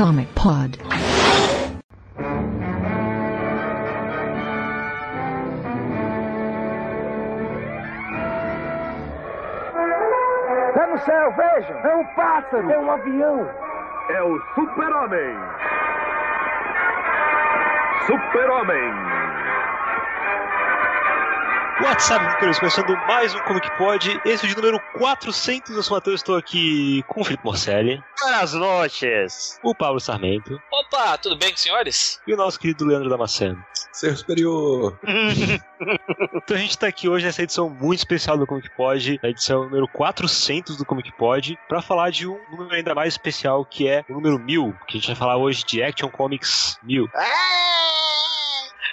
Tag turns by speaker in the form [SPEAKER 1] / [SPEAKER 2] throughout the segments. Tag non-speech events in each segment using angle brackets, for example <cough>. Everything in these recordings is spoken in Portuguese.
[SPEAKER 1] Comic Pod.
[SPEAKER 2] Céu, vejam! É um pássaro! É um avião!
[SPEAKER 3] É o Super-Homem! Super-Homem!
[SPEAKER 4] WhatsApp, Nicolas, começando mais um Comic Pod. Esse é o de número 400. Eu sou o Matheus, estou aqui com o Felipe Morcelli.
[SPEAKER 5] Buenas noites!
[SPEAKER 4] O Pablo Sarmento.
[SPEAKER 6] Opa, tudo bem, senhores?
[SPEAKER 4] E o nosso querido Leandro Damasceno.
[SPEAKER 7] Ser superior. <laughs>
[SPEAKER 4] então a gente está aqui hoje nessa edição muito especial do Comic Pod, a edição número 400 do Comic Pod, para falar de um número ainda mais especial que é o número 1000, que a gente vai falar hoje de Action Comics 1000.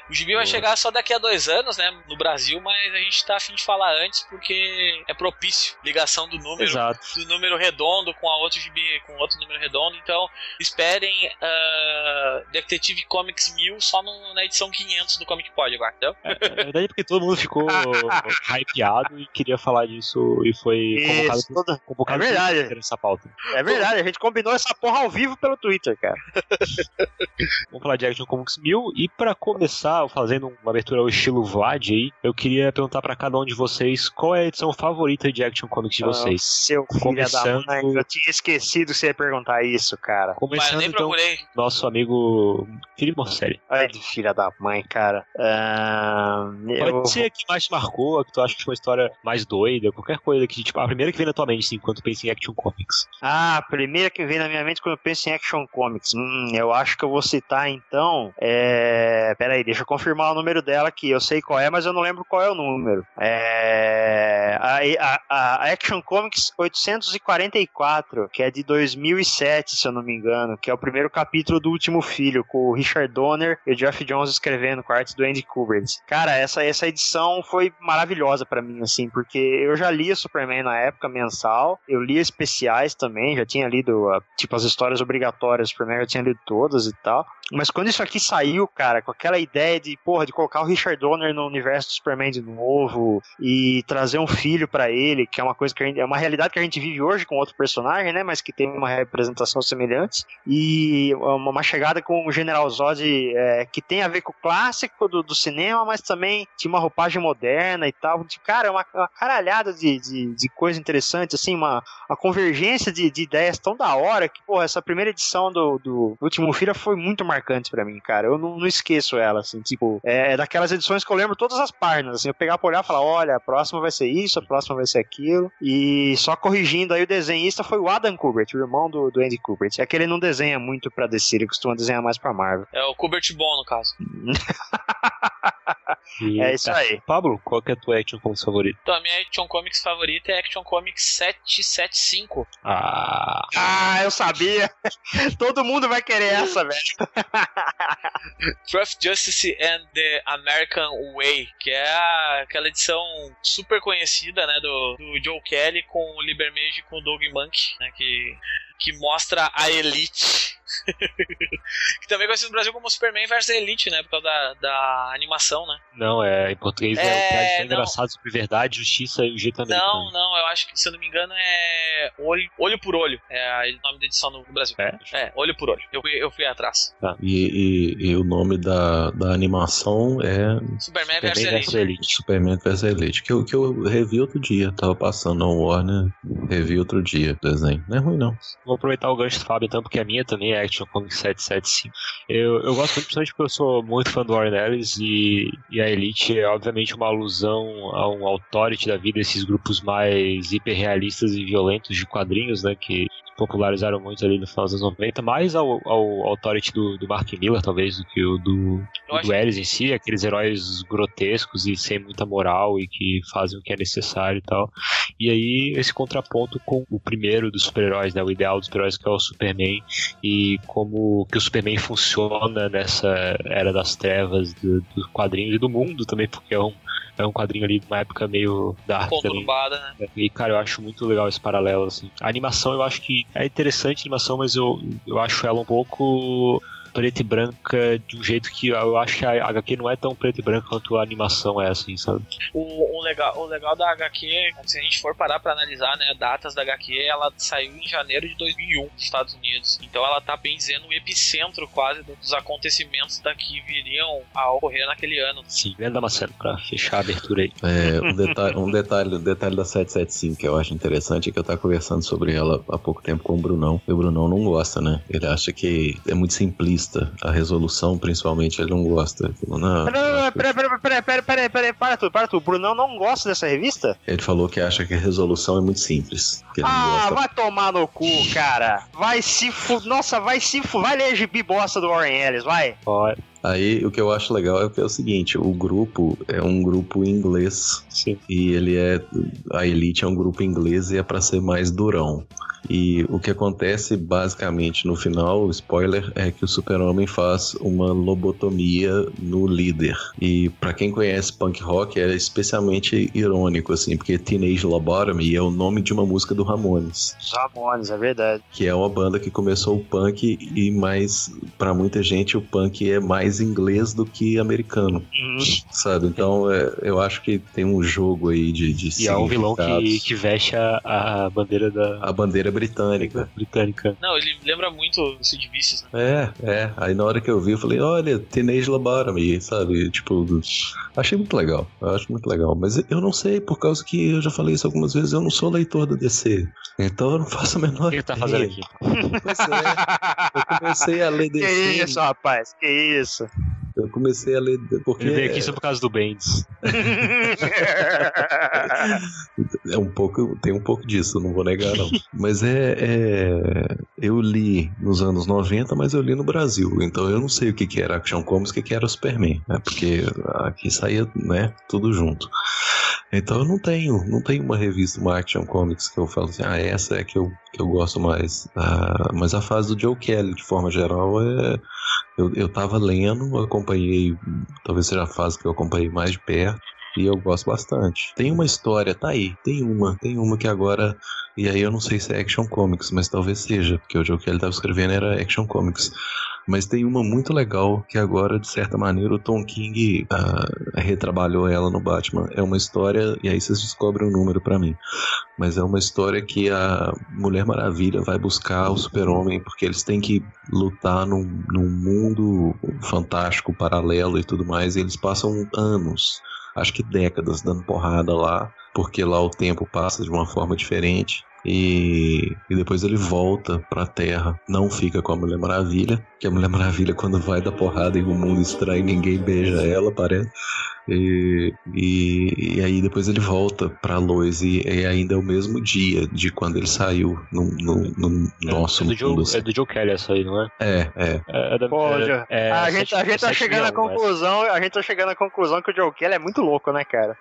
[SPEAKER 6] O gibi vai chegar só daqui a dois anos, né, no Brasil, mas a gente tá afim de falar antes porque é propício ligação do número
[SPEAKER 4] Exato.
[SPEAKER 6] do número redondo com a outro gibi com outro número redondo. Então esperem uh, Detective Comics 1000 só no, na edição 500 do Comic Pod agora, entendeu?
[SPEAKER 4] É, na verdade é porque todo mundo ficou <laughs> hypeado e queria falar disso e foi convocado,
[SPEAKER 5] Isso, toda-
[SPEAKER 4] convocado
[SPEAKER 5] É verdade.
[SPEAKER 4] por essa pauta.
[SPEAKER 5] É verdade, a gente combinou essa porra ao vivo pelo Twitter, cara. <laughs>
[SPEAKER 4] Vamos falar de Action Comics 1000 e para começar, fazendo uma abertura ao estilo Vlad aí, eu queria perguntar para cada um de vocês qual é a edição favorita de Action Comics de vocês.
[SPEAKER 5] Seu filho
[SPEAKER 4] Começando-
[SPEAKER 5] da mãe, eu tinha esquecido que você ia perguntar isso, cara.
[SPEAKER 6] Mas
[SPEAKER 4] Começando
[SPEAKER 6] nem
[SPEAKER 4] então,
[SPEAKER 6] procurei.
[SPEAKER 4] nosso amigo Felipe Morcelli.
[SPEAKER 5] Ai, de filha da mãe, cara. Ahn,
[SPEAKER 4] Pode
[SPEAKER 5] eu-
[SPEAKER 4] ser a que mais te marcou, a que tu acha que foi uma história mais doida, qualquer coisa que, tipo, a primeira que vem na tua mente, assim, quando tu pensa em Action Comics.
[SPEAKER 5] Ah, a primeira que vem na minha mente quando eu penso em Action Comics. Hum, eu acho que eu vou citar então. É. Pera aí, deixa eu confirmar o número dela aqui. Eu sei qual é, mas eu não lembro qual é o número. É. A, a- a Action Comics 844, que é de 2007, se eu não me engano, que é o primeiro capítulo do Último Filho, com o Richard Donner e o Jeff Jones escrevendo, com a arte do Andy Kubert. Cara, essa, essa edição foi maravilhosa pra mim, assim, porque eu já lia Superman na época, mensal, eu lia especiais também, já tinha lido, tipo, as histórias obrigatórias do Superman, eu já tinha lido todas e tal. Mas quando isso aqui saiu, cara, com aquela ideia de, porra, de colocar o Richard Donner no universo do Superman de novo e trazer um filho pra ele, que é uma coisa que gente, é uma realidade que a gente vive hoje com outro personagem, né, mas que tem uma representação semelhante, e uma, uma chegada com o General Zod é, que tem a ver com o clássico do, do cinema, mas também tinha uma roupagem moderna e tal. De, cara, é uma, uma caralhada de, de, de coisa interessante, assim, uma, uma convergência de, de ideias tão da hora que, porra, essa primeira edição do, do Último Filho foi muito marcante pra mim, cara. Eu não, não esqueço ela, assim, tipo, é, é daquelas edições que eu lembro todas as páginas, assim, eu pegar pra olhar e falar, olha, a próxima vai ser isso, a próxima vai ser aquilo, e só corrigindo aí, o desenhista foi o Adam Kubert, o irmão do, do Andy Kubert. É que ele não desenha muito pra DC, ele costuma desenhar mais pra Marvel.
[SPEAKER 6] É o Kubert Bon, no caso. <laughs>
[SPEAKER 5] É isso aí.
[SPEAKER 4] Pablo, qual que é a tua Action Comics favorita?
[SPEAKER 6] Então, a minha Action Comics favorita é Action Comics 775.
[SPEAKER 4] Ah,
[SPEAKER 5] Ah, eu sabia! <laughs> Todo mundo vai querer essa, velho. <laughs>
[SPEAKER 6] Truth, Justice and the American Way, que é aquela edição super conhecida, né, do, do Joe Kelly com o Libermage e com o Doug Monk, né, que, que mostra a Elite. <laughs> que também é conhecido no Brasil como Superman vs Elite, né, por causa da, da animação, né.
[SPEAKER 4] não, é, em português é,
[SPEAKER 6] É, não.
[SPEAKER 4] engraçado sobre verdade, justiça e o jeito americano.
[SPEAKER 6] Não, não, eu acho que, se eu não me engano, é Olho, olho por Olho, é o nome da edição no Brasil.
[SPEAKER 4] É?
[SPEAKER 6] É, Olho por Olho. Eu fui, eu fui atrás.
[SPEAKER 7] E, e- e o nome da, da animação é
[SPEAKER 6] Superman vs
[SPEAKER 4] Superman versus
[SPEAKER 6] Elite.
[SPEAKER 4] Elite.
[SPEAKER 7] Superman vs Elite, que eu, que eu revi outro dia. Tava passando na Warner, revi outro dia o desenho. Não é ruim, não.
[SPEAKER 4] Vou aproveitar o gancho do Fábio, então, porque a minha também é Action Comics 775. Eu, eu gosto muito, principalmente porque eu sou muito fã do Warren Ellis e, e a Elite é, obviamente, uma alusão a um authority da vida, esses grupos mais hiperrealistas e violentos de quadrinhos, né, que popularizaram muito ali no final dos anos 90, mais ao, ao authority do, do Mark Miller, talvez, do que o do,
[SPEAKER 6] acho
[SPEAKER 4] do Ellis em si, aqueles heróis grotescos e sem muita moral e que fazem o que é necessário e tal. E aí, esse ponto com o primeiro dos super-heróis, né? O ideal dos super-heróis que é o Superman e como que o Superman funciona nessa era das trevas do, do quadrinho e do mundo também, porque é um é um quadrinho ali de uma época meio dark também.
[SPEAKER 6] Conturbada, né?
[SPEAKER 4] E, cara, eu acho muito legal esse paralelo, assim. A animação eu acho que é interessante a animação, mas eu, eu acho ela um pouco preta e branca de um jeito que eu acho que a HQ não é tão preta e branca quanto a animação é, assim, sabe?
[SPEAKER 6] O, o, legal, o legal da HQ, se a gente for parar pra analisar, né, datas da HQ, ela saiu em janeiro de 2001 nos Estados Unidos. Então ela tá bem dizendo o epicentro quase dos acontecimentos da que viriam a ocorrer naquele ano.
[SPEAKER 4] Sim, lenda Maceno, pra fechar a abertura aí.
[SPEAKER 7] É, um detalhe, um detalhe, um detalhe da 775 que eu acho interessante é que eu tava conversando sobre ela há pouco tempo com o Brunão. E o Brunão não gosta, né? Ele acha que é muito simplista a resolução, principalmente, ele não gosta. Não, não,
[SPEAKER 5] Peraí, peraí, peraí, peraí, peraí, peraí, peraí, para tudo, para tudo. O Brunão não gosta dessa revista?
[SPEAKER 7] Ele falou que acha que a resolução é muito simples. que ele não
[SPEAKER 5] Ah,
[SPEAKER 7] gosta.
[SPEAKER 5] vai tomar no cu, cara. Vai se fu... Nossa, vai se fu... Vai ler gibi bosta do Warren Ellis, vai.
[SPEAKER 4] Ó,
[SPEAKER 7] Aí o que eu acho legal é que é o seguinte: o grupo é um grupo inglês
[SPEAKER 4] sim.
[SPEAKER 7] e ele é. A Elite é um grupo inglês e é pra ser mais durão. E o que acontece basicamente no final, o spoiler, é que o Super-Homem faz uma lobotomia no líder. E pra quem conhece punk rock é especialmente irônico assim, porque Teenage Lobotomy é o nome de uma música do Ramones
[SPEAKER 5] Ramones, é verdade.
[SPEAKER 7] que é uma banda que começou o punk e mais para muita gente o punk é mais inglês do que americano,
[SPEAKER 5] Uhum.
[SPEAKER 7] sabe? Então é, eu acho que tem um jogo aí de, de
[SPEAKER 4] E é um vilão que, que veste a, a bandeira da
[SPEAKER 7] a bandeira britânica.
[SPEAKER 4] britânica.
[SPEAKER 6] Não, ele lembra muito o Sid Vicious, né?
[SPEAKER 7] É, é. Aí na hora que eu vi, eu falei, olha, Teenage Lobotomy, sabe? Tipo, achei muito legal. Eu acho muito legal. Mas eu não sei, por causa que eu já falei isso algumas vezes, eu não sou leitor da DC. Então eu não faço a menor
[SPEAKER 4] O que ele tá fazendo aqui?
[SPEAKER 7] Pois é. Eu comecei a ler <laughs>
[SPEAKER 5] Que
[SPEAKER 7] DC.
[SPEAKER 5] isso, rapaz, que isso.
[SPEAKER 7] Eu comecei a ler. Porque
[SPEAKER 4] Ele veio aqui só por causa do Bendis. <laughs>
[SPEAKER 7] É um pouco, tem um pouco disso, não vou negar não. Mas é, é- eu li nos anos 90, mas eu li no Brasil, então eu não sei o que que era Action Comics, o que que era Superman, né? Porque aqui saía, né, tudo junto. Então eu não tenho, não tenho uma revista, uma Action Comics que eu falo assim, ah, essa é que eu, que eu gosto mais. Ah, mas a fase do Joe Kelly, de forma geral, é eu, eu tava lendo, acompanhei, talvez seja a fase que eu acompanhei mais de perto. E eu gosto bastante. Tem uma história, tá aí. Tem uma. Tem uma que agora. E aí eu não sei se é Action Comics, mas talvez seja. Porque o jogo que ele tava escrevendo era Action Comics. Mas tem uma muito legal que agora, de certa maneira, o Tom King ah, retrabalhou ela no Batman. É uma história, e aí vocês descobrem o número pra mim. Mas é uma história que a Mulher Maravilha vai buscar o Super-Homem, porque eles têm que lutar num, num mundo fantástico, paralelo e tudo mais. E eles passam anos, acho que décadas, dando porrada lá, porque lá o tempo passa de uma forma diferente. E, e depois ele volta pra Terra, não fica com a Mulher Maravilha, que a Mulher Maravilha, quando vai dar porrada em um mundo estranho, ninguém beija ela, parece. E, e, e aí depois ele volta pra Lois, e, e ainda é o mesmo dia de quando ele saiu no, no- no nosso
[SPEAKER 4] é, do
[SPEAKER 7] mundo.
[SPEAKER 4] Joe,
[SPEAKER 7] assim.
[SPEAKER 4] é do Joe Kelly essa aí, não é?
[SPEAKER 7] É, é.
[SPEAKER 4] É, é da, é- é
[SPEAKER 5] a, gente, a gente tá chegando à
[SPEAKER 4] milhões,
[SPEAKER 5] conclusão, a gente tá chegando à conclusão que o Joe Kelly é muito louco, né, cara?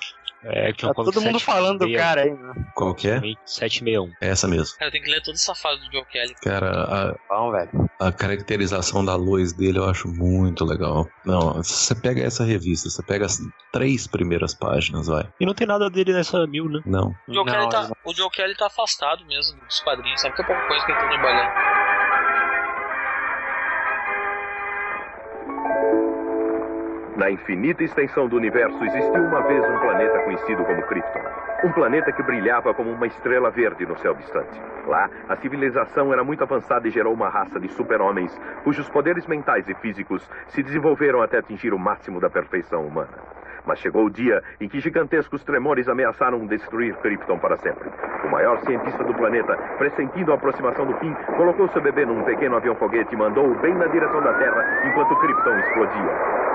[SPEAKER 4] É,
[SPEAKER 5] Tá todo mundo
[SPEAKER 4] 761.
[SPEAKER 5] falando do cara aí, né?
[SPEAKER 7] Qual que é?
[SPEAKER 4] 761.
[SPEAKER 7] É essa mesmo.
[SPEAKER 6] Cara, tem que ler toda essa fase do Joe Kelly.
[SPEAKER 7] Cara,
[SPEAKER 5] Bom, velho.
[SPEAKER 7] a, a caracterização da Lois dele eu acho muito legal. Não, você pega essa revista, você pega três primeiras páginas, vai.
[SPEAKER 4] E não tem nada dele nessa mil, né?
[SPEAKER 7] Não.
[SPEAKER 6] O Joe,
[SPEAKER 5] Não,
[SPEAKER 6] Kelly tá,
[SPEAKER 5] ele
[SPEAKER 6] o Joe Kelly tá afastado mesmo dos quadrinhos, sabe que é pouca coisa que ele tá trabalhando.
[SPEAKER 3] Na infinita extensão do universo existiu uma vez um planeta conhecido como Krypton. Um planeta que brilhava como uma estrela verde no céu distante. Lá, a civilização era muito avançada e gerou uma raça de super-homens cujos poderes mentais e físicos se desenvolveram até atingir o máximo da perfeição humana. Mas chegou o dia em que gigantescos tremores ameaçaram destruir Krypton para sempre. O maior cientista do planeta, pressentindo a aproximação do fim, colocou seu bebê num pequeno avião-foguete e mandou-o bem na direção da Terra enquanto Krypton explodia.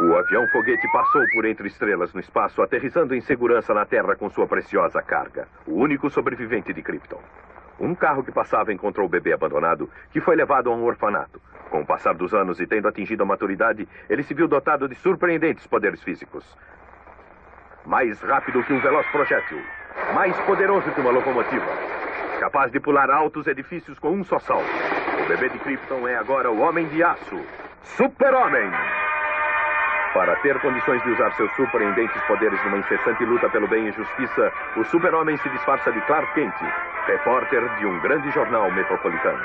[SPEAKER 3] O avião foguete passou por entre estrelas no espaço, aterrissando em segurança na Terra com sua preciosa carga. O único sobrevivente de Krypton. Um carro que passava encontrou o bebê abandonado, que foi levado a um orfanato. Com o passar dos anos e tendo atingido a maturidade, ele se viu dotado de surpreendentes poderes físicos. mais rápido que um veloz projétil, mais poderoso que uma locomotiva, capaz de pular altos edifícios com um só salto. O bebê de Krypton é agora o Homem de Aço, Super-Homem. Para ter condições de usar seus surpreendentes poderes numa incessante luta pelo bem e justiça, o Super-Homem se disfarça de Clark Kent, repórter de um grande jornal metropolitano.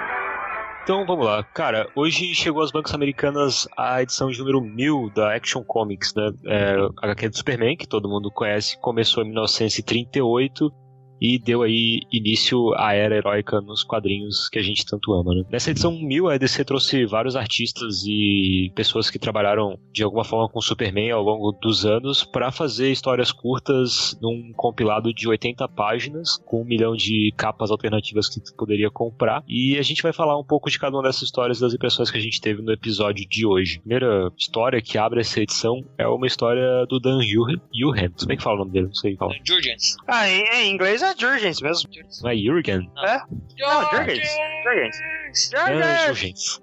[SPEAKER 4] Então vamos lá, cara. Hoje chegou às bancas americanas a edição de número 1000 da Action Comics, né? É, a HQ do Superman, que todo mundo conhece, começou em 1938 e deu aí início à era heróica nos quadrinhos que a gente tanto ama. Né? Nessa edição 1000, a EDC trouxe vários artistas e pessoas que trabalharam de alguma forma com Superman ao longo dos anos para fazer histórias curtas num compilado de 80 páginas com um milhão de capas alternativas que tu poderia comprar. E a gente vai falar um pouco de cada uma dessas histórias das impressões que a gente teve no episódio de hoje. A primeira história que abre essa edição é uma história do Dan Yuhan. Yuhan, como é que fala o nome dele? Não sei falar.
[SPEAKER 6] Jurgens.
[SPEAKER 5] Ah, em inglês é Jurgens mesmo.
[SPEAKER 4] Não é Jurgen?
[SPEAKER 5] É? Não, Jurgens. Jurgens.
[SPEAKER 4] É.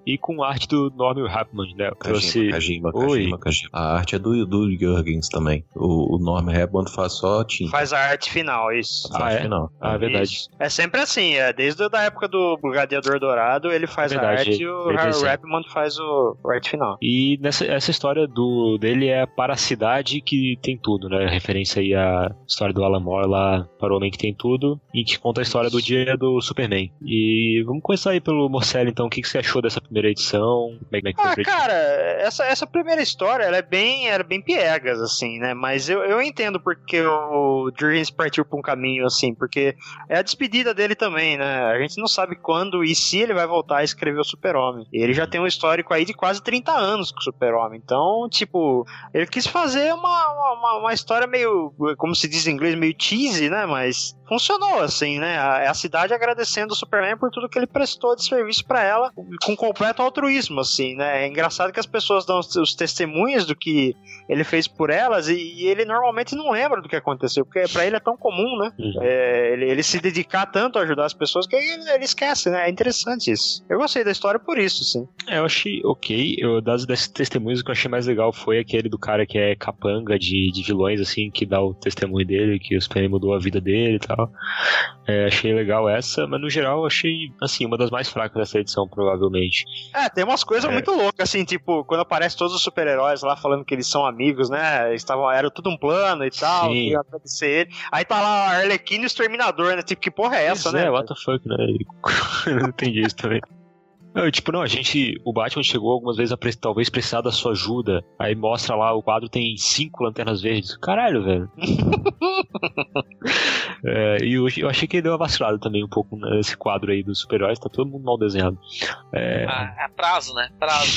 [SPEAKER 4] E com arte do Norman Hapman, né? Trouxe...
[SPEAKER 7] Kajima, Kajima. Kajima, Kajima. A arte é do, do Jurgens também. O, o Norm Redmond faz só tinta.
[SPEAKER 5] Faz a arte final, isso.
[SPEAKER 7] a
[SPEAKER 4] Ah,
[SPEAKER 7] arte
[SPEAKER 4] é?
[SPEAKER 7] final.
[SPEAKER 4] Ah, é verdade.
[SPEAKER 5] Isso. É sempre assim, é desde a época do Gladiador Dourado, ele faz
[SPEAKER 4] É
[SPEAKER 5] a
[SPEAKER 4] verdade,
[SPEAKER 5] arte e o
[SPEAKER 4] ele
[SPEAKER 5] Harry
[SPEAKER 4] desenha.
[SPEAKER 5] Rapman faz o, o arte final.
[SPEAKER 4] E nessa essa história do dele é para a cidade que tem tudo, né? Referência aí à história do Alan Moore lá para o Homem que tem tudo e que conta a história do dia do Superman. E vamos começar aí pelo Morcelli, então. O que, que você achou dessa primeira edição? Como é, como é
[SPEAKER 5] Ah, cara, essa, essa primeira história, ela é bem, era bem piegas, assim, né? Mas eu, eu entendo porque o Jurgens partiu pra um caminho assim, porque é a despedida dele também, né? A gente não sabe quando e se ele vai voltar a escrever o Super-Homem. Ele já tem um histórico aí de quase 30 anos com o Super-Homem. Então, tipo, ele quis fazer uma, uma, uma história meio, como se diz em inglês, meio cheesy, né? Mas funcionou, assim, né? A, é a cidade agradecendo o Superman por tudo que ele prestou de serviço pra ela, com completo altruísmo, assim, né? É engraçado que as pessoas dão os, os testemunhos do que ele fez por elas e, e ele normalmente não lembra do que aconteceu, porque pra ele é tão comum, né?
[SPEAKER 4] Uhum.
[SPEAKER 5] É, ele, ele se dedicar tanto a ajudar as pessoas que ele, ele esquece, né? É interessante isso. Eu gostei da história por isso, sim.
[SPEAKER 4] É, eu achei ok. Eu, das, desses testemunhos, o que eu achei mais legal foi aquele do cara que é capanga de, de vilões, assim, que dá o testemunho dele, que o Superman mudou a vida dele e tal. É, achei legal essa, mas no geral achei, assim, uma das mais fracas dessa edição, provavelmente.
[SPEAKER 5] É, tem umas coisas
[SPEAKER 4] É.
[SPEAKER 5] muito loucas, assim, tipo, quando aparece todos os super-heróis lá falando que eles são amigos, né? Estavam, era tudo um plano e tal,
[SPEAKER 4] Sim.
[SPEAKER 5] que ia acontecer ele. Aí tá lá a Arlequina e o Exterminador, né? Tipo, que porra é essa,
[SPEAKER 4] Pois
[SPEAKER 5] né?
[SPEAKER 4] É, what the fuck, né? <laughs> eu não entendi isso também. Não, tipo, não, a gente. O Batman chegou algumas vezes a pre- talvez precisar da sua ajuda. Aí mostra lá, o quadro tem cinco lanternas verdes. Caralho, velho. <laughs> É, e eu, eu achei que ele deu uma vacilada também um pouco nesse quadro aí dos super-heróis, tá todo mundo mal desenhado. É,
[SPEAKER 6] Ah, é prazo, né? Prazo.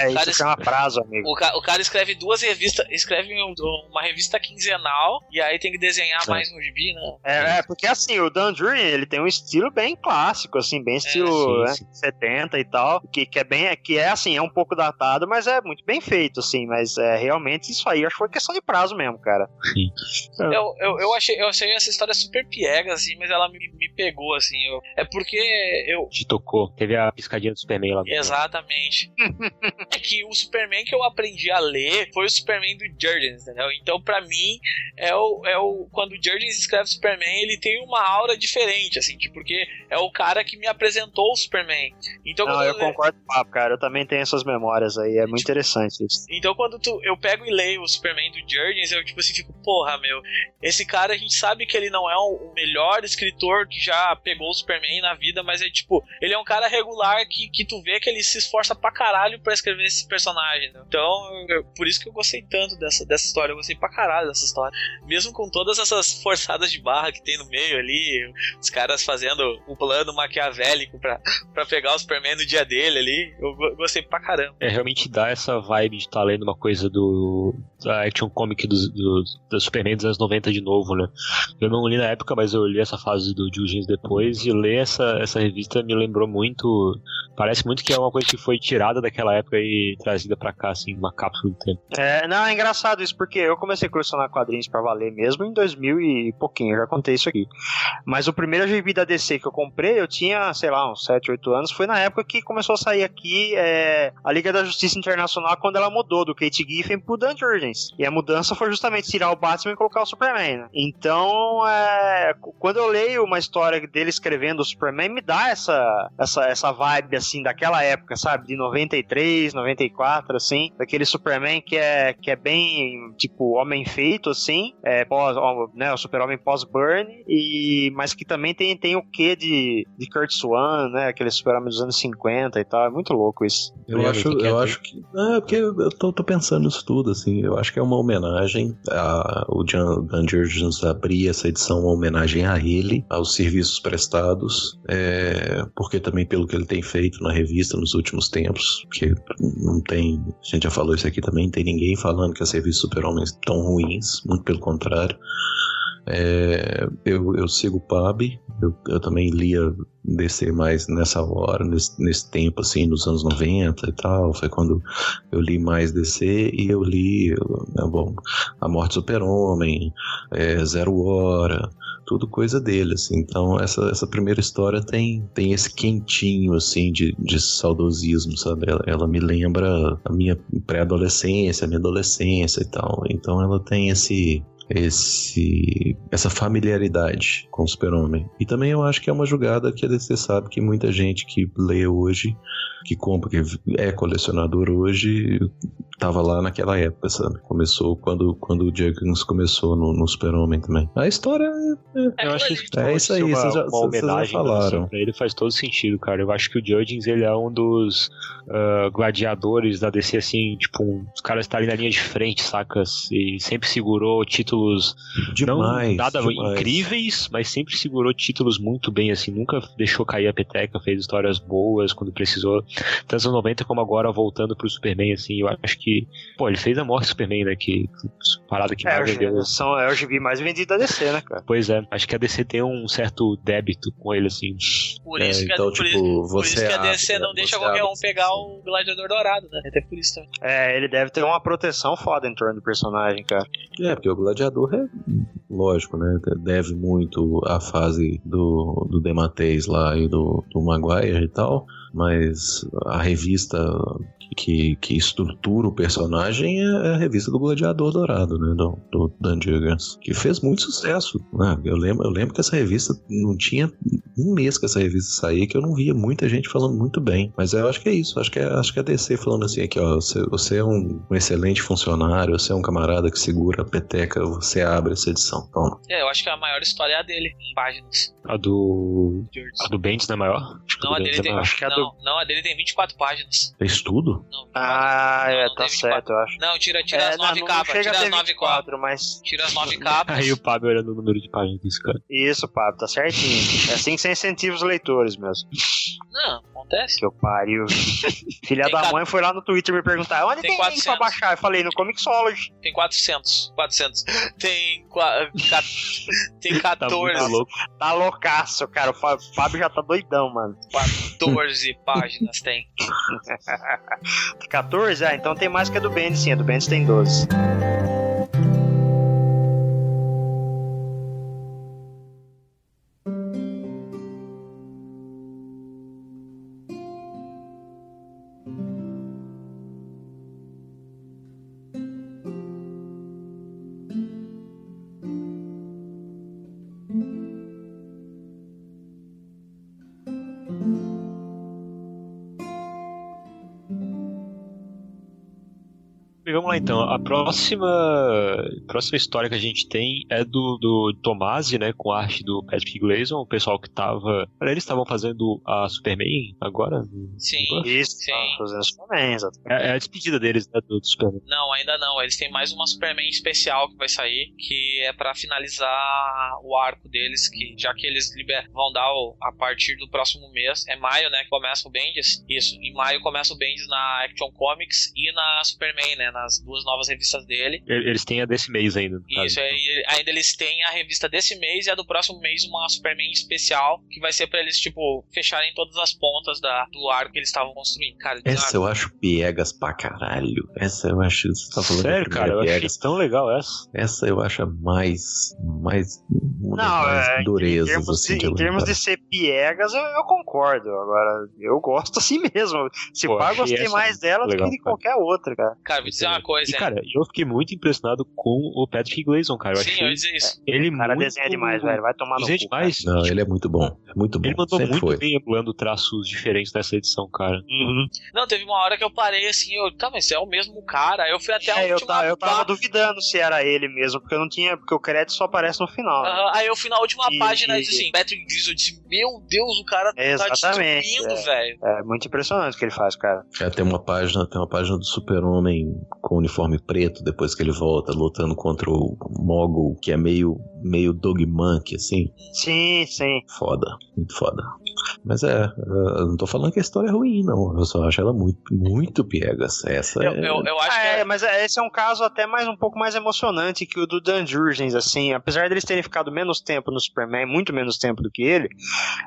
[SPEAKER 5] É,
[SPEAKER 6] Cara,
[SPEAKER 5] isso chama prazo, amigo.
[SPEAKER 6] O, ca- o cara escreve duas revistas, escreve um- uma revista quinzenal e aí tem que desenhar
[SPEAKER 4] É.
[SPEAKER 6] mais um gibi, né?
[SPEAKER 5] É, é, porque assim, o Dan Drury, ele tem um estilo bem clássico, assim, bem estilo
[SPEAKER 4] sim,
[SPEAKER 5] né,
[SPEAKER 4] sim.
[SPEAKER 5] 70 e tal, que, que é bem, que é assim, é um pouco datado, mas é muito bem feito, assim, mas é, realmente isso aí, acho que foi questão de prazo mesmo, cara.
[SPEAKER 6] Eu, eu, eu, achei, eu achei essa história super piega, assim, mas ela me, me pegou, assim. eu- é porque eu.
[SPEAKER 4] te tocou. Teve a piscadinha do Superman lá.
[SPEAKER 6] Exatamente. <laughs> é que o Superman que eu aprendi a ler foi o Superman do Jurgens, entendeu? Então, pra mim, é o, é o. Quando o Jurgens escreve Superman, ele tem uma aura diferente, assim, tipo, porque é o cara que me apresentou o Superman. Então,
[SPEAKER 5] Não, eu concordo com o papo, cara, eu também tenho essas memórias aí, é muito interessante isso.
[SPEAKER 6] Então quando tu, eu pego e leio o Superman do Jurgens, eu tipo assim fico, porra, meu, esse cara a gente sabe que ele não é o melhor escritor que já pegou o Superman na vida, mas é tipo, ele é um cara regular que, que tu vê que ele se esforça pra caralho pra escrever esse personagem. né? Então, eu- por isso que eu gostei tanto dessa, dessa história, eu gostei pra caralho dessa história. Mesmo com todas essas forçadas de barra que tem no meio ali, os caras fazendo o plano maquiavélico pra, pra pegar o Superman no dia dele ali, eu go- gostei pra caramba.
[SPEAKER 4] É, realmente dá essa vibe de estar lendo uma coisa do da action comic do, do Superman dos anos 90 de novo, né? Eu não li na época, mas eu li essa fase do Jurgens depois e ler essa, essa revista me lembrou muito. Parece muito que é uma coisa que foi tirada daquela época e trazida pra cá, assim, uma cápsula do tempo.
[SPEAKER 5] É, não, é engraçado isso, porque eu comecei a colecionar quadrinhos pra valer mesmo em 2000 e pouquinho, eu já contei isso aqui. Mas o primeiro gibi da DC que eu comprei, eu tinha, sei lá, uns 7, 8 anos, foi na época que começou a sair aqui é, a Liga da Justiça Internacional, quando ela mudou do Kate Giffen pro Dan Jurgens. E a mudança foi justamente tirar o Batman e colocar o Superman, né? Então, é, quando eu leio uma história dele escrevendo o Superman, me dá essa, essa, essa vibe, assim, daquela época, sabe? De 93, 94, assim. Daquele Superman que é, que é bem, tipo, homem feito, assim. É, pós, né, o super-homem pós-burn. E, mas que também tem, tem o quê de, de Kurt Swan, né? Aquele super-homem dos anos 50 e tal. É muito louco isso.
[SPEAKER 7] Eu acho, eu acho que. É, porque eu tô, tô, pensando nisso tudo, assim. Eu acho que é uma homenagem. A, o John, Dan Jurgens abrir essa edição uma homenagem a ele, aos serviços prestados, é, porque também pelo que ele tem feito na revista nos últimos tempos, que não tem. A gente já falou isso aqui também, não tem ninguém falando que os serviços super-homens estão ruins, muito pelo contrário. É, eu, eu sigo o Pab, eu, eu, também lia DC mais nessa hora, nesse, nesse, tempo, assim, nos anos 90 e tal. Foi quando eu li mais DC e eu li né, bom, A Morte do Super-Homem, é, Zero Hora, tudo coisa dele, assim. Então, essa, essa primeira história tem, tem esse quentinho, assim, de, de saudosismo, sabe? Ela, ela me lembra a minha pré-adolescência, a minha adolescência e tal. Então, ela tem esse, esse essa familiaridade com o Super-Homem. E também eu acho que é uma jogada que a DC sabe que muita gente que lê hoje que compra, que é colecionador hoje, tava lá naquela época, sabe? Começou quando, quando o Juggins começou no, no Super-Homem também. A história
[SPEAKER 4] é, é eu acho que é isso aí, uma, vocês já, uma homenagem já falaram. Pra ele faz todo sentido, cara. Eu acho que o Juggins, ele é um dos uh, gladiadores da DC, assim, tipo, um, os caras estão ali na linha de frente, sacas? E sempre segurou títulos demais, não nada demais. incríveis, mas sempre segurou títulos muito bem, assim, nunca deixou cair a peteca, fez histórias boas quando precisou tanto nos 90 como agora voltando pro Superman, assim, eu acho que, pô, ele fez a morte do Superman, né, que parada que
[SPEAKER 5] é, vendeu. São, é o gibi mais vendido da DC, né, cara?
[SPEAKER 4] Pois é, acho que a DC tem um certo débito com ele, assim.
[SPEAKER 6] Por isso, é, que, então, a, tipo, por, por isso que a DC não deixa qualquer um pegar o Gladiador Dourado, né, até por isso também.
[SPEAKER 5] É, ele deve ter uma proteção foda em torno do personagem, cara.
[SPEAKER 7] É, porque o Gladiador é, lógico, né, deve muito à fase do, do Dematês lá e do, do Maguire e tal, mas a revista que, que estrutura o personagem é a revista do Gladiador Dourado, né? Do, do Dan Jurgens, que fez muito sucesso. Né? Eu, lembro, eu lembro que essa revista não tinha um mês que essa revista saía que eu não via muita gente falando muito bem. Mas eu acho que é isso. Acho que é, acho que é DC falando assim aqui, ó. Você, você é um, um, excelente funcionário, você é um camarada que segura a peteca, você abre essa edição. Toma.
[SPEAKER 6] É, eu acho que a maior história é a dele, em páginas.
[SPEAKER 4] A do. A do Bendis não é maior?
[SPEAKER 6] Acho não, a dele, é tem, acho que a do... não, a dele tem 24 páginas.
[SPEAKER 7] Fez tudo?
[SPEAKER 6] Não,
[SPEAKER 5] ah, é, tá certo, eu acho.
[SPEAKER 6] Não, tira, tira é, as nove capas. Tira as nove capas.
[SPEAKER 5] Mas...
[SPEAKER 6] Tira as nove <laughs> capas.
[SPEAKER 4] Aí o Pablo olhando o número de páginas desse cara.
[SPEAKER 5] Isso, Pablo, tá certinho. É assim que você incentiva os leitores mesmo.
[SPEAKER 6] Não, acontece.
[SPEAKER 5] Que eu pariu. <laughs> Filha da mãe foi lá no Twitter me perguntar onde tem, tem 400. link pra baixar. Eu falei, no Comixology.
[SPEAKER 6] Tem 400. 400. Tem. <laughs> tem 14. tá, louco.
[SPEAKER 5] tá loucaço, cara. O Fábio já tá doidão, mano.
[SPEAKER 6] 14 <laughs> páginas tem. <laughs>
[SPEAKER 5] 14? Ah, então tem mais que a do Bendis, sim. A do Bendis tem 12.
[SPEAKER 4] Lá então. A próxima, próxima história que a gente tem é do, do Tomasi, né? Com a arte do Patrick Gleason, o pessoal que tava. Eles estavam fazendo a Superman agora?
[SPEAKER 6] Sim,
[SPEAKER 5] isso,
[SPEAKER 6] sim.
[SPEAKER 5] Fazendo Superman, exatamente.
[SPEAKER 4] É, é, a despedida deles, né? Do, do, Superman.
[SPEAKER 6] Não, ainda não. Eles têm mais uma Superman especial que vai sair, que é para finalizar o arco deles, que já que eles liber... vão dar o, a partir do próximo mês, é maio, né? Que começa o Bendis. Isso, em maio começa o Bendis na Action Comics e na Superman, né? nas duas novas revistas dele.
[SPEAKER 4] Eles têm a desse mês ainda.
[SPEAKER 6] Isso, aí, ainda eles têm a revista desse mês e a do próximo mês uma Superman especial, que vai ser para eles, tipo, fecharem todas as pontas da, do arco que eles estavam construindo. Cara,
[SPEAKER 7] essa eu acho piegas pra caralho. Essa eu acho. Você tá falando
[SPEAKER 4] Sério, cara, eu piegas. achei tão legal essa.
[SPEAKER 7] Essa eu acho mais. mais.
[SPEAKER 5] Não, mais é, durezas, em termos, assim, de, em termos de ser piegas, eu, eu, concordo. Agora, eu gosto <laughs> assim mesmo. Se pá, eu gostei mais dela legal, do que de qualquer outra, cara.
[SPEAKER 6] Cara, vou dizer uma coisa.
[SPEAKER 4] E, cara, eu fiquei muito impressionado com o Patrick Gleason, cara. Eu
[SPEAKER 6] Sim,
[SPEAKER 4] achei
[SPEAKER 6] eu dizer isso.
[SPEAKER 5] Ele o cara muito... desenha demais, velho. Vai tomar no cu.
[SPEAKER 4] Demais.
[SPEAKER 7] Não, ele é muito bom. É muito bom.
[SPEAKER 4] Ele mandou
[SPEAKER 7] Sempre
[SPEAKER 4] muito
[SPEAKER 7] foi.
[SPEAKER 4] bem emulando traços diferentes nessa edição, cara.
[SPEAKER 5] Uhum.
[SPEAKER 6] Não, teve uma hora que eu parei assim, eu, tá, mas é o mesmo cara. Eu fui até a
[SPEAKER 5] é,
[SPEAKER 6] última
[SPEAKER 5] eu, tá, eu tava duvidando se era ele mesmo, porque eu não tinha, porque o crédito só aparece no final. Né?
[SPEAKER 6] Aí eu fui na última e, página e disse assim, Patrick Gleason, eu disse, meu Deus, o cara tá
[SPEAKER 5] Exatamente,
[SPEAKER 6] destruindo,
[SPEAKER 5] é,
[SPEAKER 6] velho.
[SPEAKER 5] É muito impressionante o que ele faz, cara.
[SPEAKER 7] É, tem uma página, tem uma página do Super-Homem com uniforme preto, depois que ele volta, lutando contra o Mogul, que é meio, meio Dogmonk, assim.
[SPEAKER 5] Sim, sim.
[SPEAKER 7] Foda, muito foda. Mas é, eu não tô falando que a história é ruim, não. Eu só acho ela muito, muito piegas. Essa
[SPEAKER 6] eu,
[SPEAKER 7] é...
[SPEAKER 6] eu, eu acho
[SPEAKER 5] ah,
[SPEAKER 6] que
[SPEAKER 5] é, mas esse é um caso até mais um pouco mais emocionante que o do Dan Jurgens, assim. Apesar deles terem ficado menos tempo no Superman, muito menos tempo do que ele,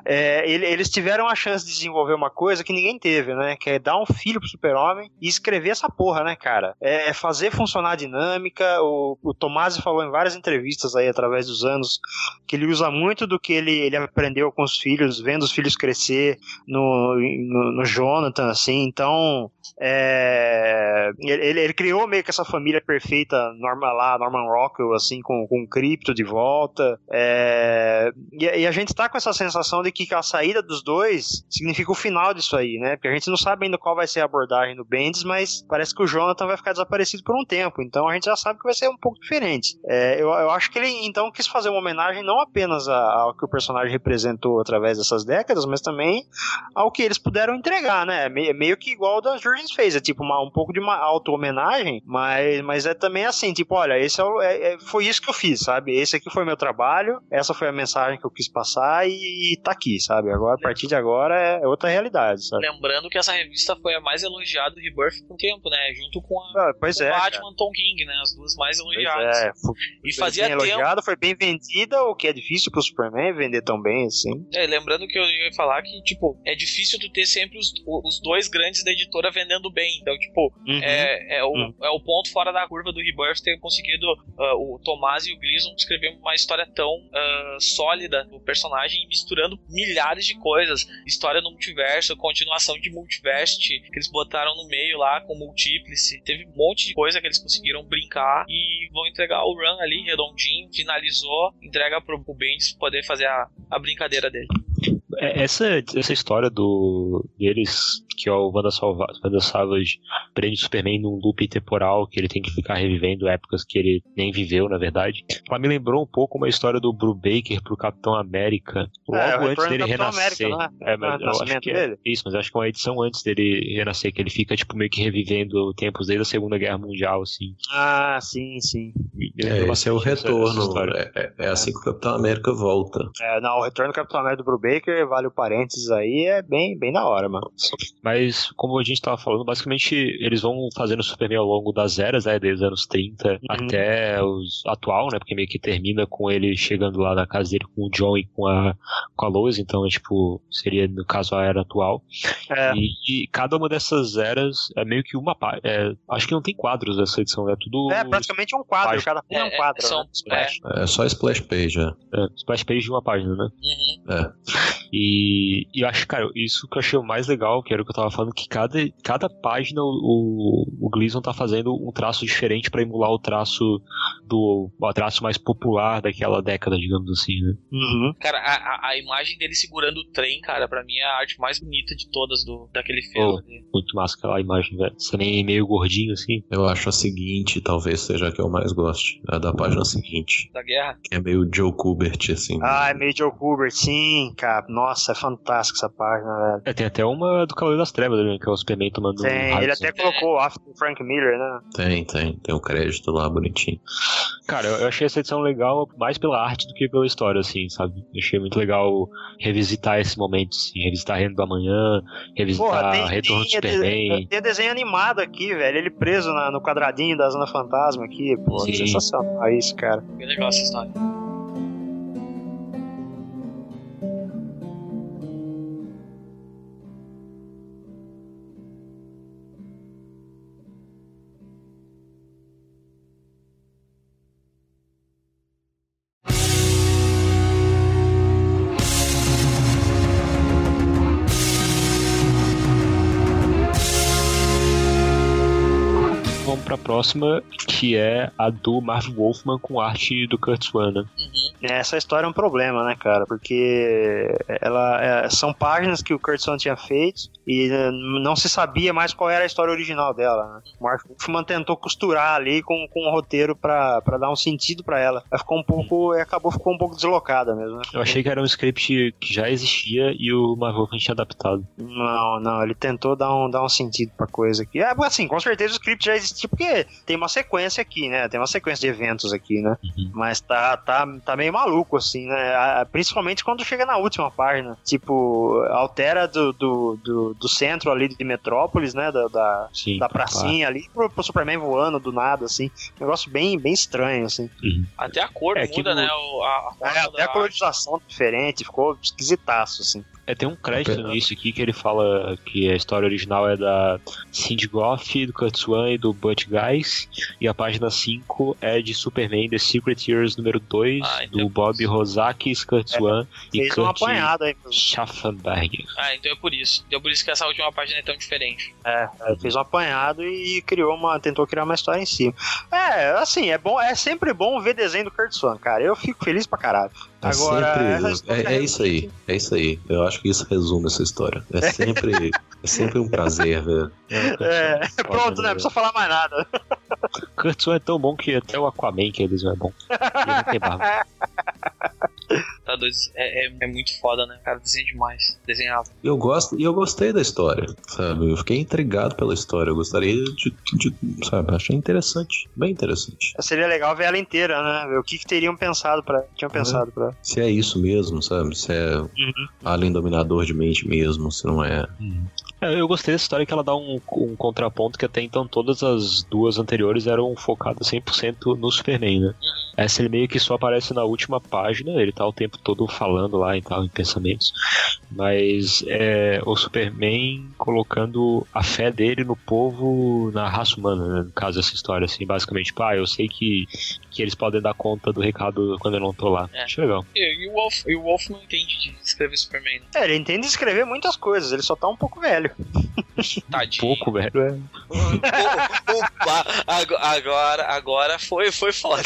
[SPEAKER 5] é, ele, eles tiveram a chance de desenvolver uma coisa que ninguém teve, né? Que é dar um filho pro Super-Homem e escrever essa porra, né, cara? É, é fazer funcionar a dinâmica. O, o Tomasi falou em várias entrevistas aí através dos anos que ele usa muito do que ele, ele aprendeu com os filhos, vendo os filhos crescer no, no, no Jonathan, assim. Então, é, ele, ele, criou meio que essa família perfeita, Norma lá, Norman Rockwell, assim, com, com o Crypto de volta. É, e, e, a gente tá com essa sensação de que a saída dos dois significa o final disso aí, né? Porque a gente não sabe ainda qual vai ser a abordagem do Bendis, mas parece que o Jonathan vai ficar desaparecido por um tempo. Então a gente já sabe que vai ser um pouco diferente. É, eu, eu acho que ele então quis fazer uma homenagem não apenas ao que o personagem representou através dessas décadas, mas também ao que eles puderam entregar, né? Meio, meio que igual o das Jurgens fez, é tipo uma, um pouco de uma auto-homenagem, mas, mas é também assim, tipo, olha, esse é, o, é, é, foi isso que eu fiz, sabe? Esse aqui foi meu trabalho, essa foi a mensagem que eu quis passar e, e tá aqui, sabe? Agora, a partir de agora é outra realidade, sabe?
[SPEAKER 6] Lembrando que essa revista foi a mais elogiada do Rebirth com o tempo, né? Junto com a
[SPEAKER 5] ah, pois
[SPEAKER 6] com
[SPEAKER 5] é,
[SPEAKER 6] Batman. Tom King, né? As duas mais elogiadas.
[SPEAKER 5] É, foi,
[SPEAKER 6] e fazia tempo.
[SPEAKER 5] elogiada, foi bem vendida, o que é difícil pro Superman vender tão bem assim.
[SPEAKER 6] É, lembrando que eu ia falar que, tipo, é difícil tu ter sempre os, os dois grandes da editora vendendo bem. Então, tipo,
[SPEAKER 5] Uhum.
[SPEAKER 6] é, é, o,
[SPEAKER 5] Uhum.
[SPEAKER 6] é o ponto fora da curva do Rebirth ter conseguido uh, o Tomás e o Gleason escrever uma história tão uh, sólida do personagem, misturando milhares de coisas. História no multiverso, continuação de multiverse que eles botaram no meio lá com Multiplice. Teve um monte de coisa que eles conseguiram brincar e vão entregar o run ali redondinho, finalizou, entrega pro, pro Bendis poder fazer a, a brincadeira dele.
[SPEAKER 4] É, Essa, essa história do deles, que é o Wanda, Salva, Wanda Savage, prende o Superman num loop temporal que ele tem que ficar revivendo épocas que ele nem viveu, na verdade. Ela me lembrou um pouco uma história do Brubaker pro Capitão América, logo
[SPEAKER 5] É,
[SPEAKER 4] antes dele renascer.
[SPEAKER 5] América,
[SPEAKER 4] É,
[SPEAKER 5] é?
[SPEAKER 4] mas eu acho que é, isso, mas acho que é uma edição antes dele renascer, que ele fica tipo meio que revivendo tempos desde a Segunda Guerra Mundial, assim.
[SPEAKER 5] Ah, sim, sim.
[SPEAKER 7] É, esse é o
[SPEAKER 4] bastante essa- essa
[SPEAKER 7] retorno. É, é- é assim que o Capitão América volta.
[SPEAKER 5] É, não, o retorno do Capitão América do Brubaker, vale o parênteses aí, é bem, bem da hora, mano.
[SPEAKER 4] Mas, como a gente tava falando, basicamente eles vão fazendo o Superman ao longo das eras, né, desde os anos 30 até os atual, né, porque meio que termina com ele chegando lá na casa dele com o John e com a, com a Lois, então, é, tipo, seria, no caso, a era atual.
[SPEAKER 5] É.
[SPEAKER 4] E, e cada uma dessas eras é meio que uma página. É, acho que não tem quadros nessa edição, é tudo.
[SPEAKER 5] É praticamente um quadro,
[SPEAKER 4] Página.
[SPEAKER 5] cada página é um quadro.
[SPEAKER 6] são-
[SPEAKER 5] né? Splash.
[SPEAKER 7] É só splash page, é.
[SPEAKER 4] É, splash page de uma página, né?
[SPEAKER 6] Uhum.
[SPEAKER 7] É.
[SPEAKER 4] E, e eu acho, cara, isso que eu achei o mais legal, que era o que eu tava falando, que cada, cada página o, o Gleason tá fazendo um traço diferente pra emular o traço do o traço mais popular daquela década, digamos assim, né?
[SPEAKER 5] Uhum.
[SPEAKER 6] Cara, a, a- a imagem dele segurando o trem, cara, pra mim é a arte mais bonita de todas do, daquele filme.
[SPEAKER 4] Oh. Muito massa aquela imagem, velho. Você nem meio gordinho assim.
[SPEAKER 7] Eu acho a seguinte, talvez seja a que eu mais goste. A da página seguinte.
[SPEAKER 6] Da guerra.
[SPEAKER 7] Que é meio Joe Kubert, assim.
[SPEAKER 5] Ah, é meio Joe Kubert, sim, cara. Nossa, é fantástico essa página, velho.
[SPEAKER 4] É, tem até uma do Cavaleiro das Trevas, né, que é o Superman tomando
[SPEAKER 5] Tem,
[SPEAKER 4] um
[SPEAKER 5] ele até colocou o after do Frank Miller, né?
[SPEAKER 7] Tem, tem. Tem um crédito lá bonitinho.
[SPEAKER 4] Cara, eu eu achei essa edição legal mais pela arte do que pela história, assim, sabe? Eu achei muito legal revisitar esse momento, assim, revisitar Reino do Amanhã, revisitar
[SPEAKER 5] Porra, tem,
[SPEAKER 4] Retorno do
[SPEAKER 5] tem,
[SPEAKER 4] Superman.
[SPEAKER 5] tem desenho animado aqui, velho. Ele preso na- no quadradinho da Zona Fantasma aqui, pô.
[SPEAKER 4] Sim.
[SPEAKER 5] Sensacional isso, cara.
[SPEAKER 6] Bem legal essa história.
[SPEAKER 4] Próxima, que é a do Marv Wolfman com arte do Kurt Swan, né?
[SPEAKER 6] Uhum.
[SPEAKER 5] Essa história é um problema, né, cara? Porque ela é, são páginas que o Kurt Swan tinha feito e eh, não se sabia mais qual era a história original dela. Né? O Mark Wolfman tentou costurar ali com, com um roteiro pra, pra dar um sentido pra ela. Ela ficou um pouco. acabou ficou um pouco deslocada mesmo. Né?
[SPEAKER 4] Eu achei que era um script que já existia e o Marv Wolfman tinha adaptado.
[SPEAKER 5] Não, não, ele tentou dar um, dar um sentido pra coisa aqui. É, assim, com certeza o script já existia, porque tem uma sequência aqui, né? Tem uma sequência de eventos aqui, né?
[SPEAKER 4] Uhum.
[SPEAKER 5] Mas tá, tá, tá meio maluco, assim, né? Principalmente quando chega na última página. Tipo, altera do, do, do, do centro ali de Metrópolis, né? Da, da,
[SPEAKER 4] Sim,
[SPEAKER 5] da
[SPEAKER 4] pra-
[SPEAKER 5] pracinha ali pro, pro Superman voando do nada, assim. Negócio bem, bem estranho, assim.
[SPEAKER 6] Até a cor
[SPEAKER 4] É,
[SPEAKER 6] muda, né? O, a, a
[SPEAKER 5] É, até a colorização tá diferente, ficou esquisitaço, assim.
[SPEAKER 4] É, tem um crédito início aqui que ele fala que a história original é da Cindy Goff, do Kurt Swan e do Butch Guys. E a página 5 é de Superman The Secret Years número 2,
[SPEAKER 6] Ah, então-
[SPEAKER 4] do Bob Rozakis, Kurt Swan e
[SPEAKER 5] Fez um
[SPEAKER 4] Kurt
[SPEAKER 5] apanhado aí. mesmo.
[SPEAKER 4] Schaffenberger.
[SPEAKER 6] Ah, então é por isso. Então é por isso que essa última página é tão diferente.
[SPEAKER 5] É, é, fez um apanhado e criou uma, tentou criar uma história em cima. É, assim, é bom, é sempre bom ver desenho do Kurt Swan, cara. Eu fico feliz pra caralho.
[SPEAKER 7] É
[SPEAKER 5] Agora,
[SPEAKER 7] sempre.
[SPEAKER 5] história
[SPEAKER 7] É, é isso aí. É isso aí. Eu acho que isso resume essa história. É sempre, é sempre um prazer, velho.
[SPEAKER 4] É,
[SPEAKER 5] É, pronto, né? Não precisa falar mais nada.
[SPEAKER 4] Kurt Swan é tão bom que até o Aquaman que eles é bom. Ele não tem barba. <laughs>
[SPEAKER 6] Tá doido. É, é, é muito foda, né? Cara, desenha demais. Desenhava.
[SPEAKER 7] E eu gosto, e eu gostei da história, sabe? Eu fiquei intrigado pela história. Eu gostaria de, de sabe? Achei interessante, bem interessante.
[SPEAKER 5] Seria legal ver ela inteira, né? Ver o que, que teriam pensado para tinham pensado
[SPEAKER 7] Se é isso mesmo, sabe? Se é
[SPEAKER 5] Uhum.
[SPEAKER 7] além dominador de mente mesmo, se não é.
[SPEAKER 4] É, Eu gostei dessa história que ela dá um, um contraponto que até então todas as duas anteriores eram focadas 100% no Superman, né? Essa ele meio que só aparece na última página, ele tá o tempo todo falando lá e tal, em pensamentos. Mas é o Superman colocando a fé dele no povo, na raça humana, né? no caso dessa história, assim, basicamente, tipo, ah, eu sei que, que eles podem dar conta do recado quando eu não tô lá.
[SPEAKER 6] É.
[SPEAKER 4] Acho legal.
[SPEAKER 6] E, e o Wolf, e o Wolf não entende de escrever Superman, né?
[SPEAKER 5] É, ele entende escrever muitas coisas, ele só tá um pouco velho.
[SPEAKER 6] Tadinho.
[SPEAKER 4] Pouco, velho. É.
[SPEAKER 6] Opa, ago- agora, agora foi, foi foda.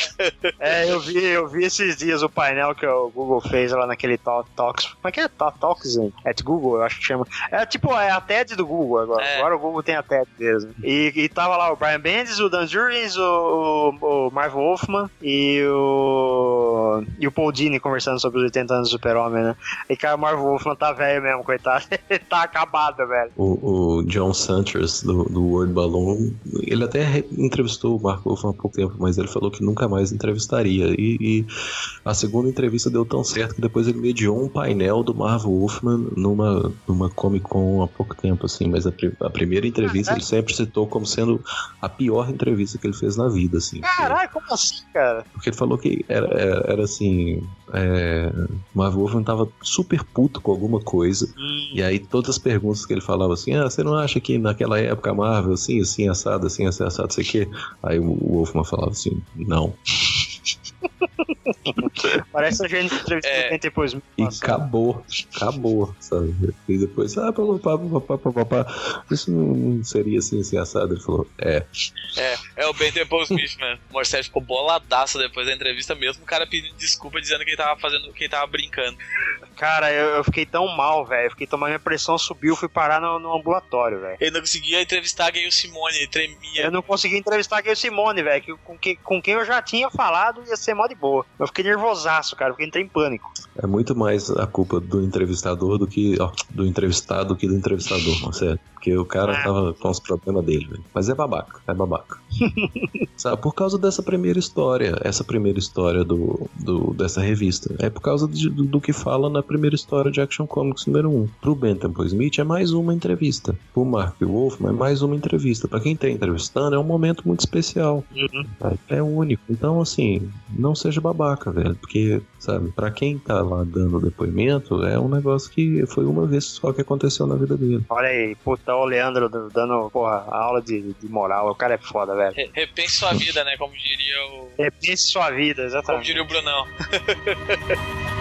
[SPEAKER 5] É, eu vi, eu vi esses dias o painel que o Google fez lá naquele Talk- Talks. Como é que é? Talk- Talks, hein? É de Google, eu acho que chama. É tipo, é a TED do Google agora.
[SPEAKER 6] É.
[SPEAKER 5] Agora o Google tem a TED né? E, e tava lá o Brian Bendis, o Dan Jurgens, o, o, o Marv Wolfman e o. E o Paul Dini conversando sobre os 80 anos do Super-Homem, né? E cara, o Marv Wolfman tá velho mesmo, coitado. <laughs> Ele tá acabado, velho.
[SPEAKER 7] O, o John Santers, do, do World Balloon, ele até re- entrevistou o Mark Wolfman há pouco tempo, mas ele falou que nunca mais entrevistaria. E, e a segunda entrevista deu tão certo que depois ele mediou um painel do Marv Wolfman numa, numa Comic Con há pouco tempo, assim. Mas a, a primeira entrevista ele sempre citou como sendo a pior entrevista que ele fez na vida, assim.
[SPEAKER 5] Caralho, como assim, cara?
[SPEAKER 7] Porque ele falou que era, era, era assim. É, Marv Wolfman tava super puto com alguma coisa. E aí todas as perguntas que ele falava assim, ah, você não acha que naquela época a Marvel, assim, assim, assado, assim, assim, assado, sei o quê? Aí o Wolfman falava assim, não. <laughs>
[SPEAKER 5] Parece a gente entrevistando
[SPEAKER 6] É.
[SPEAKER 5] depois.
[SPEAKER 7] E
[SPEAKER 5] Nossa.
[SPEAKER 7] acabou, acabou, sabe? E depois, ah, papapá, papapá, papapá, isso não seria assim, assim, assado? Ele falou, é.
[SPEAKER 6] É, é o Ben Temple Smith, mano. O Morcelo ficou boladaço depois da entrevista mesmo, o cara pedindo desculpa, dizendo que ele tava fazendo, que ele tava brincando.
[SPEAKER 5] Cara, eu, eu fiquei tão mal, velho. Eu fiquei tomando minha pressão subiu, fui parar no, no ambulatório, velho.
[SPEAKER 6] Ele não conseguia entrevistar Gayle Simone, ele tremia.
[SPEAKER 5] Eu não consegui entrevistar aquele Simone, velho. que- Com, que, com quem eu já tinha falado ia ser mó mó de boa. Eu fiquei nervosaço, cara, porque entrei em pânico.
[SPEAKER 7] É muito mais a culpa do entrevistador do que. Ó, do entrevistado do que do entrevistador, não sério. Porque o cara
[SPEAKER 5] Ah.
[SPEAKER 7] tava com os problemas dele, velho. Mas é babaca, é babaca. <laughs> Sabe, por causa dessa primeira história, essa primeira história do, do- dessa revista. É por causa de- do, do que fala na primeira história de Action Comics número 1. Pro Ben Temple Smith é mais uma entrevista. Pro Mark Wolfman é mais uma entrevista. Pra quem tá entrevistando, é um momento muito especial.
[SPEAKER 5] Uhum.
[SPEAKER 7] É único. Então, assim, não seja babaca, velho. Porque, sabe, pra quem tá lá dando depoimento, é um negócio que foi uma vez só que aconteceu na vida dele.
[SPEAKER 5] Olha aí, puta, o Leandro dando, porra, aula de, de moral. O cara é foda, velho.
[SPEAKER 6] Re- Repense sua vida, né? Como diria o.
[SPEAKER 5] Repense sua vida,
[SPEAKER 6] Como
[SPEAKER 5] exatamente.
[SPEAKER 6] diria o Brunão. <laughs>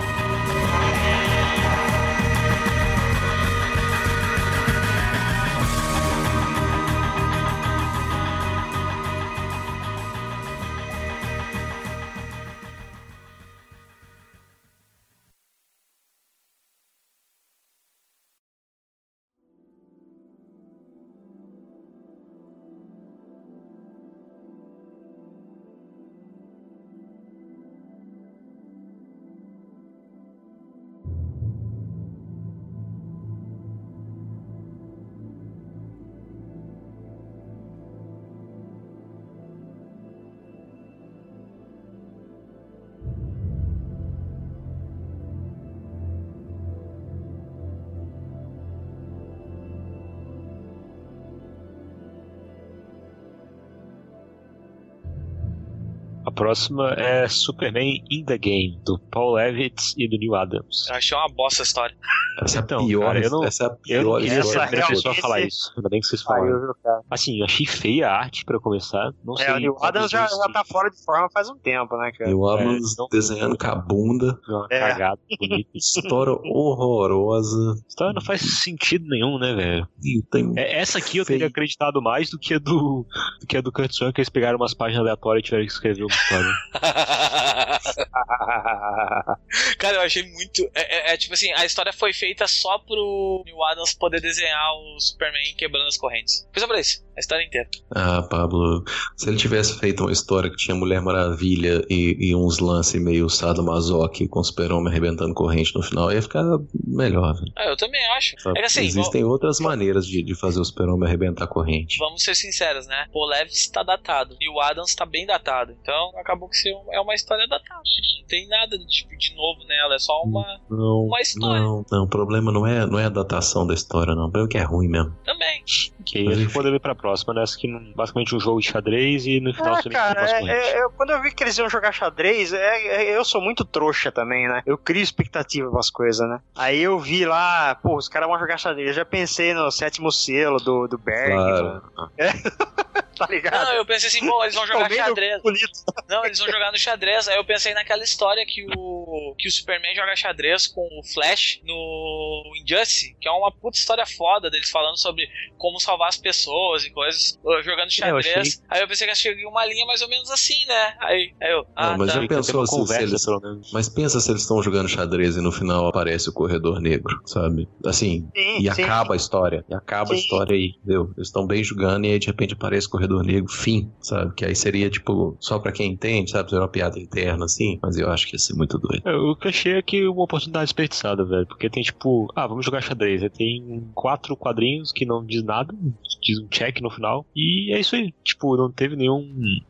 [SPEAKER 4] próxima é Superman in the Game, do Paul Levitt e do Neil Adams.
[SPEAKER 6] Eu achei uma bosta a história.
[SPEAKER 7] Essa é a
[SPEAKER 4] Então,
[SPEAKER 7] pior,
[SPEAKER 4] cara, eu não-
[SPEAKER 7] essa é a
[SPEAKER 4] Eu não
[SPEAKER 7] pior
[SPEAKER 4] queria ser
[SPEAKER 5] essa
[SPEAKER 4] a
[SPEAKER 7] história.
[SPEAKER 4] primeira
[SPEAKER 5] realmente-
[SPEAKER 4] pessoa a falar isso. Ainda bem que vocês falaram. Assim, eu achei feia a arte pra começar. Não sei.
[SPEAKER 5] É, o Adams já, já tá fora de forma faz um tempo, né, cara?
[SPEAKER 7] E o Adams
[SPEAKER 4] É,
[SPEAKER 7] desenhando com a bunda,
[SPEAKER 4] Uma
[SPEAKER 5] É.
[SPEAKER 4] cagada bonita. <laughs>
[SPEAKER 7] história horrorosa.
[SPEAKER 4] História não faz sentido nenhum, né, velho?
[SPEAKER 7] Tem
[SPEAKER 4] É, essa aqui eu
[SPEAKER 7] Feio.
[SPEAKER 4] teria acreditado mais do que a do, do que a do Kurt Swan, que eles pegaram umas páginas aleatórias e tiveram que escrever uma história. <laughs> <laughs>
[SPEAKER 6] Cara, eu achei muito. É, é- é tipo assim, a história foi feita só pro Neil Adams poder desenhar o Superman quebrando as correntes. Foi só pra isso, a história inteira.
[SPEAKER 7] Ah, Pablo, se ele tivesse feito uma história que tinha Mulher Maravilha e, e uns lances meio sadomasoque com o super-homem arrebentando corrente no final, ia ficar melhor. velho.
[SPEAKER 6] Ah, eu também acho.
[SPEAKER 7] sabe?
[SPEAKER 6] É assim,
[SPEAKER 7] Existem outras maneiras de, de fazer o super-homem arrebentar corrente.
[SPEAKER 6] vamos ser sinceros, né? Paul Levitt tá datado e o Adams tá bem datado. Então acabou que ser é uma história datada. Não tem nada tipo, de novo nela, é só uma.
[SPEAKER 7] Não,
[SPEAKER 6] Uma história.
[SPEAKER 7] não, não, o problema não é, não é a datação da história, não. O problema é que é ruim mesmo.
[SPEAKER 6] Também.
[SPEAKER 4] Que a gente poderia ir pra próxima, né? Aqui, basicamente um jogo de xadrez e no final
[SPEAKER 5] Ah,
[SPEAKER 4] você me
[SPEAKER 5] cara,
[SPEAKER 4] as
[SPEAKER 5] é- é- eu- quando eu vi que eles iam jogar xadrez, é- é- eu sou muito trouxa também, né? Eu crio expectativa pras coisas, né? Aí eu vi lá, pô, os caras vão jogar xadrez. Eu já pensei no sétimo selo do, do Berg,
[SPEAKER 7] Claro. <laughs> <laughs>
[SPEAKER 5] tá ligado?
[SPEAKER 6] Não, eu pensei assim, bom, eles vão jogar xadrez.
[SPEAKER 5] bonito. <laughs>
[SPEAKER 6] Não, eles vão jogar no xadrez. Aí eu pensei naquela história que o, que o Superman joga xadrez com o Flash no Injustice, que é uma puta história foda deles falando sobre como salvar as pessoas e coisas, uh, jogando xadrez.
[SPEAKER 4] achei-
[SPEAKER 6] Aí eu pensei que cheguei uma linha mais ou menos assim, né? Aí, aí eu, ah,
[SPEAKER 7] Não, mas
[SPEAKER 6] tá.
[SPEAKER 7] já pensou
[SPEAKER 4] uma
[SPEAKER 7] se- se
[SPEAKER 4] conversa,
[SPEAKER 7] eles-
[SPEAKER 4] pelo menos.
[SPEAKER 7] Mas pensa se eles estão jogando xadrez e no final aparece o corredor negro, sabe? Assim,
[SPEAKER 5] Sim,
[SPEAKER 7] e
[SPEAKER 5] sim.
[SPEAKER 7] acaba a história. E acaba a
[SPEAKER 5] Sim.
[SPEAKER 7] história aí, entendeu? Eles estão bem jogando e aí de repente aparece o corredor negro, fim, sabe? Que aí seria, tipo, só pra quem entende, sabe? Seria uma piada interna, assim. Mas eu acho que ia ser muito doido.
[SPEAKER 4] É, O que eu achei é que uma oportunidade desperdiçada, velho. Porque tem tipo, ah, vamos jogar xadrez. Aí tem quatro quadrinhos que não diz nada, diz um check no final. E é isso aí. Tipo, não teve nenhum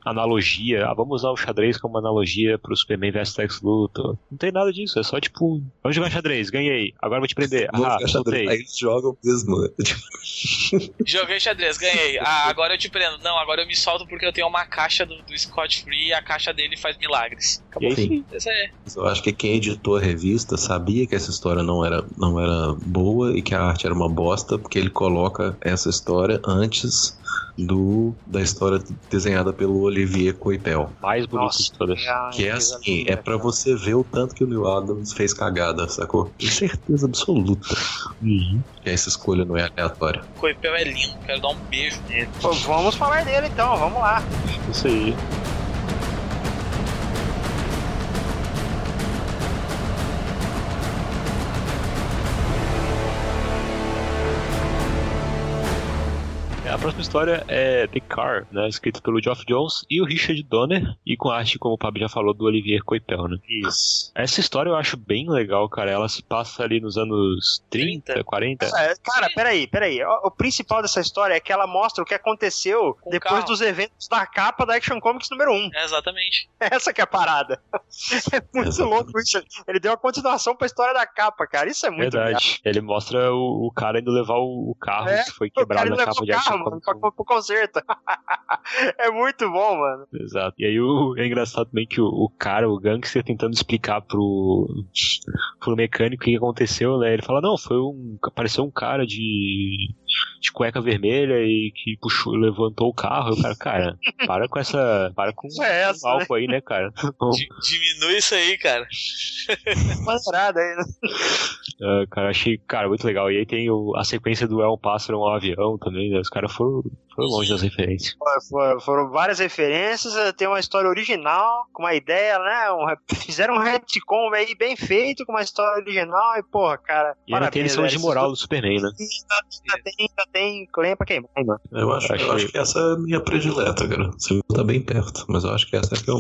[SPEAKER 4] analogia. Ah, vamos usar o xadrez como analogia pro Superman vs Lex Luthor. Não tem nada disso. É só tipo, vamos jogar xadrez, ganhei. Agora vou te prender.
[SPEAKER 7] Vou
[SPEAKER 4] Ah,
[SPEAKER 7] jogar xadrez. Aí eles jogam mesmo. né? <laughs>
[SPEAKER 6] Joguei xadrez, ganhei. Ah, agora eu te prendo. Não, agora eu me solto porque eu tenho uma caixa do, do Scott Free e a caixa dele faz milagres.
[SPEAKER 4] E é isso aí.
[SPEAKER 6] Isso aí.
[SPEAKER 7] Eu acho que quem editou a revista sabia que essa história não era, não era boa e que a arte era uma bosta, porque ele coloca essa história antes do da história desenhada pelo Olivier Coipel.
[SPEAKER 4] Mais bonito
[SPEAKER 5] Nossa,
[SPEAKER 4] de todas.
[SPEAKER 7] Que é assim, é pra você ver o tanto que o Neil Adams fez cagada, sacou? Com certeza absoluta
[SPEAKER 4] Uhum.
[SPEAKER 7] que essa escolha não é aleatória.
[SPEAKER 6] Coipel é lindo, quero dar um beijo nele.
[SPEAKER 5] Pô, vamos falar dele então, vamos lá.
[SPEAKER 4] Isso aí. Próxima história é The Car, né, escrita pelo Geoff Jones e o Richard Donner, e com arte, como o Pablo já falou, do Olivier Coipel, né?
[SPEAKER 5] Isso.
[SPEAKER 4] Essa história eu acho bem legal, cara. Ela se passa ali nos anos 30,
[SPEAKER 6] 30.
[SPEAKER 4] 40.
[SPEAKER 5] É, cara, peraí, peraí. O, o principal dessa história é que ela mostra o que aconteceu
[SPEAKER 6] Com
[SPEAKER 5] depois
[SPEAKER 6] carro.
[SPEAKER 5] dos eventos da capa da Action Comics número 1.
[SPEAKER 6] É, exatamente. <laughs>
[SPEAKER 5] Essa que é a parada. É muito
[SPEAKER 7] Exatamente.
[SPEAKER 5] louco isso. Ele deu a continuação pra história da capa, cara. Isso é muito legal.
[SPEAKER 4] Verdade. Ele mostra o, o cara indo levar o, o carro
[SPEAKER 5] É,
[SPEAKER 4] que foi quebrado na capa de Action Comics.
[SPEAKER 5] Pra, pro conserto. <laughs> é muito bom, mano.
[SPEAKER 4] Exato. E aí o, é engraçado também que o, o cara, o gangster, tentando explicar pro, pro mecânico o que aconteceu, né? Ele fala, não, foi um. Apareceu um cara de. De cueca vermelha e que puxou, levantou o carro. E o cara, cara, para com essa. Para com
[SPEAKER 5] É essa,
[SPEAKER 4] o álcool aí, né, cara? <laughs>
[SPEAKER 6] Di- diminui isso aí, cara. <laughs>
[SPEAKER 5] Maneirada aí, né?
[SPEAKER 4] Ah, cara, achei, cara, muito legal. E aí tem o- a sequência do É um pássaro, um avião também, né? Os caras foram, foram longe nas referências.
[SPEAKER 5] For- Foram várias referências, eh, tem uma história original, com uma ideia, né? um <laughs> fizeram um retcon aí bem feito, com uma história original, e porra, cara.
[SPEAKER 4] E ainda tem a lição de moral do Superman, né?
[SPEAKER 5] Ainda tem, ainda tem lenha pra queimar, hein, mano.
[SPEAKER 7] Eu acho, eu acho que essa é a minha predileta, cara. Você tá bem perto, mas eu acho que essa é que eu.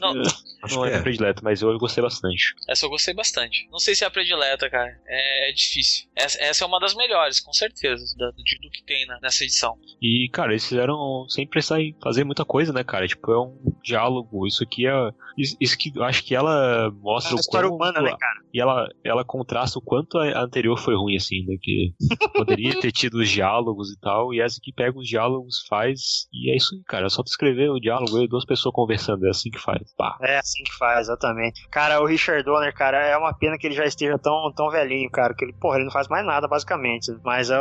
[SPEAKER 6] Não, <laughs>
[SPEAKER 7] Acho
[SPEAKER 4] Não
[SPEAKER 7] que
[SPEAKER 4] é
[SPEAKER 7] é.
[SPEAKER 4] predileto, mas eu gostei bastante.
[SPEAKER 6] essa eu gostei bastante. Não sei se é a predileta, cara. É, é difícil. Essa, essa é uma das melhores, com certeza, do, do que tem na- nessa edição.
[SPEAKER 4] E, cara, eles fizeram sem precisar fazer muita coisa, né, cara? Tipo, é um diálogo. Isso aqui é. Isso, que eu acho que ela mostra
[SPEAKER 5] É
[SPEAKER 4] o
[SPEAKER 5] história
[SPEAKER 4] quanto-
[SPEAKER 5] humana, né, cara?
[SPEAKER 4] E ela, ela contrasta o quanto a anterior foi ruim, assim, né? Que <laughs> poderia ter tido os diálogos e tal. E essa aqui pega os diálogos, faz. E é isso aí, cara. É só tu escrever o diálogo e duas pessoas conversando. É assim que faz. Pá.
[SPEAKER 5] É assim que faz, exatamente. Cara, o Richard Donner, cara, é uma pena que ele já esteja tão, tão velhinho, cara, que ele, porra, ele não faz mais nada, basicamente. Mas eu,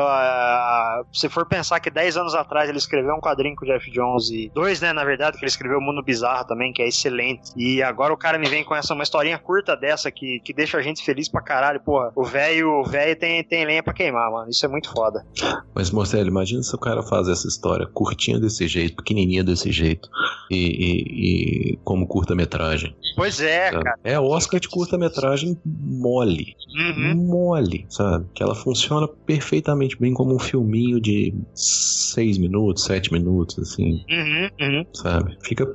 [SPEAKER 5] se for pensar que 10 anos atrás ele escreveu um quadrinho com o Jeff Jones e dois, né, na verdade, que ele escreveu o Mundo Bizarro também, que é excelente. E agora o cara me vem com essa uma historinha curta dessa que, que deixa a gente feliz pra caralho, porra. O velho, o velho tem, tem lenha pra queimar, mano. Isso é muito foda.
[SPEAKER 7] Mas, Marcelo, imagina se o cara faz essa história curtinha desse jeito, pequenininha desse jeito, e, e- e como curta-metragem.
[SPEAKER 5] Pois é,
[SPEAKER 7] sabe?
[SPEAKER 5] cara.
[SPEAKER 7] É Oscar de curta-metragem mole.
[SPEAKER 5] Uhum.
[SPEAKER 7] Mole, sabe? Que ela funciona perfeitamente bem como um filminho de seis minutos, sete minutos, assim,
[SPEAKER 5] Uhum, uhum.
[SPEAKER 7] sabe? Fica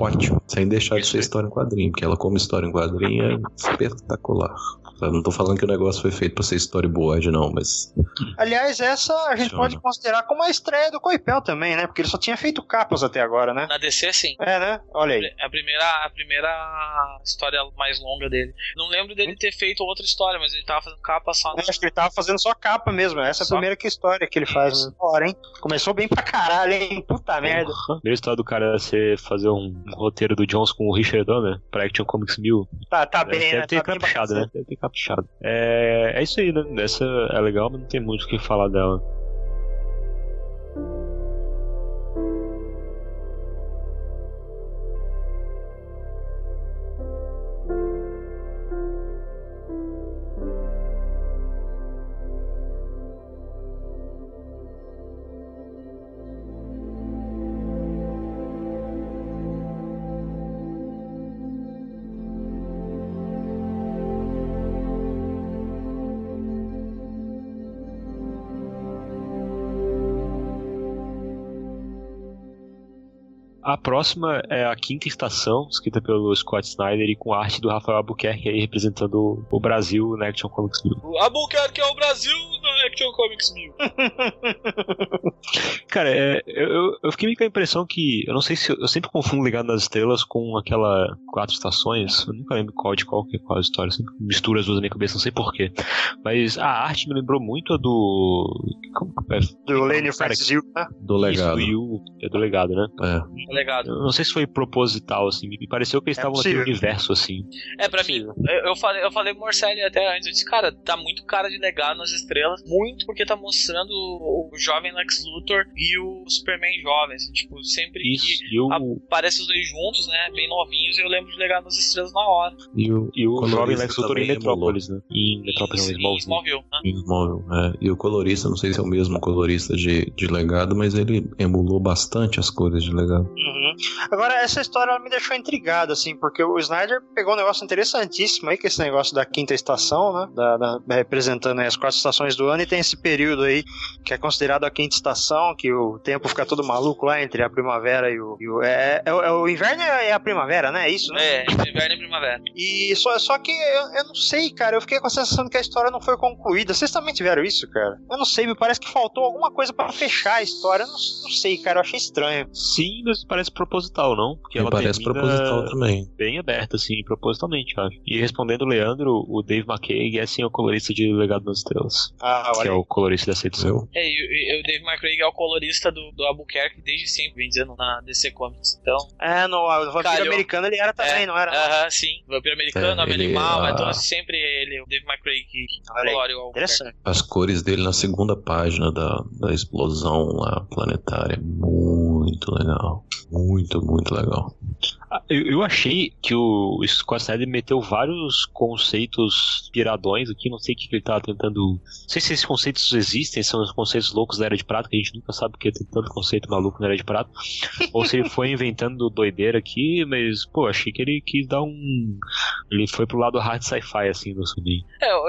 [SPEAKER 7] ótimo, sem deixar de
[SPEAKER 3] Isso
[SPEAKER 7] ser
[SPEAKER 3] aí.
[SPEAKER 7] história em quadrinho, porque ela como história em quadrinho é espetacular. sabe? Não tô falando que o negócio foi feito pra ser storyboard, não, mas
[SPEAKER 5] Aliás, essa a gente
[SPEAKER 7] Funciona.
[SPEAKER 5] pode considerar como a estreia do Coipel também, né? Porque ele só tinha feito capas até agora, né?
[SPEAKER 6] Na DC, sim.
[SPEAKER 5] É, né? Olha aí.
[SPEAKER 6] É a primeira, a primeira história mais longa dele. Não lembro dele ter feito outra história, mas ele tava fazendo capa só.
[SPEAKER 5] Eu acho que ele tava fazendo só capa mesmo. Essa é a
[SPEAKER 6] Só?
[SPEAKER 5] primeira que história que ele faz. Né? Hora, hein? Começou bem pra caralho, hein? Puta merda.
[SPEAKER 4] A primeira história do cara ser fazer um roteiro do Jones com o Richard Donner pra Action Comics 1000.
[SPEAKER 5] Tá, tá
[SPEAKER 4] Deve,
[SPEAKER 5] bem,
[SPEAKER 4] deve
[SPEAKER 5] né?
[SPEAKER 4] ter
[SPEAKER 5] Tá
[SPEAKER 4] caprichado, né? Deve ter caprichado. É, é isso aí, né? Essa é legal, mas não tem muito o que falar dela. Próxima é a quinta estação, escrita pelo Scott Snyder e com arte do Rafael Albuquerque aí representando o Brasil na Action Comics 1000.
[SPEAKER 6] O Albuquerque é o Brasil Action Comics 1000. <laughs>
[SPEAKER 4] Cara, é, eu, eu- fiquei meio com a impressão que. Eu não sei se. Eu, eu sempre confundo Ligado nas Estrelas com aquela Quatro Estações. Eu nunca lembro qual de qual que é qual a história. Eu sempre misturo as duas na minha cabeça, não sei porquê. Mas a arte me lembrou muito a do. Como que é?
[SPEAKER 5] Do Lenny Francis Hill, né?
[SPEAKER 7] do legado.
[SPEAKER 4] Isso, Yu, é do legado, né?
[SPEAKER 7] É.
[SPEAKER 6] Legado.
[SPEAKER 4] Eu não sei se foi proposital, assim. Me pareceu que eles
[SPEAKER 5] É
[SPEAKER 4] estavam naquele universo, assim.
[SPEAKER 6] É, pra mim, eu, eu falei, eu falei pro Morcelli até antes, eu disse, cara, tá muito cara de legado nas estrelas, muito porque tá mostrando o, jovem Lex Luthor e o Superman jovem, assim, tipo, sempre
[SPEAKER 4] Isso.
[SPEAKER 6] que
[SPEAKER 4] E o,
[SPEAKER 6] aparece os dois juntos, né, bem novinhos, eu lembro de legado nas estrelas na hora.
[SPEAKER 7] E o,
[SPEAKER 4] e o jovem Lex Luthor em
[SPEAKER 7] também
[SPEAKER 4] Metrópolis, né? Em Metrópolis,
[SPEAKER 6] Isso,
[SPEAKER 4] não,
[SPEAKER 6] em
[SPEAKER 4] Smallville.
[SPEAKER 6] Smallville, né?
[SPEAKER 7] em Smallville, é. E o colorista, não sei se é o mesmo colorista de, de legado, mas ele emulou bastante as cores de legado.
[SPEAKER 5] Uhum. Agora, essa história ela me deixou intrigado, assim, porque o Snyder pegou um negócio interessantíssimo aí, que é esse negócio da quinta estação, né? Da, da, representando as quatro estações do ano, e tem esse período aí que é considerado a quinta estação, que o tempo fica todo maluco lá entre a primavera e o. E o é, é, é, o inverno e a primavera, né? É isso, né?
[SPEAKER 6] É, inverno e primavera.
[SPEAKER 5] E só, só que eu, eu não sei, cara. Eu fiquei com a sensação de que a história não foi concluída. Vocês também tiveram isso, cara? Eu não sei, me parece que faltou alguma coisa para fechar a história. Eu não, não sei, cara. Eu achei estranho.
[SPEAKER 4] Sim, mas parece proposital, não?
[SPEAKER 7] Porque ela parece proposital também.
[SPEAKER 4] Bem aberta, assim, propositalmente, acho. E respondendo o Leandro, o Dave McKay é sim o colorista de Legado das Estrelas.
[SPEAKER 5] Ah, olha.
[SPEAKER 4] Que é o colorista dessa edição.
[SPEAKER 6] É, e, e o Dave McCraig é o colorista do, do Albuquerque desde sempre, vem dizendo, na DC Comics. Então.
[SPEAKER 5] É, no, o Vampiro Calhou. Americano ele era também,
[SPEAKER 6] é,
[SPEAKER 5] não era?
[SPEAKER 6] Aham, uh -huh, sim. Vampiro Americano, é, Animal, a... então sempre ele, o Dave McCraig, que colore o
[SPEAKER 5] Interessante.
[SPEAKER 7] As cores dele na segunda página da, da explosão lá planetária. Muito legal. Muito, muito legal.
[SPEAKER 4] Eu, eu achei que o Scott Snyder meteu vários conceitos piradões aqui, não sei o que, que ele tava tentando. Não sei se esses conceitos existem, são os conceitos loucos da Era de Prata, que a gente nunca sabe porque tem tanto conceito maluco na Era de Prata. ou se ele foi <laughs> inventando doideira aqui, mas, pô, achei que ele quis dar um. Ele foi pro lado hard sci-fi, assim, do subir.
[SPEAKER 6] É, eu,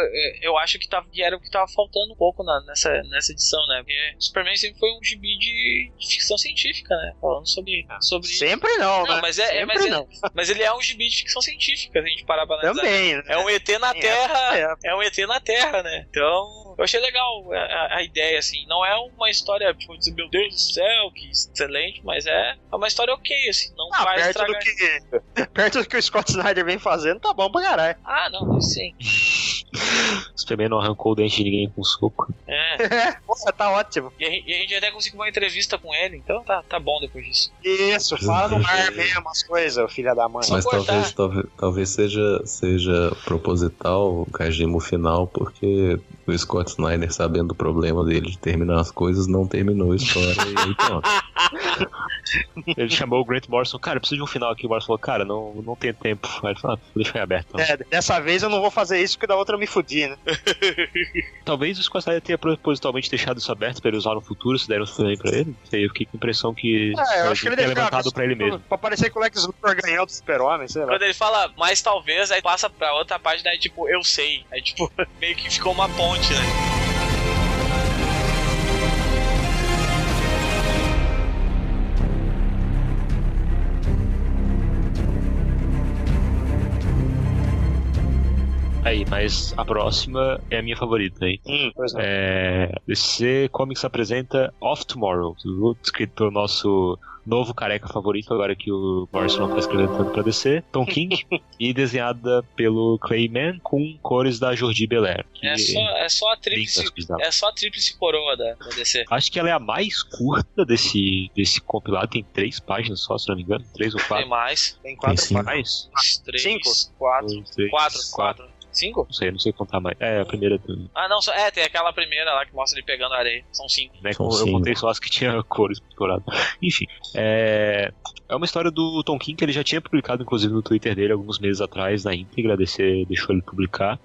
[SPEAKER 6] eu, acho que, tava, que era o que tava faltando um pouco na, nessa, nessa edição, né? Porque Superman sempre foi um gibi de, de ficção científica, né? Falando sobre. sobre...
[SPEAKER 5] Sempre não,
[SPEAKER 6] não
[SPEAKER 5] né?
[SPEAKER 6] Mas é,
[SPEAKER 5] mas,
[SPEAKER 6] não. É, mas ele é um gibi de ficção científica, se a gente parar pra
[SPEAKER 5] analisar. Também, né?
[SPEAKER 6] É um ET na Terra. É, é um ET na Terra, né? Então, eu achei legal a, a, ideia, assim. Não é uma história, tipo, de meu Deus do céu, que excelente, mas é, é uma história ok, assim. Não ah, vai
[SPEAKER 5] perto
[SPEAKER 6] estragar.
[SPEAKER 5] Do que, <laughs> perto do que o Scott Snyder vem fazendo, tá bom pra caralho.
[SPEAKER 6] Ah, não, sim. <laughs>
[SPEAKER 4] Superman não arrancou o dente de ninguém com soco.
[SPEAKER 6] É. <laughs>
[SPEAKER 5] Nossa, tá ótimo.
[SPEAKER 6] E a, e a, gente até conseguiu uma entrevista com ele, então tá, tá bom depois disso.
[SPEAKER 5] Isso, fala no ar mesmo as coisas, filha da mãe.
[SPEAKER 7] Mas talvez, talvez, talvez seja, seja proposital o Kajimo final, porque o Scott Snyder, sabendo do problema dele de terminar as coisas, não terminou a história e aí pronto. <laughs>
[SPEAKER 4] Ele chamou o Grant Morrison, cara, eu preciso de um final aqui. O Morrison falou, cara, não, não tem tempo. Aí ele falou, ah, deixa aí aberto. Então.
[SPEAKER 5] É, dessa vez eu não vou fazer isso porque da outra eu me fudi, né? <laughs>
[SPEAKER 4] Talvez o Scott Snyder tenha propositalmente deixado isso aberto pra ele usar no futuro, se der um filme pra ele. Sei, eu fiquei com a impressão que.
[SPEAKER 5] É, eu acho que ele
[SPEAKER 4] levantado pra ele mesmo.
[SPEAKER 5] Pra parecer que o Lex Luthor ganhou do Super-Homem, sei lá.
[SPEAKER 6] Quando ele fala, mas talvez, aí passa pra outra página, aí tipo, eu sei. Aí tipo, <laughs> meio que ficou uma ponte, né?
[SPEAKER 4] Aí, mas a próxima é a minha favorita, hein?
[SPEAKER 5] Hum, pois não.
[SPEAKER 4] É. DC Comics apresenta Off Tomorrow, escrito pelo nosso novo careca favorito, agora que o Morrison tá escrevendo tanto pra DC, Tom <laughs> King, e desenhada pelo Clayman com cores da Jordi Belair.
[SPEAKER 6] É só, é só a tríplice, é só a tríplice coroa da, da, DC.
[SPEAKER 4] Acho que ela é a mais curta desse, desse compilado, tem três páginas só, se não me engano, três ou quatro.
[SPEAKER 6] Tem mais.
[SPEAKER 5] Tem quatro
[SPEAKER 4] tem mais.
[SPEAKER 6] Três,
[SPEAKER 5] cinco,
[SPEAKER 6] quatro, três, quatro, quatro. Cinco?
[SPEAKER 4] Não sei, não sei contar mais. É, a primeira.
[SPEAKER 6] Ah, não, é, tem aquela primeira lá que mostra ele pegando areia. São cinco.
[SPEAKER 4] Né, São eu cinco. contei só as que tinha <laughs> cores picturadas. Enfim, é. É uma história do Tom King que ele já tinha publicado, inclusive, no Twitter dele alguns meses atrás, na íntegra, DC deixou ele publicar.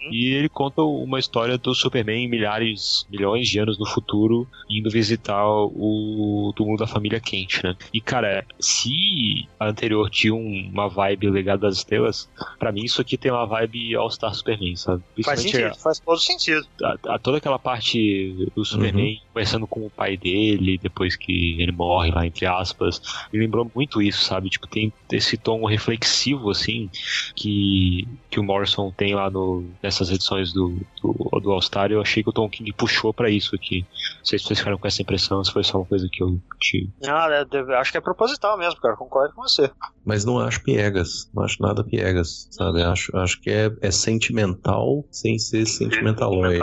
[SPEAKER 4] Hum. E ele conta uma história do Superman milhares, milhões de anos no futuro, indo visitar o túmulo da família Kent, né? E, cara, se a anterior tinha uma vibe legada das estrelas, para mim isso aqui tem uma vibe All-Star Superman, sabe?
[SPEAKER 5] Faz sentido, a, faz todo sentido.
[SPEAKER 4] A, a, toda aquela parte do Superman uhum. conversando com o pai dele, depois que ele morre lá, entre aspas, me lembrou muito isso, sabe? Tipo, tem esse tom reflexivo, assim, que, que o Morrison tem lá no, nessas edições do, do, do All-Star, eu achei que o Tom King puxou para isso aqui. Não sei se vocês ficaram com essa impressão, se foi só uma coisa que eu tive.
[SPEAKER 5] Não, é, acho que é proposital mesmo, cara, concordo com você.
[SPEAKER 7] Mas não acho piegas, não acho nada piegas, sabe? Acho, acho que é, é sentimental sem ser sentimentaloide.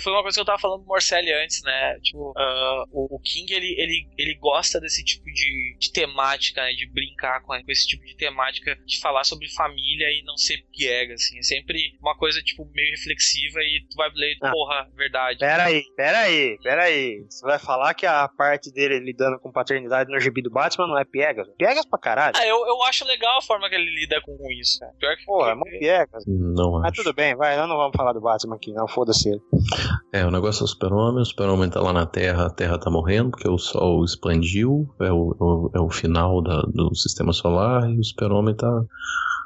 [SPEAKER 6] Foi uma coisa que eu tava falando pro Morcelli antes, né? Tipo, uh, o, King, ele, ele, ele gosta desse tipo de, de temática, né? De brincar com, com esse tipo de temática, de falar sobre família e não ser piega, assim. É sempre uma coisa, tipo, meio reflexiva e tu vai ler,
[SPEAKER 5] Ah.
[SPEAKER 6] porra, verdade.
[SPEAKER 5] Pera aí, pera aí, pera aí. Você vai falar que a parte dele lidando com paternidade no gibi do Batman não é piegas? Piegas pra caralho.
[SPEAKER 6] Ah, eu, eu acho legal a forma que ele lida com isso, cara. Pior que.
[SPEAKER 5] Porra, é mó piegas.
[SPEAKER 7] Não
[SPEAKER 5] Mas
[SPEAKER 7] acho.
[SPEAKER 5] tudo bem, vai, nós não vamos falar do Batman aqui, não, foda-se ele.
[SPEAKER 7] É, o negócio é o super-homem, o super-homem tá lá na Terra, a Terra tá morrendo, porque o Sol expandiu, é o, é o, é o final da- do sistema solar, e o super-homem tá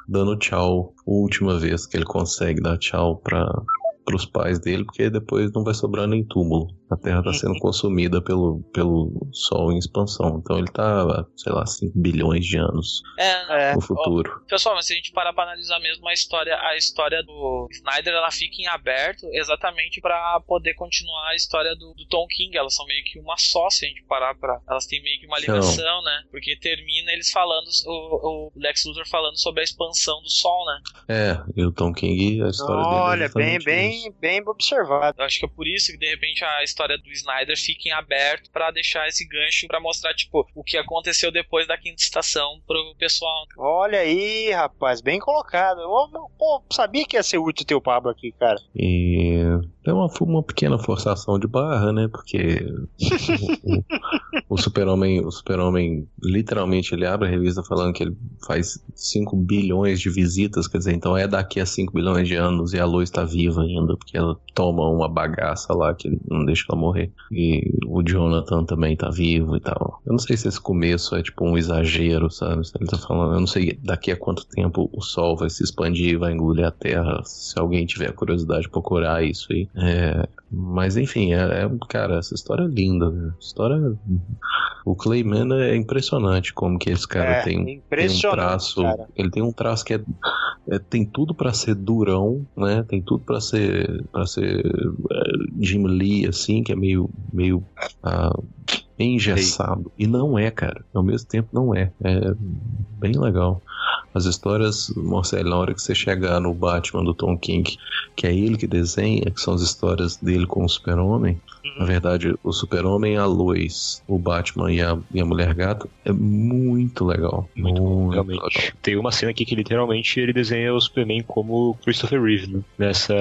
[SPEAKER 7] dando tchau, última vez que ele consegue dar tchau para os pais dele, porque depois não vai sobrar nem túmulo. A Terra está sendo consumida pelo, pelo Sol em expansão. Então ele tá, sei lá, 5 bilhões de anos
[SPEAKER 6] É.
[SPEAKER 5] É,
[SPEAKER 7] no futuro.
[SPEAKER 6] Pessoal, mas se a gente parar pra analisar mesmo a história, a história do Snyder, ela fica em aberto exatamente pra poder continuar a história do, do Tom King. Elas são meio que uma só, se a gente parar pra. Elas têm meio que uma ligação, né? Porque termina eles falando, o, o Lex Luthor falando sobre a expansão do Sol, né?
[SPEAKER 7] É, e o Tom King, a história dele. é
[SPEAKER 5] Olha, bem, bem,
[SPEAKER 7] isso.
[SPEAKER 5] bem observado.
[SPEAKER 6] Eu acho que é por isso que de repente a história do Snyder fica em aberto pra deixar esse gancho pra mostrar, tipo, o que aconteceu depois da quinta estação pro pessoal.
[SPEAKER 5] Olha aí, rapaz, bem colocado. Pô, sabia que ia ser útil ter o Pablo aqui, cara.
[SPEAKER 7] E é uma, uma pequena forçação de barra, né? Porque o, o- super-homem, o super-homem, literalmente, ele abre a revista falando que ele faz 5 bilhões de visitas, quer dizer, então é daqui a 5 bilhões de anos e a Lois está viva ainda, porque ela toma uma bagaça lá que não deixa ela morrer. E o Jonathan também tá vivo e tal. Eu não sei se esse começo é tipo um exagero, sabe? Ele tá falando, eu não sei daqui a quanto tempo o Sol vai se expandir e vai engolir a Terra. Se alguém tiver curiosidade de procurar isso aí. É, mas enfim, é, é- cara, essa história é linda. Né? História. O Clayman é impressionante como que esse cara
[SPEAKER 5] é,
[SPEAKER 7] tem, tem um traço.
[SPEAKER 5] cara.
[SPEAKER 7] Ele tem um traço que é, é- tem tudo pra ser durão, né? Tem tudo pra ser para ser é, Jim Lee assim, que é meio meio ah, engessado. E não é, cara. Ao mesmo tempo não é. É bem legal. As histórias, Marcelo, na hora que você chegar no Batman do Tom King, que é ele que desenha, que são as histórias dele com o Super-Homem, na verdade, o Super-Homem, a Lois, o Batman e a, e a Mulher Gata, é muito legal.
[SPEAKER 4] Muito realmente.
[SPEAKER 7] legal.
[SPEAKER 4] Tem uma cena aqui que literalmente ele desenha o Superman como Christopher Reeve, né? Nessa.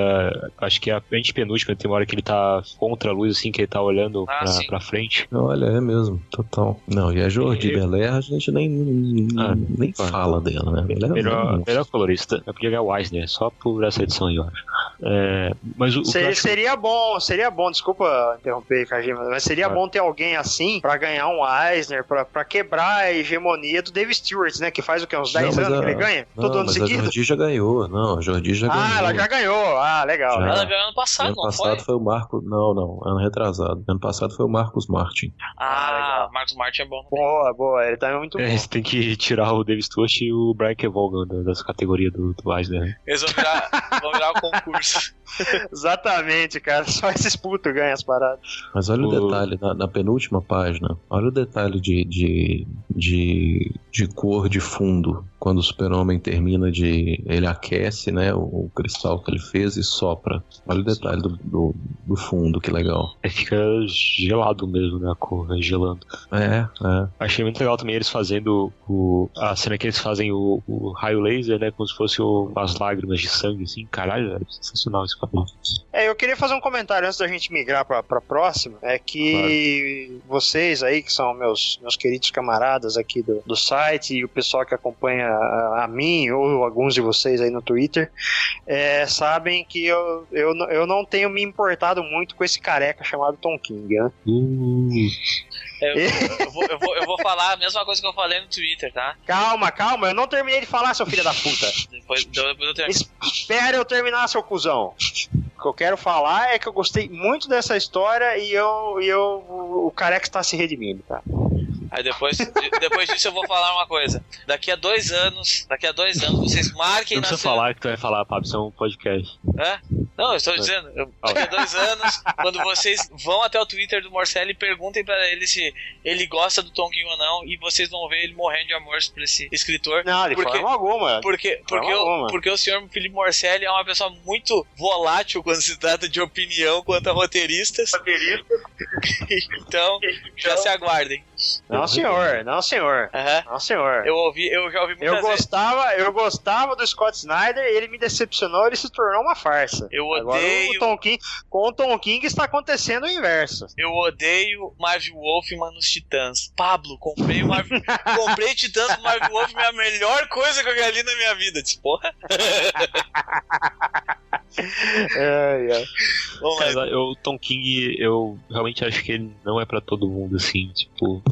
[SPEAKER 4] Acho que é a antepenúltima, tem uma hora que ele tá contra a luz, assim, que ele tá olhando
[SPEAKER 6] Ah,
[SPEAKER 4] pra, pra frente.
[SPEAKER 7] Olha, é mesmo, total. Não, e a Jordi
[SPEAKER 4] E-
[SPEAKER 7] Belair, a gente nem,
[SPEAKER 4] Ah,
[SPEAKER 7] nem
[SPEAKER 4] ah.
[SPEAKER 7] fala dela, né? Ela é
[SPEAKER 4] Melhor,
[SPEAKER 7] um-
[SPEAKER 4] melhor colorista. Eu podia ganhar o Eisner, só por essa edição aí, eu acho. É, mas o, o
[SPEAKER 5] seria bom, seria bom, desculpa interromper, Kajima, mas seria
[SPEAKER 4] Ah.
[SPEAKER 5] bom ter alguém assim pra ganhar um Eisner, pra, pra quebrar a hegemonia do Dave Stewart, né? Que faz o quê? Uns 10
[SPEAKER 7] Não,
[SPEAKER 5] anos
[SPEAKER 7] a-
[SPEAKER 5] que ele ganha?
[SPEAKER 7] Não,
[SPEAKER 5] Todo ano
[SPEAKER 7] mas a
[SPEAKER 5] seguido?
[SPEAKER 7] Jordi já ganhou. Não, a Jordi já ganhou.
[SPEAKER 5] Ah, ela já ganhou. Ah, legal.
[SPEAKER 7] Já.
[SPEAKER 6] Ela ganhou ano passado,
[SPEAKER 7] Ano
[SPEAKER 6] não
[SPEAKER 7] passado
[SPEAKER 6] foi?
[SPEAKER 7] foi? o Marco. Não, não, ano retrasado. Ano passado foi o Marcos Martin.
[SPEAKER 6] Ah,
[SPEAKER 5] legal.
[SPEAKER 6] Marcos Martin é bom.
[SPEAKER 5] Boa, boa. Ele também é muito bom.
[SPEAKER 4] É, você tem que tirar o Dave Stewart e o Brian Kevogan da- dessa categoria do, do Eisner. né?
[SPEAKER 6] Eles vão virar, <laughs> vão virar o concurso. <laughs>
[SPEAKER 5] Exatamente, cara. Só esses putos ganham as paradas.
[SPEAKER 7] Mas olha o,
[SPEAKER 4] O-
[SPEAKER 7] detalhe, na, na penúltima página, olha o detalhe de, de, de, de cor de fundo. Quando o super-homem termina de. Ele aquece, né? O, o cristal que ele fez e sopra. Olha o detalhe do, do, do fundo, que legal.
[SPEAKER 4] Aí fica gelado mesmo, né? A cor, né, gelando.
[SPEAKER 7] É, é.
[SPEAKER 4] Achei muito legal também eles fazendo o, a cena que eles fazem o, o raio laser, né? Como se fosse o- as lágrimas de sangue, assim. Caralho, é sensacional papel.
[SPEAKER 5] É, eu queria fazer um comentário antes da gente migrar pra, pra próxima. É que vocês aí, que são meus, meus queridos camaradas aqui do, do site e o pessoal que acompanha a, a mim ou alguns de vocês aí no Twitter, é, sabem que eu, eu, eu não tenho me importado muito com esse careca chamado Tom King, né?
[SPEAKER 4] Uh,
[SPEAKER 6] Eu, <laughs> eu vou, eu, vou, eu vou falar a mesma coisa que eu falei no Twitter, tá?
[SPEAKER 5] Calma, calma, eu não terminei de falar, seu filho da puta.
[SPEAKER 6] Depois, depois eu termino.
[SPEAKER 5] Espera eu terminar, seu cuzão. O que eu quero falar é que eu gostei muito dessa história e eu, e eu o careca está se redimindo, tá?
[SPEAKER 6] Aí depois, de- depois disso eu vou falar uma coisa. Daqui a dois anos, daqui a dois anos, vocês marquem
[SPEAKER 4] não
[SPEAKER 6] na
[SPEAKER 4] precisa
[SPEAKER 6] sua-
[SPEAKER 4] falar que tu vai falar, Pablo, isso é um podcast.
[SPEAKER 6] Hã? Não, eu estou dizendo, eu- daqui a dois anos, quando vocês vão até o Twitter do Morcelli e perguntem pra ele se ele gosta do Tom King ou não, e vocês vão ver ele morrendo de amor por esse escritor.
[SPEAKER 5] Não, de
[SPEAKER 6] Porque-
[SPEAKER 5] forma alguma.
[SPEAKER 6] Porque, porque,
[SPEAKER 5] Forma
[SPEAKER 6] o,
[SPEAKER 5] alguma.
[SPEAKER 6] porque o senhor Felipe Morcelli é uma pessoa muito volátil quando se trata de opinião quanto a roteiristas. <laughs> então, já se aguardem.
[SPEAKER 5] Não, senhor, não, senhor.
[SPEAKER 6] Aham.
[SPEAKER 5] Não, senhor.
[SPEAKER 6] Eu ouvi, eu já ouvi muitas
[SPEAKER 5] Eu
[SPEAKER 6] vezes.
[SPEAKER 5] gostava, eu gostava do Scott Snyder, ele me decepcionou, ele se tornou uma farsa.
[SPEAKER 6] Eu
[SPEAKER 5] Agora
[SPEAKER 6] odeio.
[SPEAKER 5] o Tom King, com o Tom King está acontecendo o inverso.
[SPEAKER 6] Eu odeio Marvel Wolfman nos Titãs. Pablo, comprei o Marvel. <laughs> comprei Titãs do Marvel Wolfman, é a melhor coisa que eu li na minha vida. Tipo, porra. <laughs>
[SPEAKER 5] É, é.
[SPEAKER 6] Lá.
[SPEAKER 4] Cara, eu, o Tom King, eu realmente acho que ele não é pra todo mundo, assim, tipo.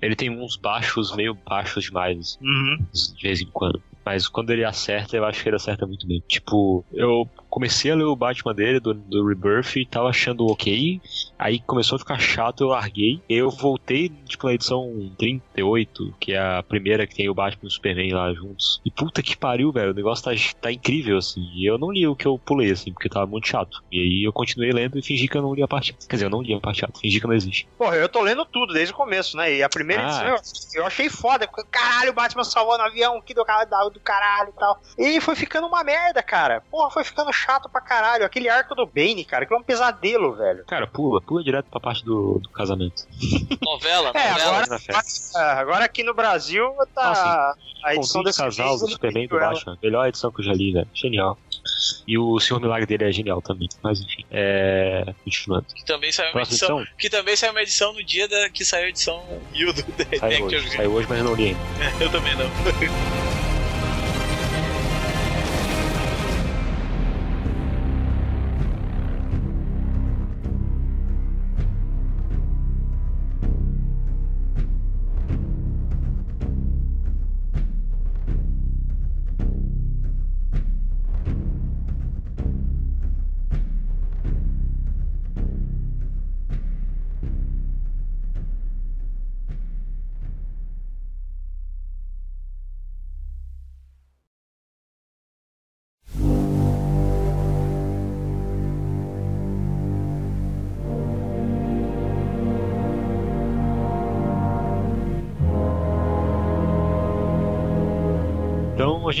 [SPEAKER 4] Ele tem uns baixos, meio baixos demais,
[SPEAKER 5] Uhum.
[SPEAKER 4] de vez em quando. Mas quando ele acerta, eu acho que ele acerta muito bem. Tipo, eu comecei a ler o Batman dele, do, do Rebirth, e tava achando ok. Aí começou a ficar chato, eu larguei. Eu voltei, tipo, na edição 38, que é a primeira que tem o Batman e o Superman lá juntos. E puta que pariu, velho. O negócio tá, tá incrível, assim. E eu não li o que eu pulei, assim, porque tava muito chato. E aí eu continuei lendo e fingi que eu não li a parte. Quer dizer, eu não li a parte chata, fingi que não existe.
[SPEAKER 5] Porra, eu tô lendo tudo desde o começo, né? E a primeira
[SPEAKER 4] Ah.
[SPEAKER 5] edição eu, eu achei foda. porque, Caralho, o Batman salvou no avião, que do, cara- do caralho e tal. E foi ficando uma merda, cara. Porra, foi ficando chato pra caralho. Aquele arco do Bane, cara, que é um pesadelo, velho.
[SPEAKER 4] Cara, pula, pula direto pra parte do, do casamento. <laughs>
[SPEAKER 6] Novela,
[SPEAKER 5] É,
[SPEAKER 6] novela.
[SPEAKER 5] agora, agora aqui no Brasil tá a edição
[SPEAKER 4] Convite
[SPEAKER 5] desse
[SPEAKER 4] casal do Superman do. Batman. Melhor edição que eu já li, velho. Genial. E o Senhor Milagre dele é genial também. Mas enfim. É. Continuando.
[SPEAKER 6] Que também saiu uma edição.
[SPEAKER 4] edição?
[SPEAKER 6] Que também saiu uma edição no dia da, que saiu a edição Yu do The
[SPEAKER 4] Saiu <laughs> hoje. Saiu hoje, mas não li ainda. <laughs>
[SPEAKER 6] Eu também não.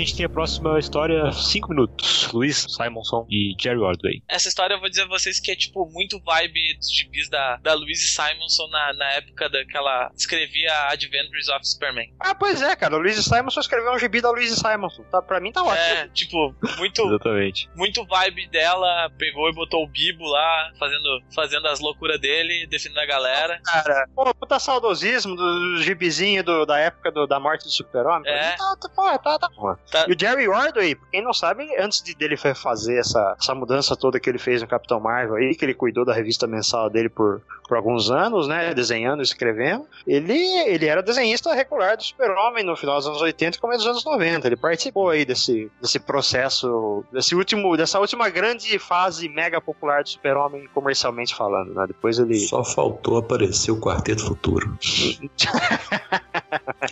[SPEAKER 4] Gente tem a próxima história, 5 minutos. Luiz Simonson e Jerry Ordway.
[SPEAKER 6] Essa história eu vou dizer a vocês que é tipo muito vibe dos gibis da, da Louise Simonson na, na época daquela. escrevia Adventures of Superman.
[SPEAKER 5] Ah, pois é, cara. Luiz Simonson escreveu um gibi da Luiz Simonson. Tá, pra mim tá ótimo.
[SPEAKER 6] É, tipo, muito,
[SPEAKER 4] Exatamente.
[SPEAKER 6] muito vibe dela, pegou e botou o Bibo lá, fazendo, fazendo as loucuras dele, defendendo a galera.
[SPEAKER 5] cara. Pô, puta saudosismo do gibizinho do- da época do- da morte do Super-Homem.
[SPEAKER 6] É.
[SPEAKER 5] Tá, tá, pô, tá, tá.
[SPEAKER 6] Tá.
[SPEAKER 5] E o Jerry Ordway, quem não sabe, antes de dele fa- fazer essa, essa mudança toda que ele fez no Capitão Marvel aí, que ele cuidou da revista mensal dele por, por alguns anos, né, desenhando e escrevendo, ele, ele era desenhista regular do Super-Homem no final dos anos 80 e começo dos anos 90. Ele participou aí desse, desse processo, desse último, dessa última grande fase mega popular do Super-Homem comercialmente falando, né? Depois ele...
[SPEAKER 7] Só faltou aparecer o Quarteto Futuro. <laughs>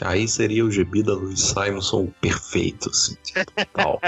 [SPEAKER 7] Aí seria o gibi da Louis Simonson perfeito, assim. Tal.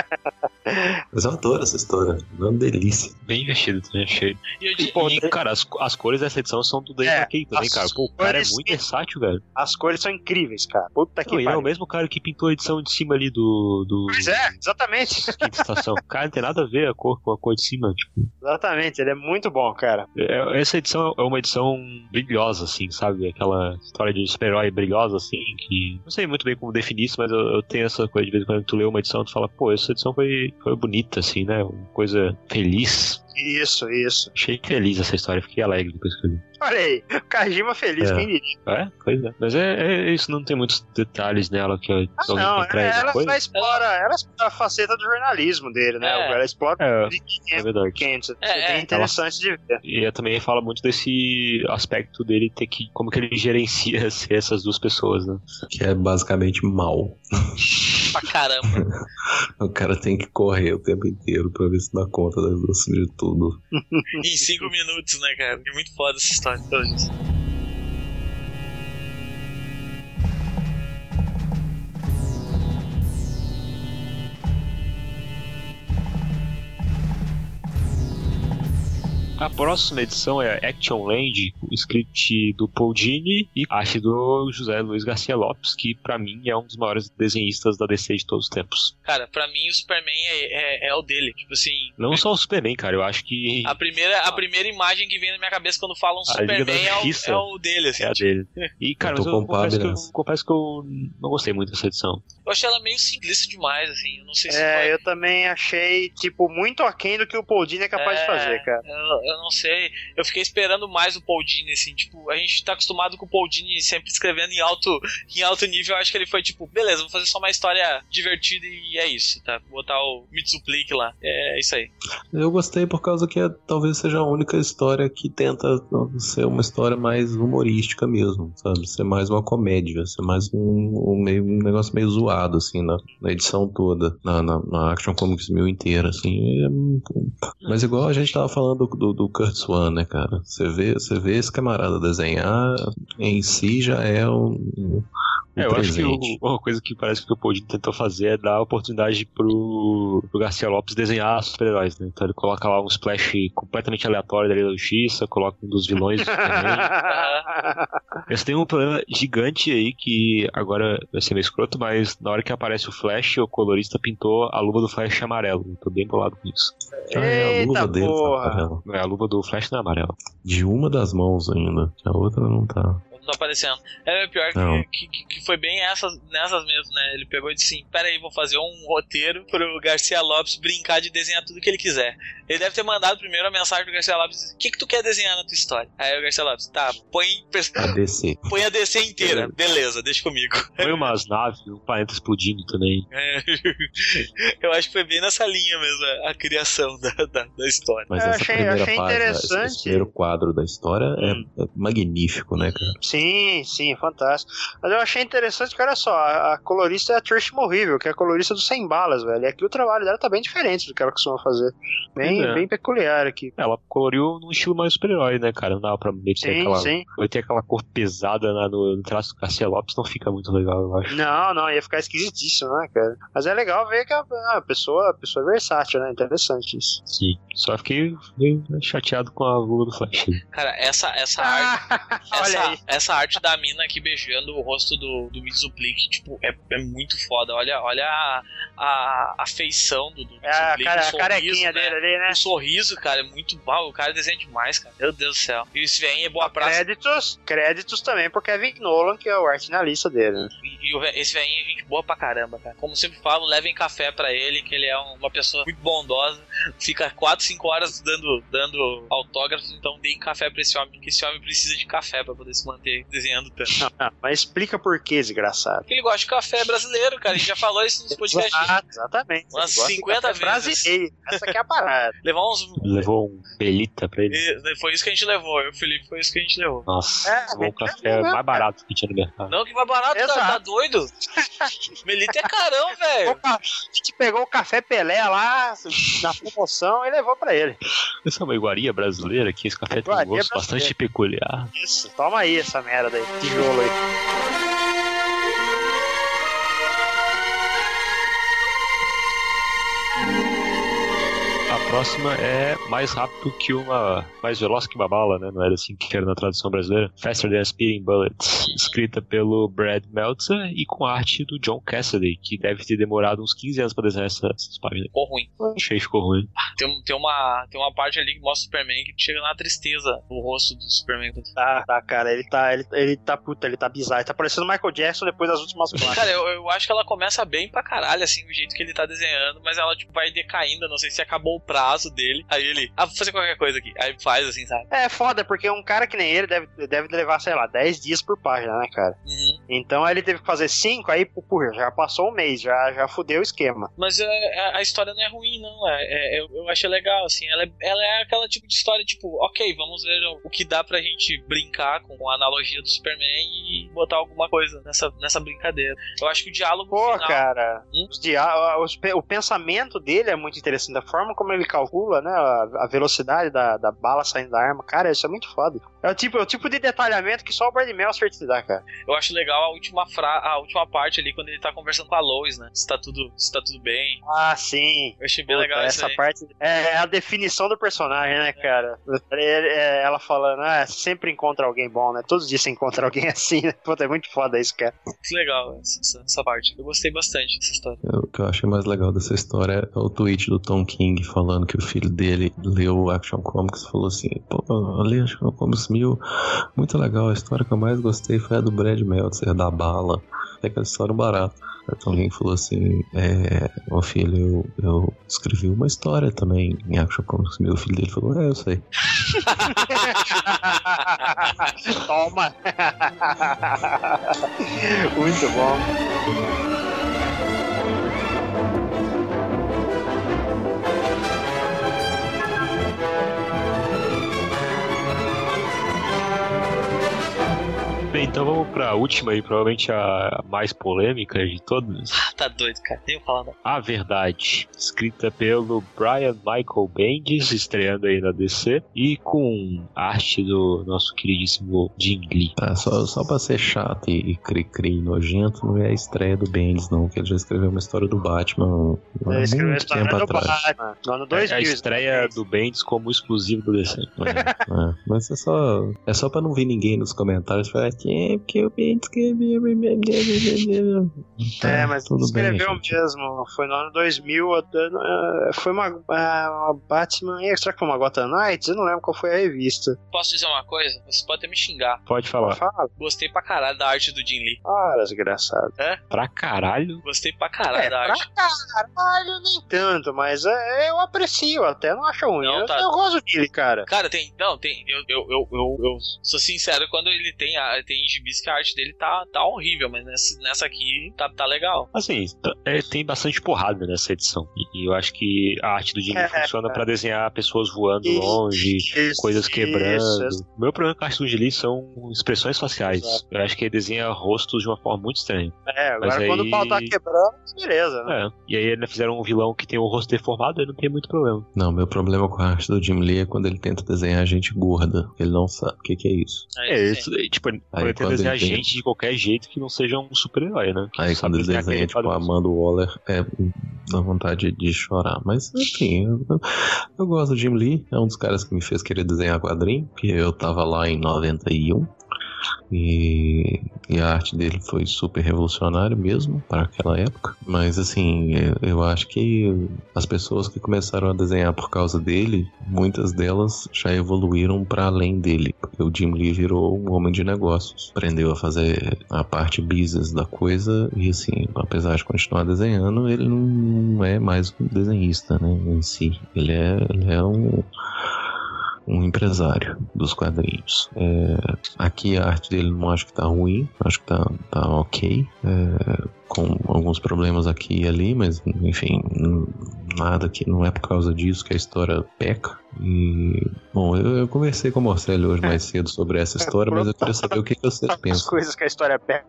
[SPEAKER 7] Mas eu adoro essa história. É uma delícia.
[SPEAKER 4] Bem divertido também, achei.
[SPEAKER 6] E eu, di-
[SPEAKER 5] Pô,
[SPEAKER 4] E, cara, as, as cores dessa edição são do Dave
[SPEAKER 5] É,
[SPEAKER 4] McKay também, cara. Pô, o cara é muito versátil, velho.
[SPEAKER 5] As cores são incríveis, cara. Puta que
[SPEAKER 4] Não, ele é o mesmo cara que pintou a edição de cima ali do. do
[SPEAKER 5] Pois é, exatamente. <laughs>
[SPEAKER 4] Quinta estação. Cara, não tem nada a ver a cor com a cor de cima. Tipo,
[SPEAKER 5] Exatamente, ele é muito bom, cara.
[SPEAKER 4] é- essa edição é uma edição brilhosa, assim, sabe? Aquela história de super-herói brilhosa, assim, que. Não sei muito bem como definir isso, mas eu, eu tenho essa coisa de vez em quando tu lê uma edição, tu fala, pô, essa edição foi, foi bonita, assim, né? Uma coisa feliz.
[SPEAKER 5] Isso, isso.
[SPEAKER 4] Achei feliz essa história, fiquei alegre depois que eu li.
[SPEAKER 5] Olha aí, Kajima feliz,
[SPEAKER 4] É.
[SPEAKER 5] quem diria?
[SPEAKER 4] É, pois é. Mas é, é isso, não tem muitos detalhes nela que eu-
[SPEAKER 5] Ah, não,
[SPEAKER 4] crédito,
[SPEAKER 5] ela,
[SPEAKER 4] coisa.
[SPEAKER 5] ela explora, ela explora a faceta do jornalismo dele, né?
[SPEAKER 6] É.
[SPEAKER 5] Ela explora
[SPEAKER 4] É,
[SPEAKER 5] de
[SPEAKER 4] é
[SPEAKER 5] 500,
[SPEAKER 4] verdade.
[SPEAKER 5] 500. É,
[SPEAKER 6] É, é.
[SPEAKER 5] interessante de ver.
[SPEAKER 4] E ela também fala muito desse aspecto dele ter que. como que ele gerencia <laughs> ser essas duas pessoas, né?
[SPEAKER 7] Que é basicamente mal.
[SPEAKER 6] pra caramba. <laughs>
[SPEAKER 7] O cara tem que correr o tempo inteiro pra ver se dá conta das- de tudo. <laughs>
[SPEAKER 6] em cinco minutos, né, cara? É muito foda essa história. Pelo jeito.
[SPEAKER 4] A próxima edição é Action Land, o script do Paul Dini e arte do José Luiz Garcia Lopes, que para mim é um dos maiores desenhistas da DC de todos os tempos.
[SPEAKER 6] Cara, pra mim o Superman é, é, é o dele. Tipo assim.
[SPEAKER 4] Não só o Superman, cara, eu acho que.
[SPEAKER 6] A primeira, a primeira imagem que vem na minha cabeça quando falam
[SPEAKER 4] A
[SPEAKER 6] Superman é o, é o dele, assim.
[SPEAKER 4] É a dele. E, cara,
[SPEAKER 7] Eu
[SPEAKER 4] eu confesso que, eu, confesso que eu não gostei muito dessa edição.
[SPEAKER 6] Eu achei ela meio simplista demais, assim. Eu não sei se foi.
[SPEAKER 5] É, eu também achei, tipo, muito aquém do que o Paul Dini é capaz de
[SPEAKER 6] É,
[SPEAKER 5] fazer, cara.
[SPEAKER 6] Eu, eu não sei. Eu fiquei esperando mais o Paul Dini, assim, tipo, a gente tá acostumado com o Paul Dini sempre escrevendo em alto, em alto nível. Eu acho que ele foi tipo, beleza, vou fazer só uma história divertida e é isso, tá? Vou botar o Mitsuplique lá. É isso aí.
[SPEAKER 7] Eu gostei por causa que é- talvez seja a única história que tenta ser uma história mais humorística mesmo, sabe? Ser mais uma comédia, ser mais um, um, meio, um negócio meio zoado, assim, na, na edição toda, na, na, na Action Comics mil inteira, assim. É- mas igual a gente tava falando do, do, do Kurt Swan, né, cara? Você vê, você vê esse camarada desenhar, em si já é um,
[SPEAKER 4] É, eu acho que o- uma coisa que parece que o Dini tentou fazer é dar a oportunidade pro, pro Garcia Lopes desenhar super-heróis, né? Então ele coloca lá um splash completamente aleatório da Liga da Justiça, coloca um dos vilões Superman. Mas tem um problema gigante aí que agora vai ser meio escroto, mas na hora que aparece o Flash, o colorista pintou a luva do Flash amarelo. Eu tô bem bolado com isso.
[SPEAKER 7] Ah, é a luva
[SPEAKER 5] Eita
[SPEAKER 7] dele tá
[SPEAKER 5] porra.
[SPEAKER 7] amarela.
[SPEAKER 4] É, a luva do Flash não é amarela.
[SPEAKER 7] De uma das mãos ainda, a outra não tá.
[SPEAKER 6] Não tá aparecendo. É pior
[SPEAKER 7] Não.
[SPEAKER 6] que, que, que foi bem essas, nessas mesmo, né? Ele pegou e disse assim: Pera aí, vou fazer um roteiro pro Garcia Lopes brincar de desenhar tudo que ele quiser. Ele deve ter mandado primeiro a mensagem pro Garcia Lopes: O que, que tu quer desenhar na tua história? Aí o Garcia Lopes: Tá, põe,
[SPEAKER 7] A DC. <laughs>
[SPEAKER 6] põe a DC inteira. Beleza, deixa comigo.
[SPEAKER 4] Foi umas naves, um planeta explodindo também. <laughs>
[SPEAKER 6] É, eu acho que foi bem nessa linha mesmo a, criação da, da, da história.
[SPEAKER 7] Mas
[SPEAKER 5] Eu
[SPEAKER 7] essa
[SPEAKER 5] achei-
[SPEAKER 7] primeira
[SPEAKER 5] achei
[SPEAKER 7] página, esse-
[SPEAKER 5] interessante.
[SPEAKER 7] esse primeiro quadro da história é-
[SPEAKER 5] Hum.
[SPEAKER 7] é, magnífico, né, cara?
[SPEAKER 5] Sim, sim, fantástico. Mas eu achei interessante que, olha só, a, a colorista é a Trish Morrível, que é a colorista do Sem Balas, velho. E aqui o trabalho dela tá bem diferente do que ela costuma fazer. Bem,
[SPEAKER 4] é.
[SPEAKER 5] bem peculiar aqui.
[SPEAKER 4] Ela coloriu num estilo mais super-herói, né, cara? Não dá pra meio ter aquela.
[SPEAKER 5] sim.
[SPEAKER 4] Vai ter aquela cor pesada na- no, no traço do Garcia Lopes, não fica muito legal, eu acho.
[SPEAKER 5] Não, não, ia ficar esquisitíssimo, né, cara? Mas é legal ver que a, a pessoa, a pessoa é versátil, né? Interessante isso.
[SPEAKER 4] Sim. Só fiquei meio chateado com a luva do Flash.
[SPEAKER 6] Cara, essa, essa arte. <laughs>
[SPEAKER 5] Olha
[SPEAKER 6] Essa,
[SPEAKER 5] aí.
[SPEAKER 6] essa arte da mina aqui beijando o rosto do, do Mitsuplique, tipo, é, é muito foda. Olha, olha a, a, a feição do, do
[SPEAKER 5] É
[SPEAKER 6] o
[SPEAKER 5] a
[SPEAKER 6] sorriso,
[SPEAKER 5] carequinha
[SPEAKER 6] né?
[SPEAKER 5] dele ali, né?
[SPEAKER 6] O sorriso, cara, é muito bom. O cara desenha demais, cara. Meu Deus do céu. E esse vem é boa praça.
[SPEAKER 5] Créditos, créditos também pro Kevin Nolan, que é o arte na lista dele. né?
[SPEAKER 6] E, e o esse velhinho é gente boa pra caramba, cara. Como sempre falo, levem café pra ele, que ele é uma pessoa muito bondosa. Fica 4, 5 horas dando, dando autógrafos, então deem café pra esse homem, que esse homem precisa de café pra poder se manter desenhando tanto.
[SPEAKER 5] Ah, <laughs> mas explica por que, desgraçado.
[SPEAKER 6] Porque ele gosta de café brasileiro, cara. A gente já falou isso nos podcasts.
[SPEAKER 5] Exato, exatamente.
[SPEAKER 6] Umas
[SPEAKER 5] Ele gosta de
[SPEAKER 6] 50
[SPEAKER 5] café
[SPEAKER 6] vezes.
[SPEAKER 5] Brasileiro. Essa que é a parada. <laughs>
[SPEAKER 6] Levar uns.
[SPEAKER 4] Levou um pelita pra ele.
[SPEAKER 6] E Foi isso que a gente levou. Eu o Felipe foi isso que a gente levou.
[SPEAKER 4] Nossa,
[SPEAKER 5] É,
[SPEAKER 4] levou um
[SPEAKER 5] mas
[SPEAKER 4] café
[SPEAKER 5] é
[SPEAKER 4] mais barato que tinha no mercado.
[SPEAKER 6] Não, que mais barato, cara.
[SPEAKER 5] Exato.
[SPEAKER 6] Tá doido? <laughs> Melita é carão, velho.
[SPEAKER 5] Opa, a gente pegou o café Pelé lá na promoção e levou pra ele.
[SPEAKER 4] Essa é uma iguaria brasileira que esse café tem um gosto
[SPEAKER 5] brasileira.
[SPEAKER 4] bastante peculiar.
[SPEAKER 5] Isso, toma aí essa merda aí, tijolo aí.
[SPEAKER 4] Próxima é mais rápido que uma. mais veloz que uma bala, né? Não era assim que era na tradução brasileira. Faster Than a Speeding Bullets. Escrita pelo Brad Meltzer e com arte do John Cassidy, que deve ter demorado uns 15 anos pra desenhar essa- essas páginas.
[SPEAKER 6] Ficou ruim.
[SPEAKER 4] Achei que ficou ruim.
[SPEAKER 6] Tem, tem, uma, tem uma parte ali que mostra o Superman que chega na tristeza no rosto do Superman.
[SPEAKER 5] Tá, tá, cara, ele tá, ele, ele tá puta, ele tá bizarro. Ele tá parecendo o Michael Jackson depois das últimas <laughs> placas.
[SPEAKER 6] Cara, eu, eu acho que ela começa bem pra caralho, assim, o jeito que ele tá desenhando, mas ela, tipo, vai decaindo, não sei se acabou o prazo dele. Aí ele, ah, vou fazer qualquer coisa aqui. Aí faz, assim, sabe?
[SPEAKER 5] É foda, porque um cara que nem ele deve, deve levar, sei lá, 10 dias por página, né, cara?
[SPEAKER 6] Uhum.
[SPEAKER 5] Então aí ele teve que fazer 5, aí, porra, já passou um mês, já, já fudeu o esquema.
[SPEAKER 6] Mas é, a, história não é ruim, não. É, é- eu, eu achei legal, assim. Ela é, ela é aquela tipo de história, tipo, ok, vamos ver o que dá pra gente brincar com a analogia do Superman e botar alguma coisa nessa, nessa brincadeira. Eu acho que o diálogo
[SPEAKER 5] Pô,
[SPEAKER 6] final...
[SPEAKER 5] cara,
[SPEAKER 6] Hum?
[SPEAKER 5] os dia- os pe- o pensamento dele é muito interessante. A forma como ele calcula, né? A, a velocidade da, da bala saindo da arma. Cara, isso é muito foda. É o tipo, é o tipo de detalhamento que só o Brad Meltzer te dá, cara.
[SPEAKER 6] Eu acho legal a última, fra... a última parte ali, quando ele tá conversando com a Lois, né? Se tá tudo, se tá tudo bem.
[SPEAKER 5] Ah, sim.
[SPEAKER 6] Eu achei bem
[SPEAKER 5] Puta,
[SPEAKER 6] legal
[SPEAKER 5] essa parte é a definição do personagem, né, cara? Ele- é, Ela falando, ah, sempre encontra alguém bom, né? Todos os dias você encontra alguém <laughs> assim, né? Puta, é muito foda isso, cara.
[SPEAKER 6] Muito legal essa, essa parte. Eu gostei bastante dessa história.
[SPEAKER 7] O que eu achei mais legal dessa história é o tweet do Tom King falando que o filho dele leu Action Comics e falou assim: Pô, eu li Action Comics mil, muito legal. A história que eu mais gostei foi a do Brad Meltzer, da bala. É aquela história barata. Aí o Tom King falou assim: É, ô filho, eu, eu escrevi uma história também em Action Comics. O filho dele falou: É, eu sei. <laughs>
[SPEAKER 5] Toma! <laughs> muito bom.
[SPEAKER 4] Bem, então vamos pra última e provavelmente a mais polêmica de todas.
[SPEAKER 6] Ah, tá doido, cara. Nem vou falar nada.
[SPEAKER 4] A Verdade, escrita pelo Brian Michael Bendis, estreando aí na DC, e com arte do nosso queridíssimo Jim Lee.
[SPEAKER 7] Ah, só, só pra ser chato e, e cri-cri nojento, não é a estreia do Bendis, não, que ele já escreveu uma história do Batman há
[SPEAKER 5] Ele escreveu a
[SPEAKER 7] muito
[SPEAKER 5] história
[SPEAKER 7] tempo
[SPEAKER 5] do
[SPEAKER 7] atrás.
[SPEAKER 5] Batman, no ano
[SPEAKER 4] É
[SPEAKER 5] 2000.
[SPEAKER 4] a estreia do Bendis como exclusivo do DC.
[SPEAKER 7] É, mas é só, é só pra não vir ninguém nos comentários falar que é porque o Bendis escreveu.
[SPEAKER 5] É, mas
[SPEAKER 7] tudo bem,
[SPEAKER 5] escreveu
[SPEAKER 7] gente.
[SPEAKER 5] mesmo. Foi no ano 2000. eh, Foi uma, eh, uma Batman Extra com uma Gotham Knights. Eu não lembro qual foi a revista.
[SPEAKER 6] Posso dizer uma coisa? Você pode até me xingar.
[SPEAKER 4] Pode falar.
[SPEAKER 5] Fala.
[SPEAKER 6] Gostei pra caralho da arte do Jim Lee.
[SPEAKER 5] Ah, desgraçado.
[SPEAKER 4] Pra caralho.
[SPEAKER 6] Gostei pra caralho
[SPEAKER 5] É,
[SPEAKER 6] da
[SPEAKER 5] pra
[SPEAKER 6] arte.
[SPEAKER 5] caralho, nem tanto, mas é, eu aprecio até, não acho ruim.
[SPEAKER 6] Não,
[SPEAKER 5] eu,
[SPEAKER 6] tá.
[SPEAKER 5] eu gosto dele, cara.
[SPEAKER 6] Cara, tem. Não, tem. Eu, eu, eu, eu, eu sou sincero, quando ele tem, a- tem gibis que a arte dele tá, tá horrível, mas nessa, nessa aqui tá, tá legal.
[SPEAKER 4] Assim, t- é, tem bastante porrada nessa edição. E, e eu acho que a arte do Jim Lee
[SPEAKER 5] É,
[SPEAKER 4] funciona pra desenhar pessoas voando
[SPEAKER 5] Isso,
[SPEAKER 4] longe,
[SPEAKER 5] Isso,
[SPEAKER 4] coisas quebrando.
[SPEAKER 5] isso.
[SPEAKER 4] O meu problema com a arte do Jim Lee são expressões faciais.
[SPEAKER 5] Exato.
[SPEAKER 4] Eu acho que ele desenha rostos de uma forma muito estranha.
[SPEAKER 5] É,
[SPEAKER 4] Mas
[SPEAKER 5] agora quando
[SPEAKER 4] aí-
[SPEAKER 5] o pau tá quebrando, beleza, né?
[SPEAKER 4] É. E aí eles fizeram um vilão que tem o rosto deformado, aí não tem muito problema.
[SPEAKER 7] Não, meu problema com a arte do Jim Lee é quando ele tenta desenhar gente gorda. Ele não sabe o que, que é isso.
[SPEAKER 6] Aí,
[SPEAKER 4] É,
[SPEAKER 6] sim.
[SPEAKER 4] isso, é, tipo, quando tenta
[SPEAKER 7] quando
[SPEAKER 4] desenhar gente de qualquer jeito que não seja um super-herói, né? Que
[SPEAKER 7] Aí quando desenha,
[SPEAKER 4] aquele
[SPEAKER 7] tipo, a. Amanda Waller, é, dá vontade de chorar. Mas, enfim, eu, eu- eu gosto do Jim Lee, é um dos caras que me fez querer desenhar quadrinho, porque eu tava lá em 91. E, e a arte dele foi super revolucionária mesmo para aquela época. Mas assim, eu, acho que as pessoas que começaram a desenhar por causa dele, muitas delas já evoluíram para além dele. Porque o Jim Lee virou um homem de negócios. Aprendeu a fazer a parte business da coisa e assim, apesar de continuar desenhando, ele não é mais um desenhista, né, em si. Ele é, ele é um um empresário dos quadrinhos. É, aqui a arte dele não acho que tá ruim, acho que tá, tá ok. É, com alguns problemas aqui e ali, mas enfim, nada que não é por causa disso que a história peca. E, bom, eu, eu conversei com o Marcelo hoje mais cedo sobre essa história, mas eu queria saber o que, que vocês <laughs>
[SPEAKER 5] As
[SPEAKER 7] pensam.
[SPEAKER 5] coisas que a história pega.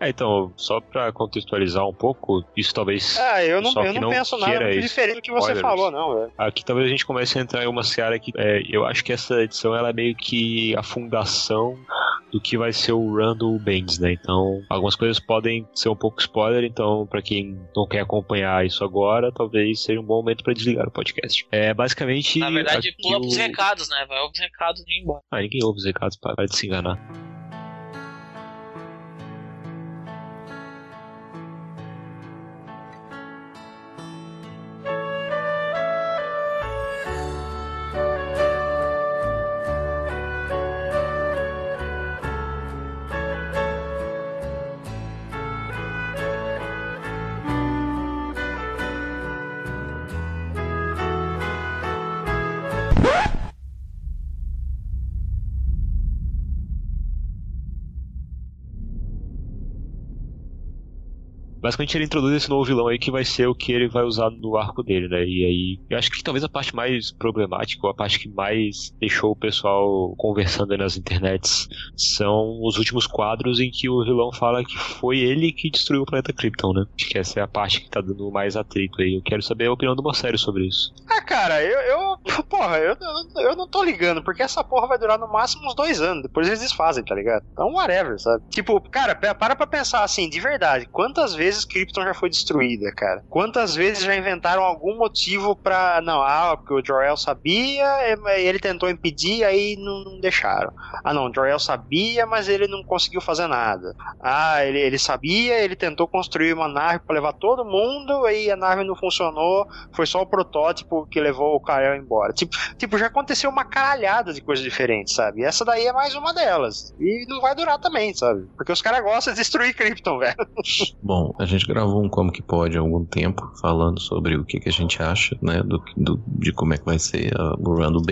[SPEAKER 4] É, então, só pra contextualizar um pouco, isso talvez.
[SPEAKER 5] Ah, eu não,
[SPEAKER 4] Só
[SPEAKER 5] eu
[SPEAKER 4] que
[SPEAKER 5] não
[SPEAKER 4] não
[SPEAKER 5] penso nada diferente do que você
[SPEAKER 4] Spoilers.
[SPEAKER 5] falou, não, velho.
[SPEAKER 4] Aqui talvez a gente comece a entrar em uma seara que é, eu acho que essa edição ela é meio que a fundação do que vai ser o do Bendis, né? Então, algumas coisas podem ser um pouco spoiler, então pra quem não quer acompanhar isso agora, talvez seja um bom momento pra desligar o podcast. É, basicamente...
[SPEAKER 6] Na verdade, pula pros recados, né? Vai pros recados e ir embora.
[SPEAKER 4] Ah, ninguém ouve os recados, para de se enganar. Basicamente ele introduz esse novo vilão aí que vai ser o que ele vai usar no arco dele, né? E aí, eu acho que talvez a parte mais problemática, ou a parte que mais deixou o pessoal conversando nas internets, são os últimos quadros em que o vilão fala que foi ele que destruiu o planeta Krypton, né? Acho que essa é a parte que tá dando mais atrito aí. Eu quero saber a opinião do Marcelo sobre isso.
[SPEAKER 5] Ah, cara, eu, eu porra, eu, eu não tô ligando, porque essa porra vai durar no máximo uns dois anos, depois eles desfazem, tá ligado? Então, whatever, sabe? Tipo, cara, para pra pensar assim, de verdade, quantas vezes Krypton já foi destruída, cara? Quantas vezes já inventaram algum motivo pra. Não, ah, porque o Jor-El sabia, ele tentou impedir, aí não, não deixaram. Ah, não, o Jor-El sabia, mas ele não conseguiu fazer nada. Ah, ele, ele sabia, ele tentou construir uma nave para levar todo mundo, aí a nave não funcionou, foi só o protótipo que levou o Kael embora. Tipo, tipo, já aconteceu uma caralhada de coisas diferentes, sabe? Essa daí é mais uma delas. E não vai durar também, sabe? Porque os caras gostam de destruir Krypton, velho.
[SPEAKER 7] Bom, a gente gravou um Como Que Pode há algum tempo, falando sobre o que, que a gente acha, né, do, do de como é que vai ser o run do.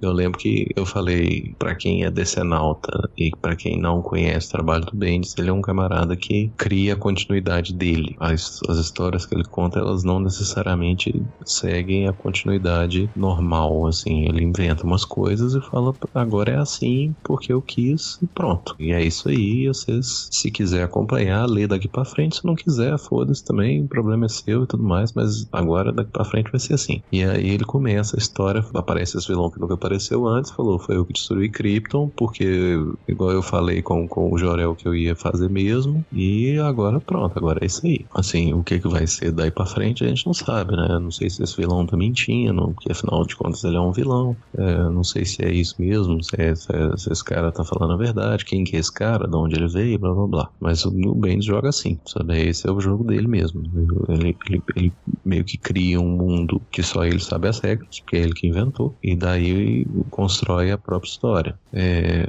[SPEAKER 7] Eu lembro que eu falei, para quem é decenalta e para quem não conhece o trabalho do Bendis, ele é um camarada que cria a continuidade dele. As, as histórias que ele conta, elas não necessariamente seguem a continuidade normal, assim. Ele inventa umas coisas e fala, agora é assim porque eu quis e pronto. E é isso aí, vocês, se quiser acompanhar, lê daqui para frente. Se não quiser, foda-se também, o problema é seu e tudo mais, mas agora daqui para frente vai ser assim. E aí ele começa a história, aparece esse vilão que nunca apareceu antes, falou, foi eu que destruí Krypton, porque, igual eu falei com, com o Jorel que eu ia fazer mesmo, e agora pronto, agora é isso aí. Assim, o que que vai ser daí pra frente a gente não sabe, né? Não sei se esse vilão tá mentindo, porque afinal de contas ele é um vilão. É, não sei se é isso mesmo, se, é, se, é, se, esse cara tá falando a verdade, quem que é esse cara, de onde ele veio, blá blá blá. Mas o, o Bendis joga assim, sabe? Esse é o jogo dele mesmo. Ele, ele, ele meio que cria um mundo que só ele sabe as regras, porque é ele que inventou, e daí constrói a própria história. É,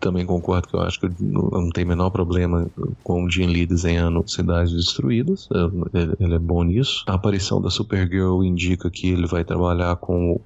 [SPEAKER 7] também concordo que eu acho que não tem menor problema com o Jim Lee desenhando cidades destruídas. Ele é bom nisso. A aparição da Supergirl indica que ele vai trabalhar com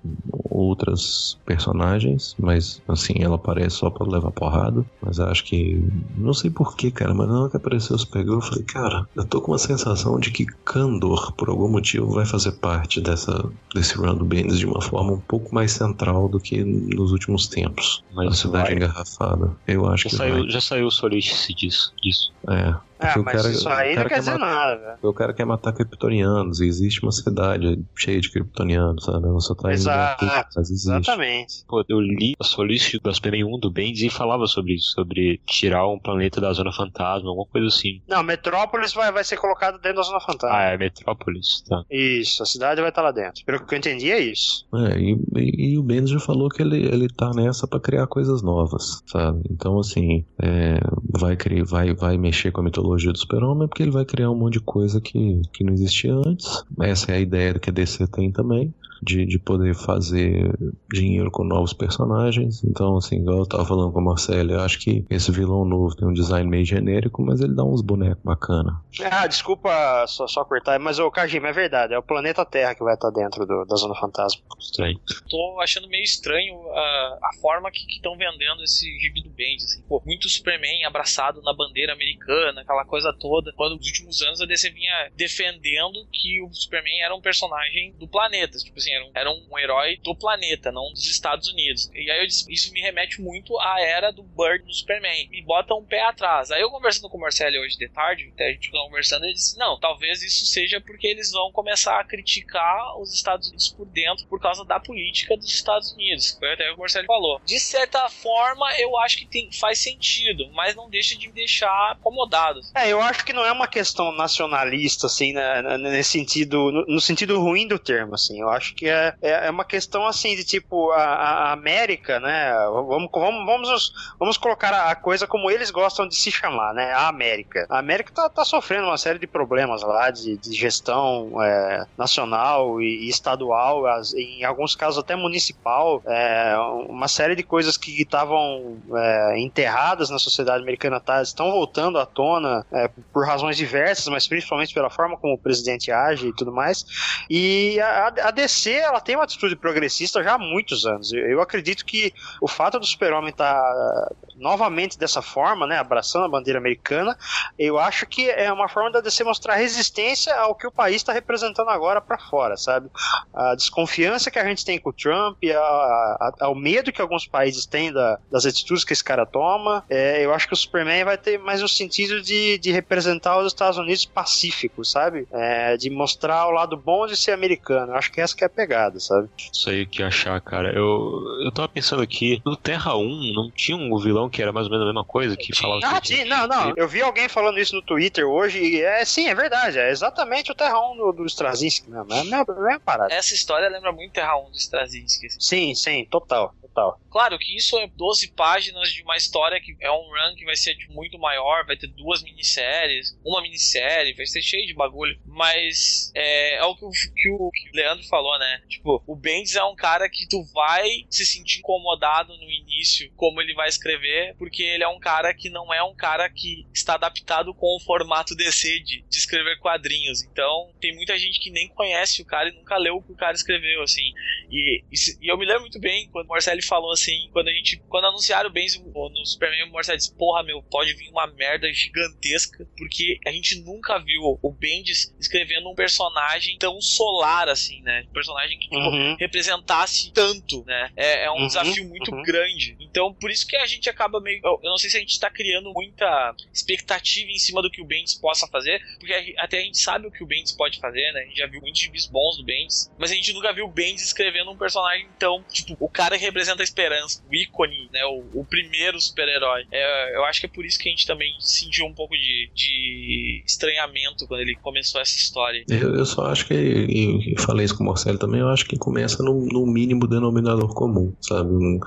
[SPEAKER 7] outras personagens, mas assim, ela aparece só para levar porrada. Mas acho que. Não sei porquê, cara, mas na hora que apareceu a Supergirl, eu falei, cara, eu tô com uma sensação de que Kandor, por algum motivo, vai fazer parte dessa, desse run do Bendis de uma forma um pouco mais central do que nos últimos tempos. Mas a cidade vai. engarrafada. Eu acho
[SPEAKER 4] já
[SPEAKER 7] que
[SPEAKER 4] saiu,
[SPEAKER 7] vai.
[SPEAKER 4] Já saiu o Solice disso. disso.
[SPEAKER 7] É.
[SPEAKER 5] Ah, mas cara, isso aí não quer dizer matar, nada, velho.
[SPEAKER 7] O cara quer matar kryptonianos, e existe uma cidade cheia de kryptonianos, sabe? Só tá
[SPEAKER 5] Exato, mas existe. Exatamente.
[SPEAKER 4] Pô, eu li a Solício do Superman 1 do Bendis e falava sobre isso, sobre tirar um planeta da Zona Fantasma, alguma coisa assim.
[SPEAKER 5] Não, Metrópolis vai, vai ser colocado dentro da Zona Fantasma.
[SPEAKER 4] Ah, é Metrópolis, tá.
[SPEAKER 5] Isso, a cidade vai estar lá dentro. Pelo que eu entendi é isso.
[SPEAKER 7] É, e, e, e o Bendis já falou que ele, ele tá nessa pra criar coisas novas, sabe? Então, assim, é, vai, criar, vai, vai mexer com a mitologia do Super-Homem, porque ele vai criar um monte de coisa que, que não existia antes. Essa é a ideia que a DC tem também de, de poder fazer dinheiro com novos personagens. Então, assim, igual eu tava falando com a Marcela, eu acho que esse vilão novo tem um design meio genérico, mas ele dá uns bonecos bacana.
[SPEAKER 5] Ah, desculpa só, só cortar, mas o Kajima é verdade, é o planeta Terra que vai estar dentro do, da Zona Fantasma.
[SPEAKER 4] Estranho.
[SPEAKER 6] Tô achando meio estranho a, a forma que estão vendendo esse gibi do Bendis, assim, pô, muito Superman abraçado na bandeira americana, aquela coisa toda, quando nos últimos anos a DC vinha defendendo que o Superman era um personagem do planeta, tipo assim, era um, era um herói do planeta, não dos Estados Unidos. E aí eu disse, isso me remete muito à era do Bird do Superman. Me bota um pé atrás. Aí eu conversando com o Marcelo hoje de tarde, até a gente conversando, ele disse: não, talvez isso seja porque eles vão começar a criticar os Estados Unidos por dentro por causa da política dos Estados Unidos. Foi até o que o Marcelo falou. De certa forma, eu acho que tem, faz sentido, mas não deixa de me deixar acomodado.
[SPEAKER 5] É, eu acho que não é uma questão nacionalista, assim, né, nesse sentido, no, no sentido ruim do termo, assim. Eu acho que que é, é, é uma questão assim de tipo a, a América, né? Vamos, vamos, vamos, vamos colocar a coisa como eles gostam de se chamar, né? A América. A América tá, tá sofrendo uma série de problemas lá de, de gestão é, nacional e, e estadual, as, em alguns casos até municipal, é, uma série de coisas que estavam é, enterradas na sociedade americana tá, estão voltando à tona é, por razões diversas, mas principalmente pela forma como o presidente age e tudo mais. E a, a DC DC ela tem uma atitude progressista já há muitos anos. Eu, acredito que o fato do Super-Homem estar tá novamente dessa forma, né, abraçando a bandeira americana, eu acho que é uma forma da DC mostrar resistência ao que o país está representando agora para fora, sabe? A desconfiança que a gente tem com o Trump, a, a, ao medo que alguns países têm da, das atitudes que esse cara toma, é, eu acho que o Superman vai ter mais um sentido de, de representar os Estados Unidos pacíficos, sabe? É, de mostrar o lado bom de ser americano. Eu acho que essa que é pegada, sabe?
[SPEAKER 4] Isso aí que achar, cara. Eu, eu tava pensando aqui, no Terra 1 não tinha um vilão que era mais ou menos a mesma coisa, que falava
[SPEAKER 5] Ah,
[SPEAKER 4] que
[SPEAKER 5] sim, não, não. Eu vi alguém falando isso no Twitter hoje e é sim, é verdade. É exatamente o Terra 1 do, do Straczynski mesmo. É a mesma, mesma parada.
[SPEAKER 6] Essa história lembra muito Terra 1 do Straczynski.
[SPEAKER 5] Sim, sim, total, total.
[SPEAKER 6] Claro que isso é 12 páginas de uma história que é um run que vai ser tipo, muito maior, vai ter duas minisséries, uma minissérie, vai ser cheio de bagulho. Mas é, é o que o, que o, que o Leandro falou, né? Tipo, o Bendis é um cara que tu vai se sentir incomodado no início, como ele vai escrever, porque ele é um cara que não é um cara que está adaptado com o formato DC de, de escrever quadrinhos. Então, tem muita gente que nem conhece o cara e nunca leu o que o cara escreveu, assim. E, e, e eu me lembro muito bem quando o Marcelo falou assim, quando a gente, quando anunciaram o Benz no Superman, o Marcelo disse, porra, meu, pode vir uma merda gigantesca, porque a gente nunca viu o Bendis escrevendo um personagem tão solar, assim, né? Um personagem que, tipo,
[SPEAKER 5] Uhum.
[SPEAKER 6] representasse tanto, né? É, é um
[SPEAKER 5] Uhum,
[SPEAKER 6] desafio muito
[SPEAKER 5] uhum.
[SPEAKER 6] grande. Então, por isso que a gente acaba meio. Eu, eu não sei se a gente tá criando muita expectativa em cima do que o Bendis possa fazer, porque a até a gente sabe o que o Bendis pode fazer, né? A gente já viu muitos gibis bons do Bendis, mas a gente nunca viu o Bendis escrevendo um personagem tão, tipo, o cara que representa a esperança, o ícone, né? O, o primeiro super-herói. É, eu acho que é por isso que a gente também sentiu um pouco de, de estranhamento quando ele começou essa história.
[SPEAKER 7] Eu, eu só acho que, e, e falei isso com o Marcelo também, eu acho que começa no, no mínimo denominador comum, sabe? Um,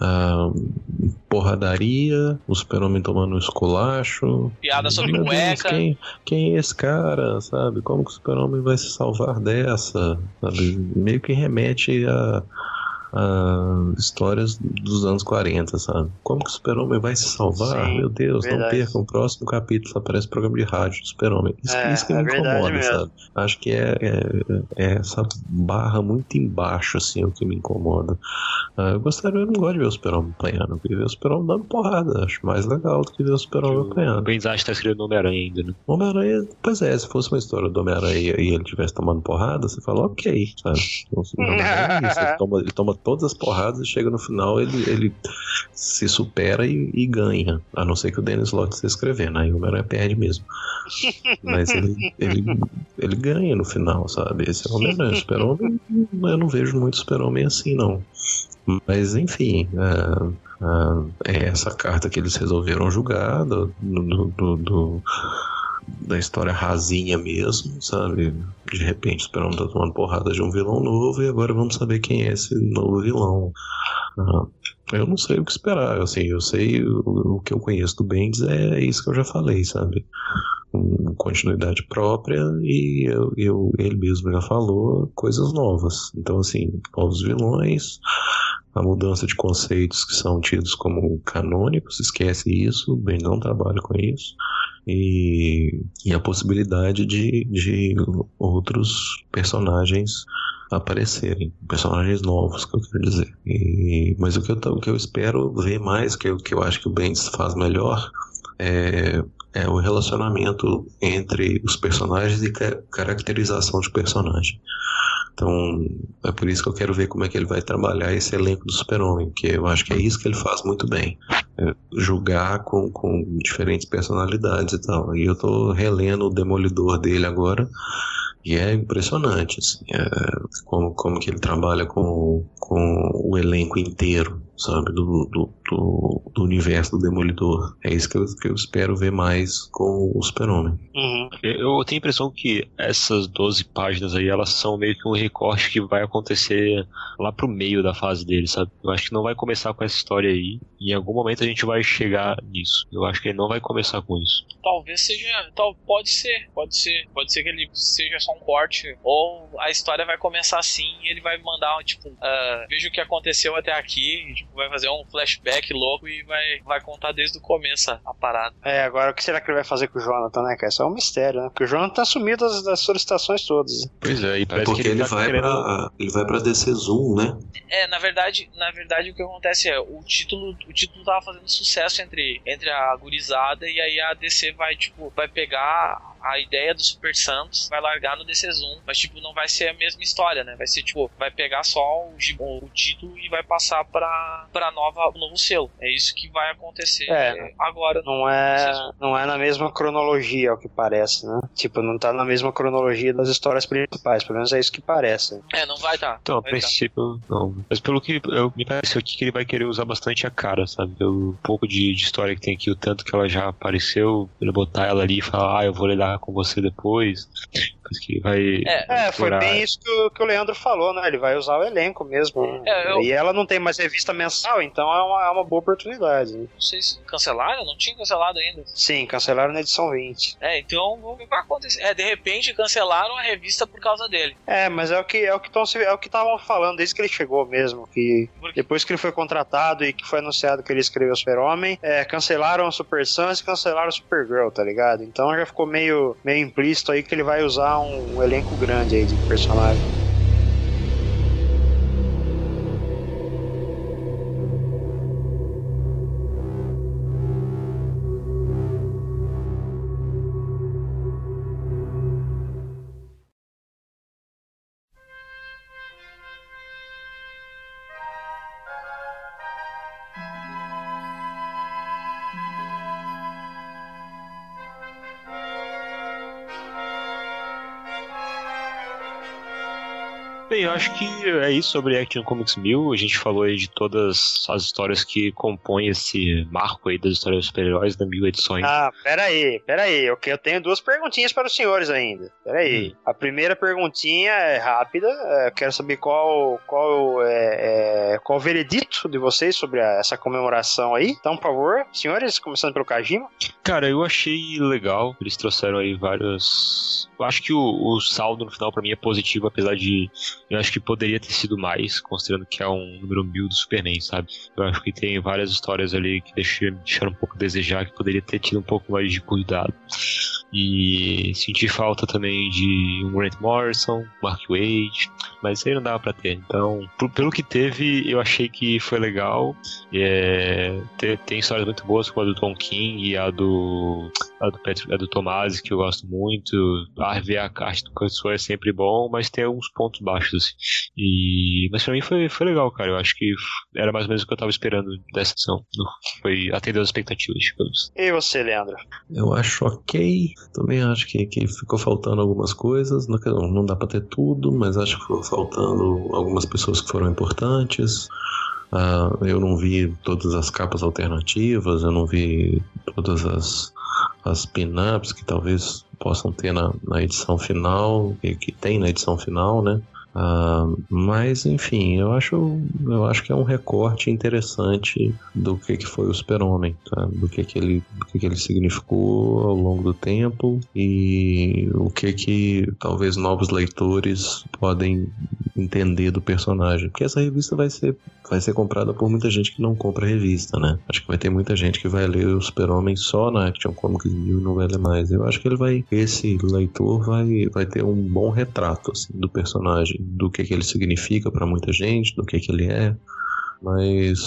[SPEAKER 7] ah, porradaria, o super-homem tomando um esculacho.
[SPEAKER 6] Piada sobre
[SPEAKER 7] Meu Deus,
[SPEAKER 6] cueca.
[SPEAKER 7] quem, quem é esse cara, sabe? Como que o super-homem vai se salvar dessa? Sabe? Meio que remete a, a histórias dos anos 40, sabe? Como que o super-homem vai se salvar?
[SPEAKER 5] Sim,
[SPEAKER 7] Meu Deus, não
[SPEAKER 5] verdade.
[SPEAKER 7] perca o próximo capítulo, aparece programa de rádio do super-homem. Isso,
[SPEAKER 5] É,
[SPEAKER 7] isso que
[SPEAKER 5] é
[SPEAKER 7] me incomoda, sabe? Acho que é, é, é essa barra muito embaixo, assim, o que me incomoda. Ah, eu gostaria, eu não gosto de ver o super-homem apanhando, eu queria ver o super-homem dando porrada. Acho mais legal do que ver o super-homem
[SPEAKER 4] O
[SPEAKER 7] apanhando.
[SPEAKER 4] Ben Zach tá escrevendo Homem-Aranha ainda, né?
[SPEAKER 7] O Homem-Aranha, pois é, se fosse uma história do Homem-Aranha e ele estivesse tomando porrada, você fala, ok, sabe? O Homem-Aranha é ele, toma, ele toma todas as porradas e chega no final, ele, ele se supera e, e ganha. A não ser que o Dennis Lott esteja escrevendo, aí o Homem-Aranha perde mesmo. Mas ele, ele, ele ganha no final, sabe? Esse é o Homem-Aranha. Super-Homem, eu não vejo muito Super-Homem assim, não. Mas, enfim, é, ah, é essa carta que eles resolveram julgar do, do- do- do- da história rasinha mesmo, sabe? De repente, esperando tá tomando porrada de um vilão novo e agora vamos saber quem é esse novo vilão. Ah, eu não sei o que esperar, assim, eu sei o, o que eu conheço do Bendis é isso que eu já falei, sabe? Um, continuidade própria e eu, eu- ele mesmo já falou coisas novas. Então, assim, novos vilões, a mudança de conceitos que são tidos como canônicos, esquece isso, o Ben não trabalha com isso, e, e a possibilidade de, de outros personagens aparecerem, personagens novos, que eu quero dizer. E- mas o que, eu, o que eu espero ver mais, que eu, que eu acho que o Bendis faz melhor, é, é o relacionamento entre os personagens e ca- caracterização de personagem. Então, é por isso que eu quero ver como é que ele vai trabalhar esse elenco do Super-Homem, que eu acho que é isso que ele faz muito bem. É julgar com, com diferentes personalidades e tal. E eu tô relendo o Demolidor dele agora, e é impressionante, assim, é, como, como que ele trabalha com, com o elenco inteiro, sabe, do, do, do, do universo do Demolidor. É isso que eu, que eu espero ver mais com o Super-Homem.
[SPEAKER 5] Uhum.
[SPEAKER 4] Eu tenho a impressão que essas 12 páginas aí, elas são meio que um recorte que vai acontecer lá pro meio da fase dele, sabe? Eu acho que não vai começar com essa história aí. E em algum momento a gente vai chegar nisso. Eu acho que ele não vai começar com isso.
[SPEAKER 6] Talvez seja. Tal, pode ser, pode ser. Pode ser que ele seja só um corte. Ou a história vai começar assim e ele vai mandar, tipo, ah, veja o que aconteceu até aqui. Vai fazer um flashback louco e vai, vai contar desde o começo a, a parada.
[SPEAKER 5] É, agora o que será que ele vai fazer com o Jonathan, né, cara? Isso é um mistério, né? Porque o Jonathan tá sumido das, das solicitações todas.
[SPEAKER 4] Pois é, e
[SPEAKER 7] É
[SPEAKER 4] parece
[SPEAKER 7] porque
[SPEAKER 4] que
[SPEAKER 7] ele,
[SPEAKER 4] ele, tá
[SPEAKER 7] vai
[SPEAKER 4] querendo...
[SPEAKER 7] pra, ele vai pra DC Zoom, né?
[SPEAKER 6] É, na verdade, na verdade o que acontece é, o título, o título tava fazendo sucesso entre, entre a gurizada e aí a DC vai, tipo, vai pegar a ideia do Super Santos, vai largar no DC Zoom, mas tipo, não vai ser a mesma história, né? Vai ser tipo, vai pegar só o, o, o título e vai passar pra, pra nova, o novo selo. É isso que vai acontecer
[SPEAKER 5] É.
[SPEAKER 6] agora.
[SPEAKER 5] Não é, não é na mesma cronologia, ao que parece, né? Tipo, não tá na mesma cronologia das histórias principais, pelo menos é isso que parece.
[SPEAKER 6] É, não vai tá.
[SPEAKER 4] Então, a
[SPEAKER 6] tá.
[SPEAKER 4] princípio, não. Mas pelo que eu, me pareceu aqui que ele vai querer usar bastante a cara, sabe? Pelo pouco de, de história que tem aqui, o tanto que ela já apareceu, ele botar ela ali e falar, ah, eu vou com você depois. Acho que vai.
[SPEAKER 6] É,
[SPEAKER 5] É, foi bem isso que o, que o Leandro falou, né? Ele vai usar o elenco mesmo.
[SPEAKER 6] É, eu-
[SPEAKER 5] E ela não tem mais revista mensal, então é uma, é uma boa oportunidade. né?
[SPEAKER 6] Não sei se cancelaram, não tinha cancelado ainda.
[SPEAKER 5] Sim, cancelaram na edição 20.
[SPEAKER 6] É, então vamos ver o que vai acontecer. É, de repente cancelaram a revista por causa dele.
[SPEAKER 5] É, mas é o que é o que se- é o que estavam falando desde que ele chegou mesmo, que
[SPEAKER 6] Porque
[SPEAKER 5] depois que ele foi contratado e que foi anunciado que ele escreveu Super-Homem, é, cancelaram o Super Sons e cancelaram o Supergirl, tá ligado? Então já ficou meio meio implícito aí que ele vai usar um, um elenco grande aí de personagem.
[SPEAKER 4] Bem, eu acho que é isso sobre Action Comics 1000. A gente falou aí de todas as histórias que compõem esse marco aí das histórias super-heróis da mil edições.
[SPEAKER 5] Ah, pera aí, pera aí. Eu, eu tenho duas perguntinhas para os senhores ainda. Pera aí. A primeira perguntinha é rápida. é, eu quero saber qual, qual, é, é, qual o veredito de vocês sobre a- essa comemoração aí. Então, por favor, senhores, começando pelo Kajima.
[SPEAKER 4] Cara, eu achei legal. Eles trouxeram aí vários. Eu acho que o, o saldo no final pra mim é positivo, apesar de. Eu acho que poderia ter sido mais, considerando que é um número mil do Superman, sabe? Eu acho que tem várias histórias ali que deixaram, deixaram um pouco a desejar, que poderia ter tido um pouco mais de cuidado. E senti falta também de um Grant Morrison, Mark Wade, mas isso aí não dava pra ter. Então, pelo que teve, eu achei que foi legal. É, te- tem histórias muito boas, como a do Tom King e a do a do, a do Tomasi, que eu gosto muito. A a arte do Kurzweil é sempre bom, mas tem alguns pontos baixos, assim. E, mas pra mim foi, foi legal, cara. Eu acho que era mais ou menos o que eu tava esperando dessa edição. Foi atender as expectativas, digamos.
[SPEAKER 5] E você, Leandro?
[SPEAKER 7] Eu acho ok. Também acho que, que ficou faltando algumas coisas. Não, não dá pra ter tudo, mas acho que ficou faltando algumas pessoas que foram importantes. Ah, eu não vi todas as capas alternativas, eu não vi todas as, as pin-ups que talvez possam ter na, na edição final, que, que tem na edição final, né? Ah, mas enfim, eu acho, eu acho que é um recorte interessante do que, que foi o Super-Homem, tá? do, que, que, ele, do que, que ele significou ao longo do tempo e o que, que talvez novos leitores podem entender do personagem. Porque essa revista vai ser, vai ser comprada por muita gente que não compra revista, né? Acho que vai ter muita gente que vai ler o Super-Homem só na Action Comics 1000 e não vai ler mais. Eu acho que ele vai, esse leitor vai, vai ter um bom retrato assim, do personagem, do que, que ele significa para muita gente, do que, que ele é. Mas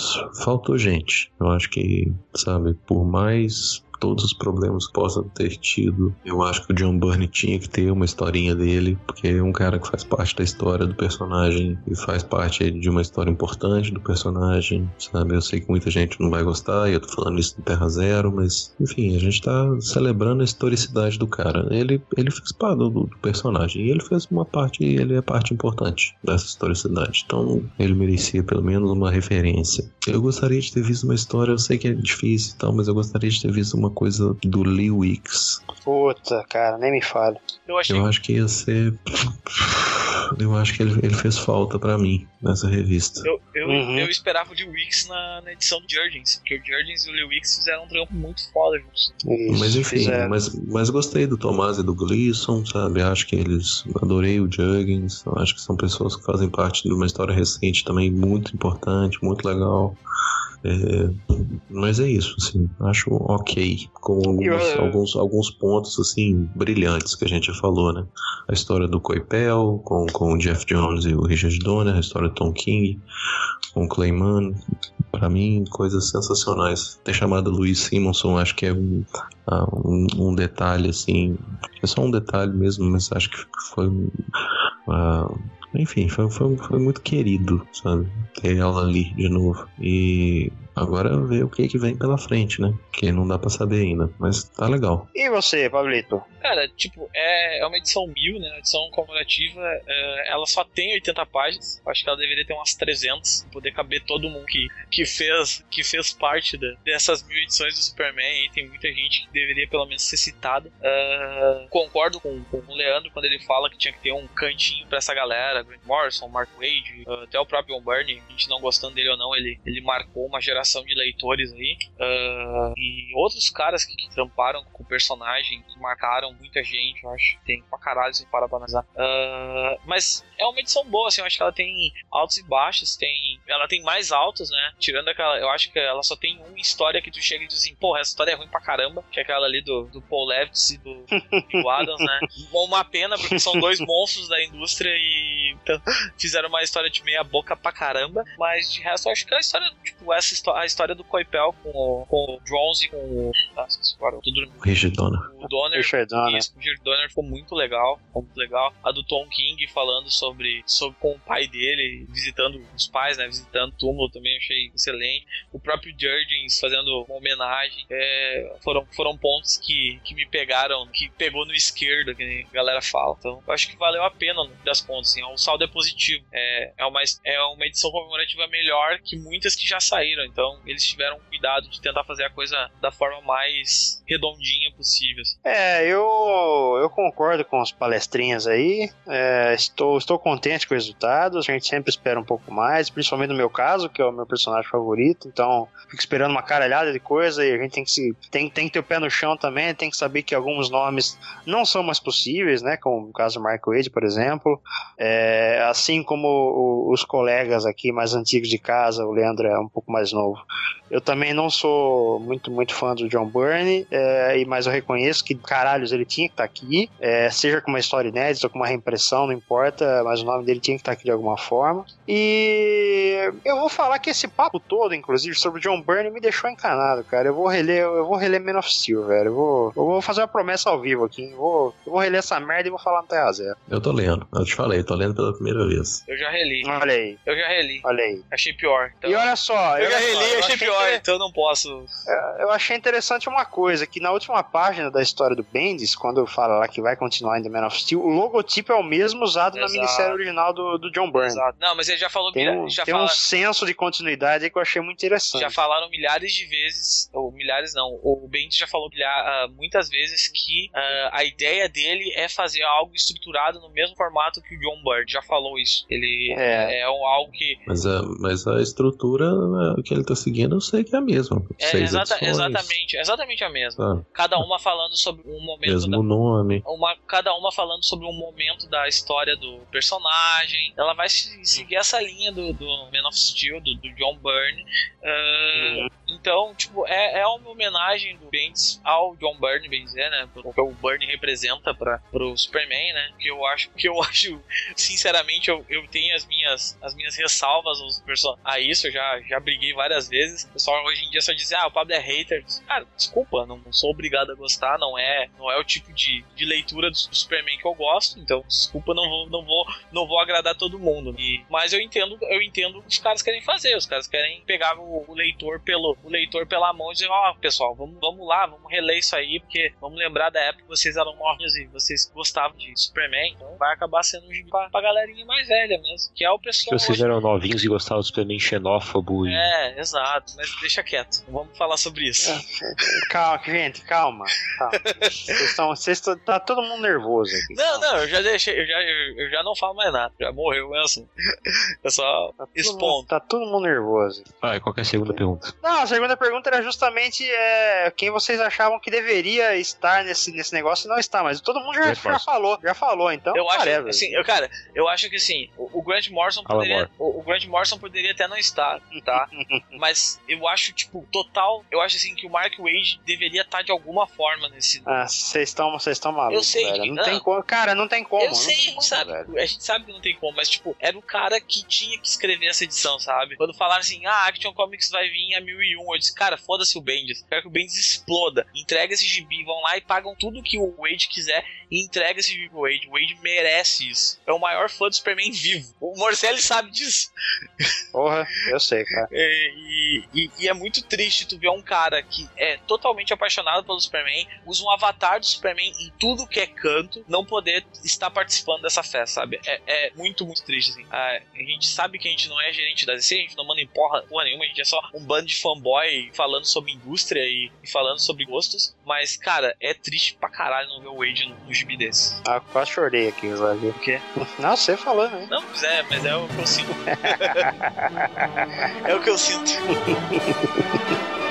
[SPEAKER 7] faltou gente. Eu acho que, sabe, por mais todos os problemas que possam ter tido, eu acho que o John Byrne tinha que ter uma historinha dele, porque é um cara que faz parte da história do personagem e faz parte de uma história importante do personagem, sabe? Eu sei que muita gente não vai gostar, e eu tô falando isso no Terra Zero, mas enfim, a gente tá celebrando a historicidade do cara. Ele, ele fez parte do, do personagem e ele fez uma parte, ele é parte importante dessa historicidade. Então, ele merecia pelo menos uma referência. Eu gostaria de ter visto uma história, eu sei que é difícil e tal, mas eu gostaria de ter visto uma coisa do Lee Wicks.
[SPEAKER 5] Puta, cara, nem me fale.
[SPEAKER 6] Eu achei
[SPEAKER 7] Eu acho que ia ser. <laughs> eu acho que ele, ele fez falta para mim nessa revista.
[SPEAKER 6] Eu, eu,
[SPEAKER 5] Uhum.
[SPEAKER 6] eu esperava o Lee Wicks na, na edição do Jurgens, porque o Jurgens e o Lee Wicks fizeram um trampo muito foda juntos.
[SPEAKER 5] Isso,
[SPEAKER 7] Mas enfim,
[SPEAKER 5] fizeram.
[SPEAKER 7] mas, mas gostei do Tomás e do Gleason, sabe? Acho que eles. Adorei o Juggins. Acho que são pessoas que fazem parte de uma história recente também muito importante, muito legal. É, mas é isso, assim, acho ok, com alguns,
[SPEAKER 5] Eu-
[SPEAKER 7] alguns, alguns pontos assim brilhantes que a gente já falou, né? A história do Coipel, com, com o Jeff Jones e o Richard Donner, a história do Tom King, com o Clayman, Pra mim, coisas sensacionais. Ter chamado Luiz Simonson, acho que é um, ah, um, um detalhe, assim. É só um detalhe mesmo, mas acho que foi. ah, enfim, foi, foi, foi muito querido, sabe? Ter ela ali de novo. E agora ver o que, que vem pela frente, né? Que não dá pra saber ainda. Mas tá legal.
[SPEAKER 5] E você, Pablito?
[SPEAKER 6] Cara, tipo, é, é uma edição mil, né? Uma edição comemorativa. é, ela só tem 80 páginas. Acho que ela deveria ter umas 300. pra Poder caber todo mundo que, que, fez, que fez parte da- dessas mil edições do Superman. E tem muita gente que deveria pelo menos ser citada. Ah, concordo com, com o Leandro quando ele fala que tinha que ter um cantinho pra essa galera. Grant Morrison, Mark Wade, ah, até o próprio John Byrne. A gente não gostando dele ou não, ele, ele marcou uma geração de leitores aí. Ah, e outros caras que, que tramparam com o personagem, que marcaram muita gente, eu acho. Tem pra caralho se parar pra analisar. Ah, mas é uma edição boa, assim, eu acho que ela tem altos e baixos, tem. Ela tem mais altos, né? Tirando aquela. Eu acho que ela só tem uma história que tu chega e diz assim, porra, essa história é ruim pra caramba, que é aquela ali do, do Paul Levitz e do Bill Adams, né? <laughs> Uma pena, porque são dois monstros da indústria e então, fizeram uma história de meia boca pra caramba. Mas de resto, eu acho que a história, tipo, essa histó- a história do Coipel com o, com o Jones e com o. Ah, esqueci agora, tudo
[SPEAKER 7] O Rigidona.
[SPEAKER 6] o Donner.
[SPEAKER 5] Richard Donner.
[SPEAKER 6] Isso, o Richard Donner ficou muito legal, ficou muito legal. A do Tom King falando sobre, sobre com o pai dele, visitando os pais, né? Visitando o túmulo também achei excelente. O próprio Jurgens fazendo uma homenagem. É, foram, foram pontos que, que me pegaram, que pegou no esquerdo, que a galera fala. Então, eu acho que valeu a pena das contas. Assim, o saldo é positivo. É, é, uma, é uma edição comemorativa melhor que muitas que já saíram. Então, eles tiveram cuidado de tentar fazer a coisa da forma mais redondinha possível. assim.
[SPEAKER 5] É, eu, eu concordo com os palestrinhas aí. É, estou, estou contente com os resultados. A gente sempre espera um pouco mais, principalmente no meu caso, que é o meu personagem favorito. Então, fico esperando uma caralhada de coisa e a gente tem que, se, tem, tem que ter o pé no chão também. Tem que saber que alguns nomes não são mais possíveis, né? Como o caso do Mark Wade, por exemplo. É, assim como o- os colegas aqui mais antigos de casa, o Leandro é um pouco mais novo. Eu também não sou muito, muito fã do John Byrne, é, e- mas eu reconheço que, caralhos, ele tinha que estar aqui, é, seja com uma história inédita ou com uma reimpressão, não importa, mas o nome dele tinha que estar aqui de alguma forma. E eu vou falar que esse papo todo, inclusive, sobre o John Byrne me deixou encanado, cara. Eu vou reler, eu vou reler Man of Steel, velho. Eu vou, eu vou fazer uma promessa ao vivo aqui. Eu vou, eu vou reler essa merda e vou falar no Terra Zero.
[SPEAKER 7] Eu tô lendo, eu te falei, tô lendo pela primeira vez.
[SPEAKER 6] Eu já reli.
[SPEAKER 5] Olha aí,
[SPEAKER 6] Eu já reli.
[SPEAKER 5] olha aí.
[SPEAKER 6] Achei pior. Então,
[SPEAKER 5] E olha só,
[SPEAKER 6] eu já reli,
[SPEAKER 5] eu
[SPEAKER 6] achei
[SPEAKER 5] achei
[SPEAKER 6] pior,
[SPEAKER 5] inter-
[SPEAKER 6] então eu não posso.
[SPEAKER 5] Eu achei interessante uma coisa, que na última página da história do Bendis, quando fala lá que vai continuar em The Man of Steel, o logotipo é o mesmo usado na
[SPEAKER 6] Exato.
[SPEAKER 5] minissérie original do, do John Byrne.
[SPEAKER 6] Exato. Não, mas ele já falou
[SPEAKER 5] Tem, um,
[SPEAKER 6] já
[SPEAKER 5] tem
[SPEAKER 6] fala-
[SPEAKER 5] um senso de continuidade que eu achei muito interessante.
[SPEAKER 6] Já falaram milhares de vezes, ou milhares não, o Bendis já falou milha- ah, muitas vezes que ah, a ideia dele é fazer algo estruturado no mesmo formato que o John Byrne, já falou isso. Ele
[SPEAKER 5] É.
[SPEAKER 6] é, um, algo que...
[SPEAKER 7] Mas a, mas a estrutura eh, que ele tá seguindo eu sei que é a mesma.
[SPEAKER 6] É
[SPEAKER 7] Seis
[SPEAKER 6] exata-
[SPEAKER 7] edições,
[SPEAKER 6] exatamente, exatamente a mesma.
[SPEAKER 7] tá?
[SPEAKER 6] Cada uma falando sobre um momento da,
[SPEAKER 7] Mesmo nome.
[SPEAKER 6] uma, cada uma falando sobre um momento da história do personagem. Ela vai se- seguir essa linha do, do Man of Steel, do, do John Byrne. Ah, Então, tipo, é, é uma homenagem do Bendis ao John Byrne, bem dizer, né? O que o Byrne representa para pro Superman, né? Que eu acho, que eu <laughs> acho, sinceramente, eu, eu tenho as minhas, as minhas ressalvas aos person a isso, eu já, já briguei várias vezes. O pessoal hoje em dia só diz, ah, o Pablo é hater. Cara, desculpa, não, não sou obrigado a gostar, não é, não é o tipo de, de leitura do, do Superman que eu gosto, então desculpa, não vou, não vou, não vou agradar todo mundo. E, mas eu entendo, eu entendo o que os caras querem fazer, os caras querem pegar o, o leitor pelo, o leitor pela mão e dizer, ó, pessoal, vamos, vamos lá, vamos reler isso aí, porque vamos lembrar da época que vocês eram mortos e vocês gostavam de Superman, então vai acabar sendo um gibi pra, pra galerinha mais velha mesmo, que é o
[SPEAKER 4] Que
[SPEAKER 6] pessoal.
[SPEAKER 4] vocês
[SPEAKER 6] hoje-
[SPEAKER 4] eram novinhos e gostavam do Superman xenófobo e.
[SPEAKER 6] É, exato, mas deixa quieto, vamos falar sobre isso.
[SPEAKER 5] Calma, gente, calma. calma. Vocês estão. Vocês estão. Tá todo mundo nervoso aqui.
[SPEAKER 6] Não,
[SPEAKER 5] calma.
[SPEAKER 6] não, eu já deixei, eu já, eu, eu já não falo mais nada, já morreu mesmo. É só
[SPEAKER 5] Tá todo, mundo,
[SPEAKER 6] expondo.
[SPEAKER 5] tá todo mundo nervoso.
[SPEAKER 4] Ah, e qual que é a segunda pergunta?
[SPEAKER 5] Não, a segunda pergunta era justamente é, quem vocês achavam que deveria estar nesse, nesse negócio e não está, mas todo mundo já, já falou, já falou, então.
[SPEAKER 6] Eu acho,
[SPEAKER 5] whatever.
[SPEAKER 6] assim, eu, cara, eu acho que assim, o, o Grant Morrison poderia, o, o Grant Morrison poderia até não estar, tá? <laughs> Mas eu acho, tipo, total, eu acho assim que o Mark Wade deveria estar de alguma forma nesse.
[SPEAKER 5] Ah, vocês estão vocês estão malucos,
[SPEAKER 6] Eu sei
[SPEAKER 5] velho.
[SPEAKER 6] que-
[SPEAKER 5] Não,
[SPEAKER 6] não.
[SPEAKER 5] tem como. Cara, não tem como.
[SPEAKER 6] eu sei,
[SPEAKER 5] tem como,
[SPEAKER 6] sabe,
[SPEAKER 5] velho.
[SPEAKER 6] a gente sabe que não tem como, mas tipo, era o cara que tinha que escrever essa edição, sabe? Quando falaram assim, ah, Action Comics vai vir a 1001, eu disse, cara, foda-se o Bendis, quero que o Bendis exploda, entrega esse gibi, vão lá e pagam tudo que o Wade quiser e entrega esse gibi pro Wade. O Wade merece isso. É o maior fã do Superman vivo. O Morcelli sabe disso.
[SPEAKER 5] Porra, eu sei, cara. <laughs>
[SPEAKER 6] É, e, e- é muito triste tu ver um cara que é totalmente apaixonado pelo Superman, usa um avatar do Superman em tudo que é canto, não poder estar participando dessa festa, sabe? É, é muito, muito triste, assim. Ah, a gente sabe que a gente não é gerente da DC, a gente não manda em porra, porra nenhuma, a gente é só um bando de fanboy falando sobre indústria e, e falando sobre gostos, mas, cara, é triste pra caralho não ver o Wade no, no gibi desse.
[SPEAKER 5] Ah, quase chorei aqui, Zé.
[SPEAKER 6] O quê?
[SPEAKER 5] Não, você falou, né?
[SPEAKER 6] Não, mas é, mas é o que eu sinto. <laughs> é o que eu sinto. <laughs>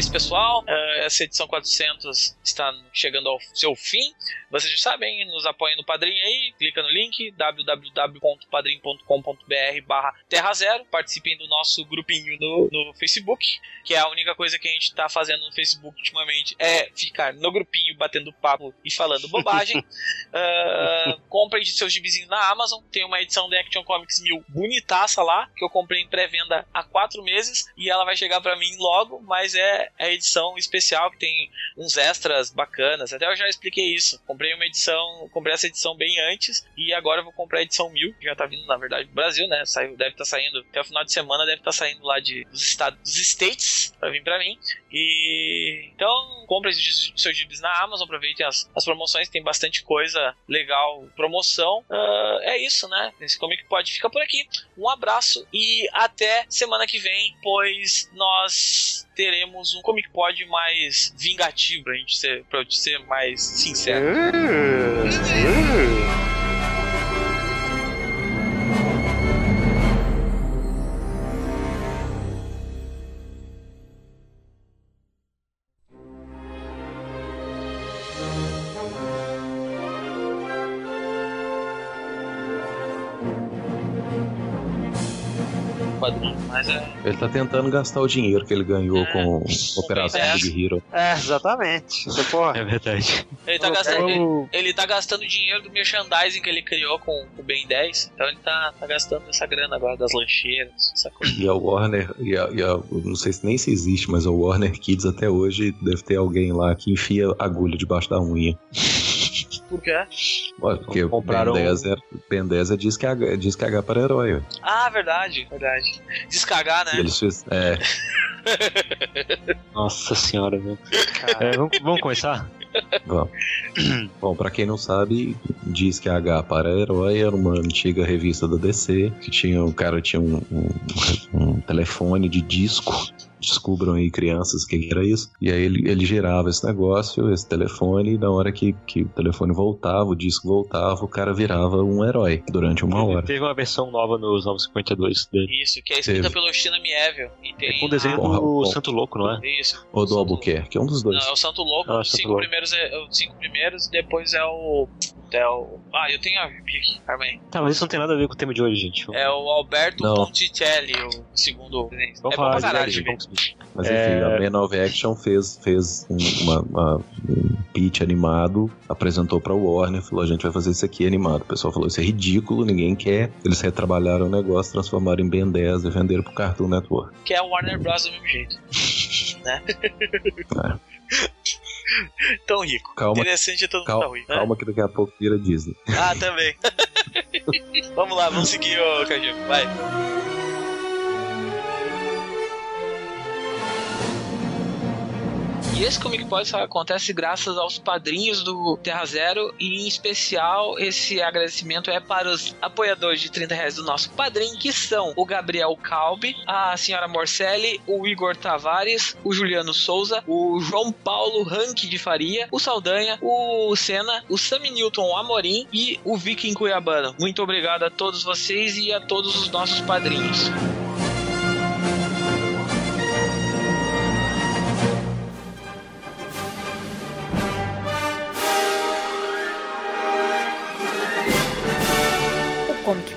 [SPEAKER 6] isso, pessoal. Eh, Essa edição 400 está chegando ao seu fim. Vocês já sabem, nos apoiem no Padrim aí. Clica no link www.padrim.com.br barra Terra Zero. Participem do nosso grupinho no, no Facebook, que é a única coisa que a gente está fazendo no Facebook ultimamente é ficar no grupinho batendo papo e falando <laughs> bobagem. Ah, comprem de seus gibizinhos na Amazon. Tem uma edição da Action Comics 1000 bonitaça lá, que eu comprei em pré-venda há quatro meses e ela vai chegar pra mim logo, mas é a edição especial que tem uns extras bacanas. Até eu já expliquei isso. Comprei uma edição, comprei essa edição bem antes e agora eu vou comprar a edição 1000, que já tá vindo na verdade do Brasil, né? Saiu, deve estar saindo até o final de semana, deve estar saindo lá de, dos estados, dos States pra vir pra mim. E então, comprem seus gibis na Amazon, aproveitem as, as promoções, tem bastante coisa legal, promoção. Ah, é isso, né? Esse Comic Pod fica por aqui. Um abraço e até semana que vem, pois nós teremos um Comic Pod mais vingativo pra gente ser, pra ser mais sincero. Quadrinho,
[SPEAKER 7] Ele tá tentando gastar o dinheiro que ele ganhou
[SPEAKER 6] É,
[SPEAKER 7] com Operação
[SPEAKER 6] Ben
[SPEAKER 7] Big Hero.
[SPEAKER 5] É, exatamente. Porra.
[SPEAKER 4] É verdade.
[SPEAKER 6] Ele tá, gastando, ele, ele tá gastando dinheiro do merchandising que ele criou com o Ben 10. Então ele tá, tá gastando essa grana agora das lancheiras, essa coisa.
[SPEAKER 7] E a Warner, e a, e a- não sei se nem se existe, mas a Warner Kids até hoje deve ter alguém lá que enfia agulha debaixo da unha. <laughs>
[SPEAKER 6] Por quê?
[SPEAKER 7] Olha, Porque
[SPEAKER 4] Compraram-
[SPEAKER 7] Ben 10, é, ben 10 é diz que H, diz que H para herói.
[SPEAKER 6] Ah, verdade, verdade. Descagar, né?
[SPEAKER 7] E eles fez, é, <laughs>
[SPEAKER 4] Nossa senhora, velho. É, vamos, vamos começar?
[SPEAKER 7] Vamos. Bom, pra quem não sabe, diz que a H para Herói era uma antiga revista da DC, que tinha, o cara tinha um, um- um telefone de disco. Descubram aí, crianças, o que era isso. E aí ele, ele gerava esse negócio, esse telefone, e na hora que, que o telefone voltava, o disco voltava, o cara virava um herói durante uma hora.
[SPEAKER 4] Teve uma versão nova nos 952 dele.
[SPEAKER 6] Isso, que é escrita
[SPEAKER 7] Teve.
[SPEAKER 6] pelo China Mieville. E tem
[SPEAKER 4] É com o desenho do. Santo Louco, não é?
[SPEAKER 6] Isso.
[SPEAKER 7] Ou do Albuquerque, é um dos dois.
[SPEAKER 6] Não, é o Santo Louco,
[SPEAKER 4] Ah,
[SPEAKER 6] os
[SPEAKER 4] Santo
[SPEAKER 6] cinco
[SPEAKER 4] Louco.
[SPEAKER 6] primeiros
[SPEAKER 8] os cinco primeiros e depois é o. É o. Ah, eu tenho a aqui, Armei.
[SPEAKER 4] Tá, mas isso não tem nada a ver com o tema de hoje, gente.
[SPEAKER 8] É o Alberto
[SPEAKER 7] Não.
[SPEAKER 8] Ponticelli, o segundo presidente.
[SPEAKER 4] Vamos
[SPEAKER 8] é bom
[SPEAKER 4] falar
[SPEAKER 8] pra
[SPEAKER 4] de
[SPEAKER 8] caralho, gente.
[SPEAKER 7] Mas
[SPEAKER 4] É.
[SPEAKER 7] enfim, a Man of Action fez, fez um, uma, uma- um pitch animado, apresentou pra Warner, falou: a gente vai fazer isso aqui animado. O pessoal falou: isso é ridículo, ninguém quer. Eles retrabalharam o negócio, transformaram em Ben 10 e venderam pro Cartoon Network.
[SPEAKER 8] Que é o Warner Bros. do mesmo jeito. <laughs> né? <laughs> Tão rico.
[SPEAKER 7] Calma,
[SPEAKER 8] Interessante é todo mundo tá
[SPEAKER 7] calma,
[SPEAKER 8] ruim. né?
[SPEAKER 7] calma que daqui a pouco vira Disney.
[SPEAKER 8] Ah, também. <laughs> vamos lá, vamos seguir, ô Cajun. Vai.
[SPEAKER 6] E esse Comic Pod só acontece graças aos padrinhos do Terra Zero e em especial esse agradecimento é para os apoiadores de 30 reais do nosso padrinho, que são o Gabriel Calbi, a senhora Morcelli, o Igor Tavares, o Juliano Souza, o João Paulo Rank de Faria, o Saldanha, o Senna, o Sami Newton Amorim e o Viking Cuiabano. Muito obrigado a todos vocês e a todos os nossos padrinhos.